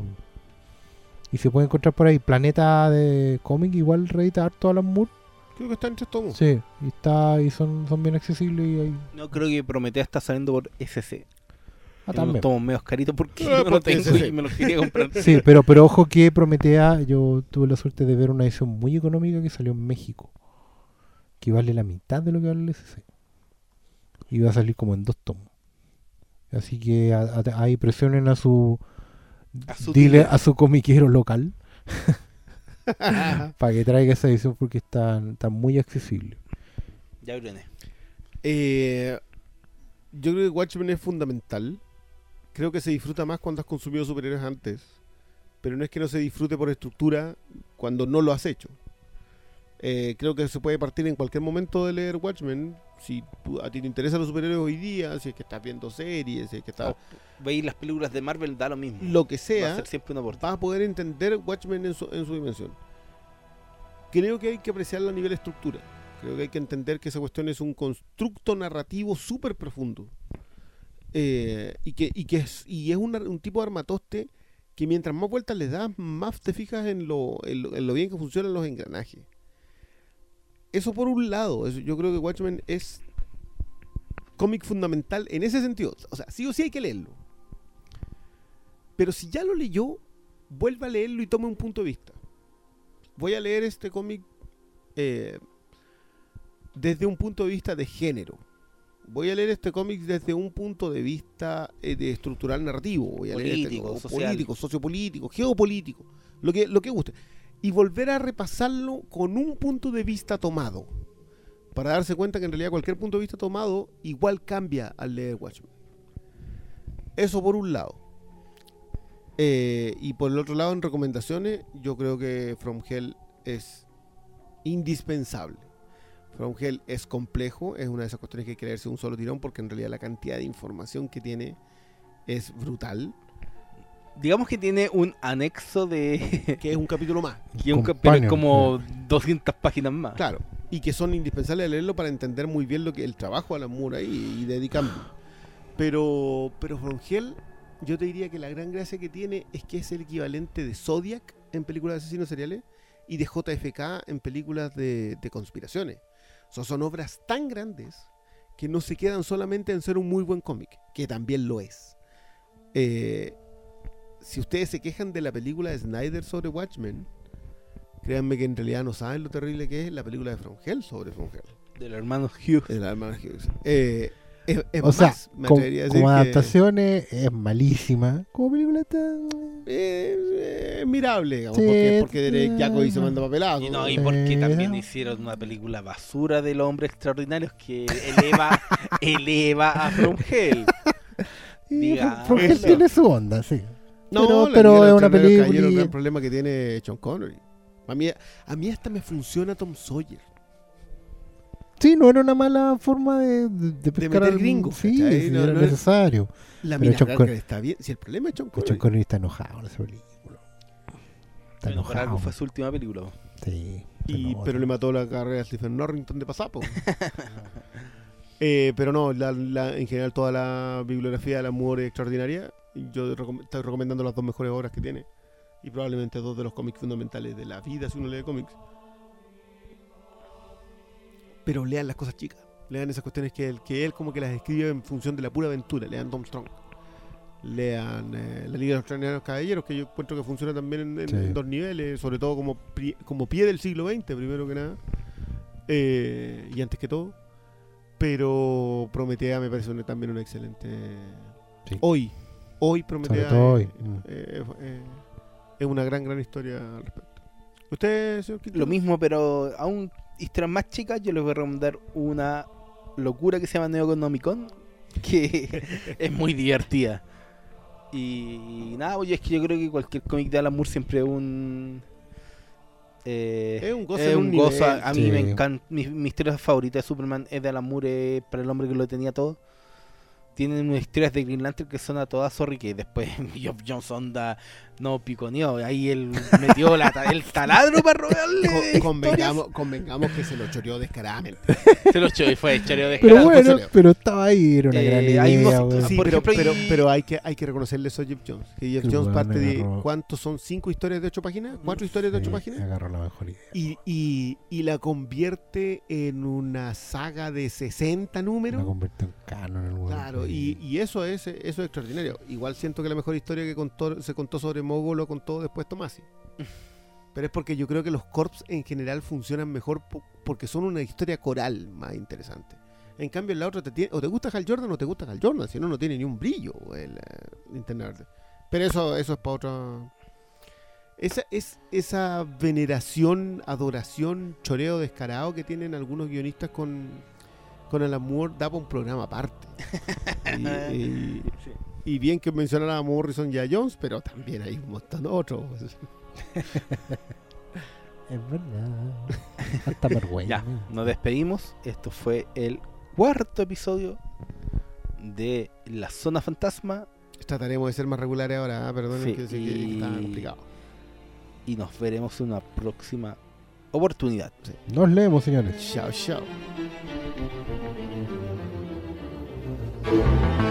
y se puede encontrar por ahí Planeta de cómic igual reedita harto Alan Moore Creo que está en tres tomos. sí y está y son, son bien accesibles y hay, No creo que Prometea está saliendo por SC. ah, unos también. tomos medios caritos porque Ah, no lo porque tengo SC. y me los quería comprar. Sí, pero, pero ojo que Prometea, yo tuve la suerte de ver una edición muy económica que salió en México, que vale la mitad de lo que vale el SC. Y va a salir como en dos tomos. Así que a- a- ahí presionen a su, A su dile a su comiquero local para que traiga esa edición porque está, está muy accesible. Ya, Brené. Eh, yo creo que Watchmen es fundamental. Creo que se disfruta más cuando has consumido superhéroes antes. Pero no es que no se disfrute por estructura cuando no lo has hecho. Eh, creo que se puede partir en cualquier momento de leer Watchmen. Si tú- a ti te interesan los superhéroes hoy día, si es que estás viendo series, si es que estás... Veis las películas de Marvel, da lo mismo. Lo que Va a sea, ser siempre una vas a poder entender Watchmen en su, en su dimensión. Creo que hay que apreciarlo a nivel estructura. Creo que hay que entender que esa cuestión es un constructo narrativo súper profundo. Eh, y, que, y que es, y es un tipo de armatoste que mientras más vueltas le das, más te fijas en lo, en lo, en lo bien que funcionan los engranajes. Eso por un lado, yo creo que Watchmen es cómic fundamental en ese sentido. O sea, sí o sí hay que leerlo. Pero si ya lo leyó, vuelva a leerlo y tome un punto de vista. Voy a leer este cómic eh, desde un punto de vista de género. Voy a leer este cómic desde un punto de vista eh, de estructural narrativo. Voy a leer este Político, social. político, sociopolítico, geopolítico, lo que, lo que guste. Y volver a repasarlo con un punto de vista tomado. Para darse cuenta que en realidad cualquier punto de vista tomado igual cambia al leer Watchmen. Eso por un lado. Eh, y por el otro lado, en recomendaciones, yo creo que From Hell es indispensable. From Hell es complejo, es una de esas cuestiones que hay que leerse un solo tirón porque en realidad la cantidad de información que tiene es brutal. Digamos que tiene un anexo de. Que es un capítulo más, que un cap- pero es como 200 páginas más. claro. Y que son indispensables de leerlo para entender muy bien lo que el trabajo de Alan Moore ahí y de Campbell. Pero, pero From Hell, yo te diría que la gran gracia que tiene es que es el equivalente de Zodiac en películas de asesinos seriales y de JFK en películas de, de conspiraciones. O sea, son obras tan grandes que no se quedan solamente en ser un muy buen cómic, que también lo es. Eh, si ustedes se quejan de la película de Snyder sobre Watchmen, créanme que en realidad no saben lo terrible que es la película de From Hell sobre From Hell. De los hermanos Hughes. El hermano Hughes. Eh, es, es O sea, más, me com- atrevería a decir como que, adaptaciones es malísima. Como película está... eh, es mirable, digamos, Sí, porque, porque Jacobi se no. manda papelazo. Y no, y Eh, porque también no. hicieron una película basura del hombre extraordinario que eleva, eleva a From Hell. Y From Hell tiene su onda, sí. No, pero- la pero es una película El gran problema que tiene Sean Connery. A mí, a mí hasta me funciona Tom Sawyer. Sí, no era una mala forma de, de, de pescar meter al- gringos, Sí, No, era no necesario. La Pero Mina Sean Harker Con- está bien. Si el problema es Sean Que Sean Connery. Connery está enojado en esa película. Está Bueno, por algo enojado. fue su última película. Sí, Y, pero le mató la carrera a Stephen Norrington de pasapo. eh, pero no, la- la- en general toda la bibliografía de la muerte es extraordinaria. Yo recom- estoy recomendando las dos mejores obras que tiene. Y probablemente dos de los cómics fundamentales de la vida si uno lee cómics. Pero lean las cosas chicas. Lean esas cuestiones que él, que él como que las escribe en función de la pura aventura. Lean Tom Strong. Lean eh, La Liga de los Extraordinarios Caballeros, que yo encuentro que funciona también en, en- Sí. en dos niveles, sobre todo como, como pie del siglo XX, primero que nada. Eh, y antes que todo. Pero Prometea me parece una- también una excelente. Sí. Hoy, hoy Prometea hoy, mm. eh, eh, es una gran, gran historia al respecto. ¿Usted, señor Quintero? Lo mismo, pero aún historias más chicas, yo les voy a recomendar una locura que se llama Neoconomicon, que es muy divertida. Y nada, oye, es que yo creo que cualquier cómic de Alan Moore siempre es un. eh, Es un gozo es un un gozo. A mí me encanta. Mi, mi historia favorita de Superman es de Alan Moore, eh, para el hombre que lo tenía todo. Tienen unas historias de Green Lantern que son a todas sorry que después Geoff Johnson da no piconeó. Ahí él metió la el taladro para robarle. Convengamos, convengamos que se lo choreó descaradamente. Se lo echó y fue choreo de Pero Claro, bueno, pero estaba ahí, era una Eh, gran idea. Sí, Por pero, ejemplo, pero, y- pero hay que hay que reconocerle eso a Jeff Jones. Que Jeff El Jones parte de. agarró- ¿Cuántos son? ¿Cinco historias de ocho páginas? ¿Cuatro historias de ocho Sí, páginas? Agarró la mejor idea. Y, y, y la convierte en una saga de 60 números. La convirtió en canon el weón. Claro, y, y eso es eso es extraordinario. Igual siento que la mejor historia que contó, se contó sobre Mogo lo contó después Tomasi. Pero es porque yo creo que los corps en general funcionan mejor po- porque son una historia coral más interesante. En cambio, en la otra te tiene, o te gusta Hal Jordan o te gusta Hal Jordan, si no, no tiene ni un brillo el eh, Linterna Verde. Pero eso, eso es para otra. Esa, es, esa veneración, adoración, choreo descarado que tienen algunos guionistas con, con el amor da para un programa aparte. y, y- y bien que mencionara a Morrison y a Jones, pero también hay un montón de otros. Es verdad. Hasta vergüenza. Ya, nos despedimos. Esto fue el cuarto episodio de La Zona Fantasma. Trataremos de ser más regulares ahora, ¿ah? perdonen Sí, que sé que y- está complicado. Y nos veremos en una próxima oportunidad. Nos leemos, señores. Chao, chao. Thank you.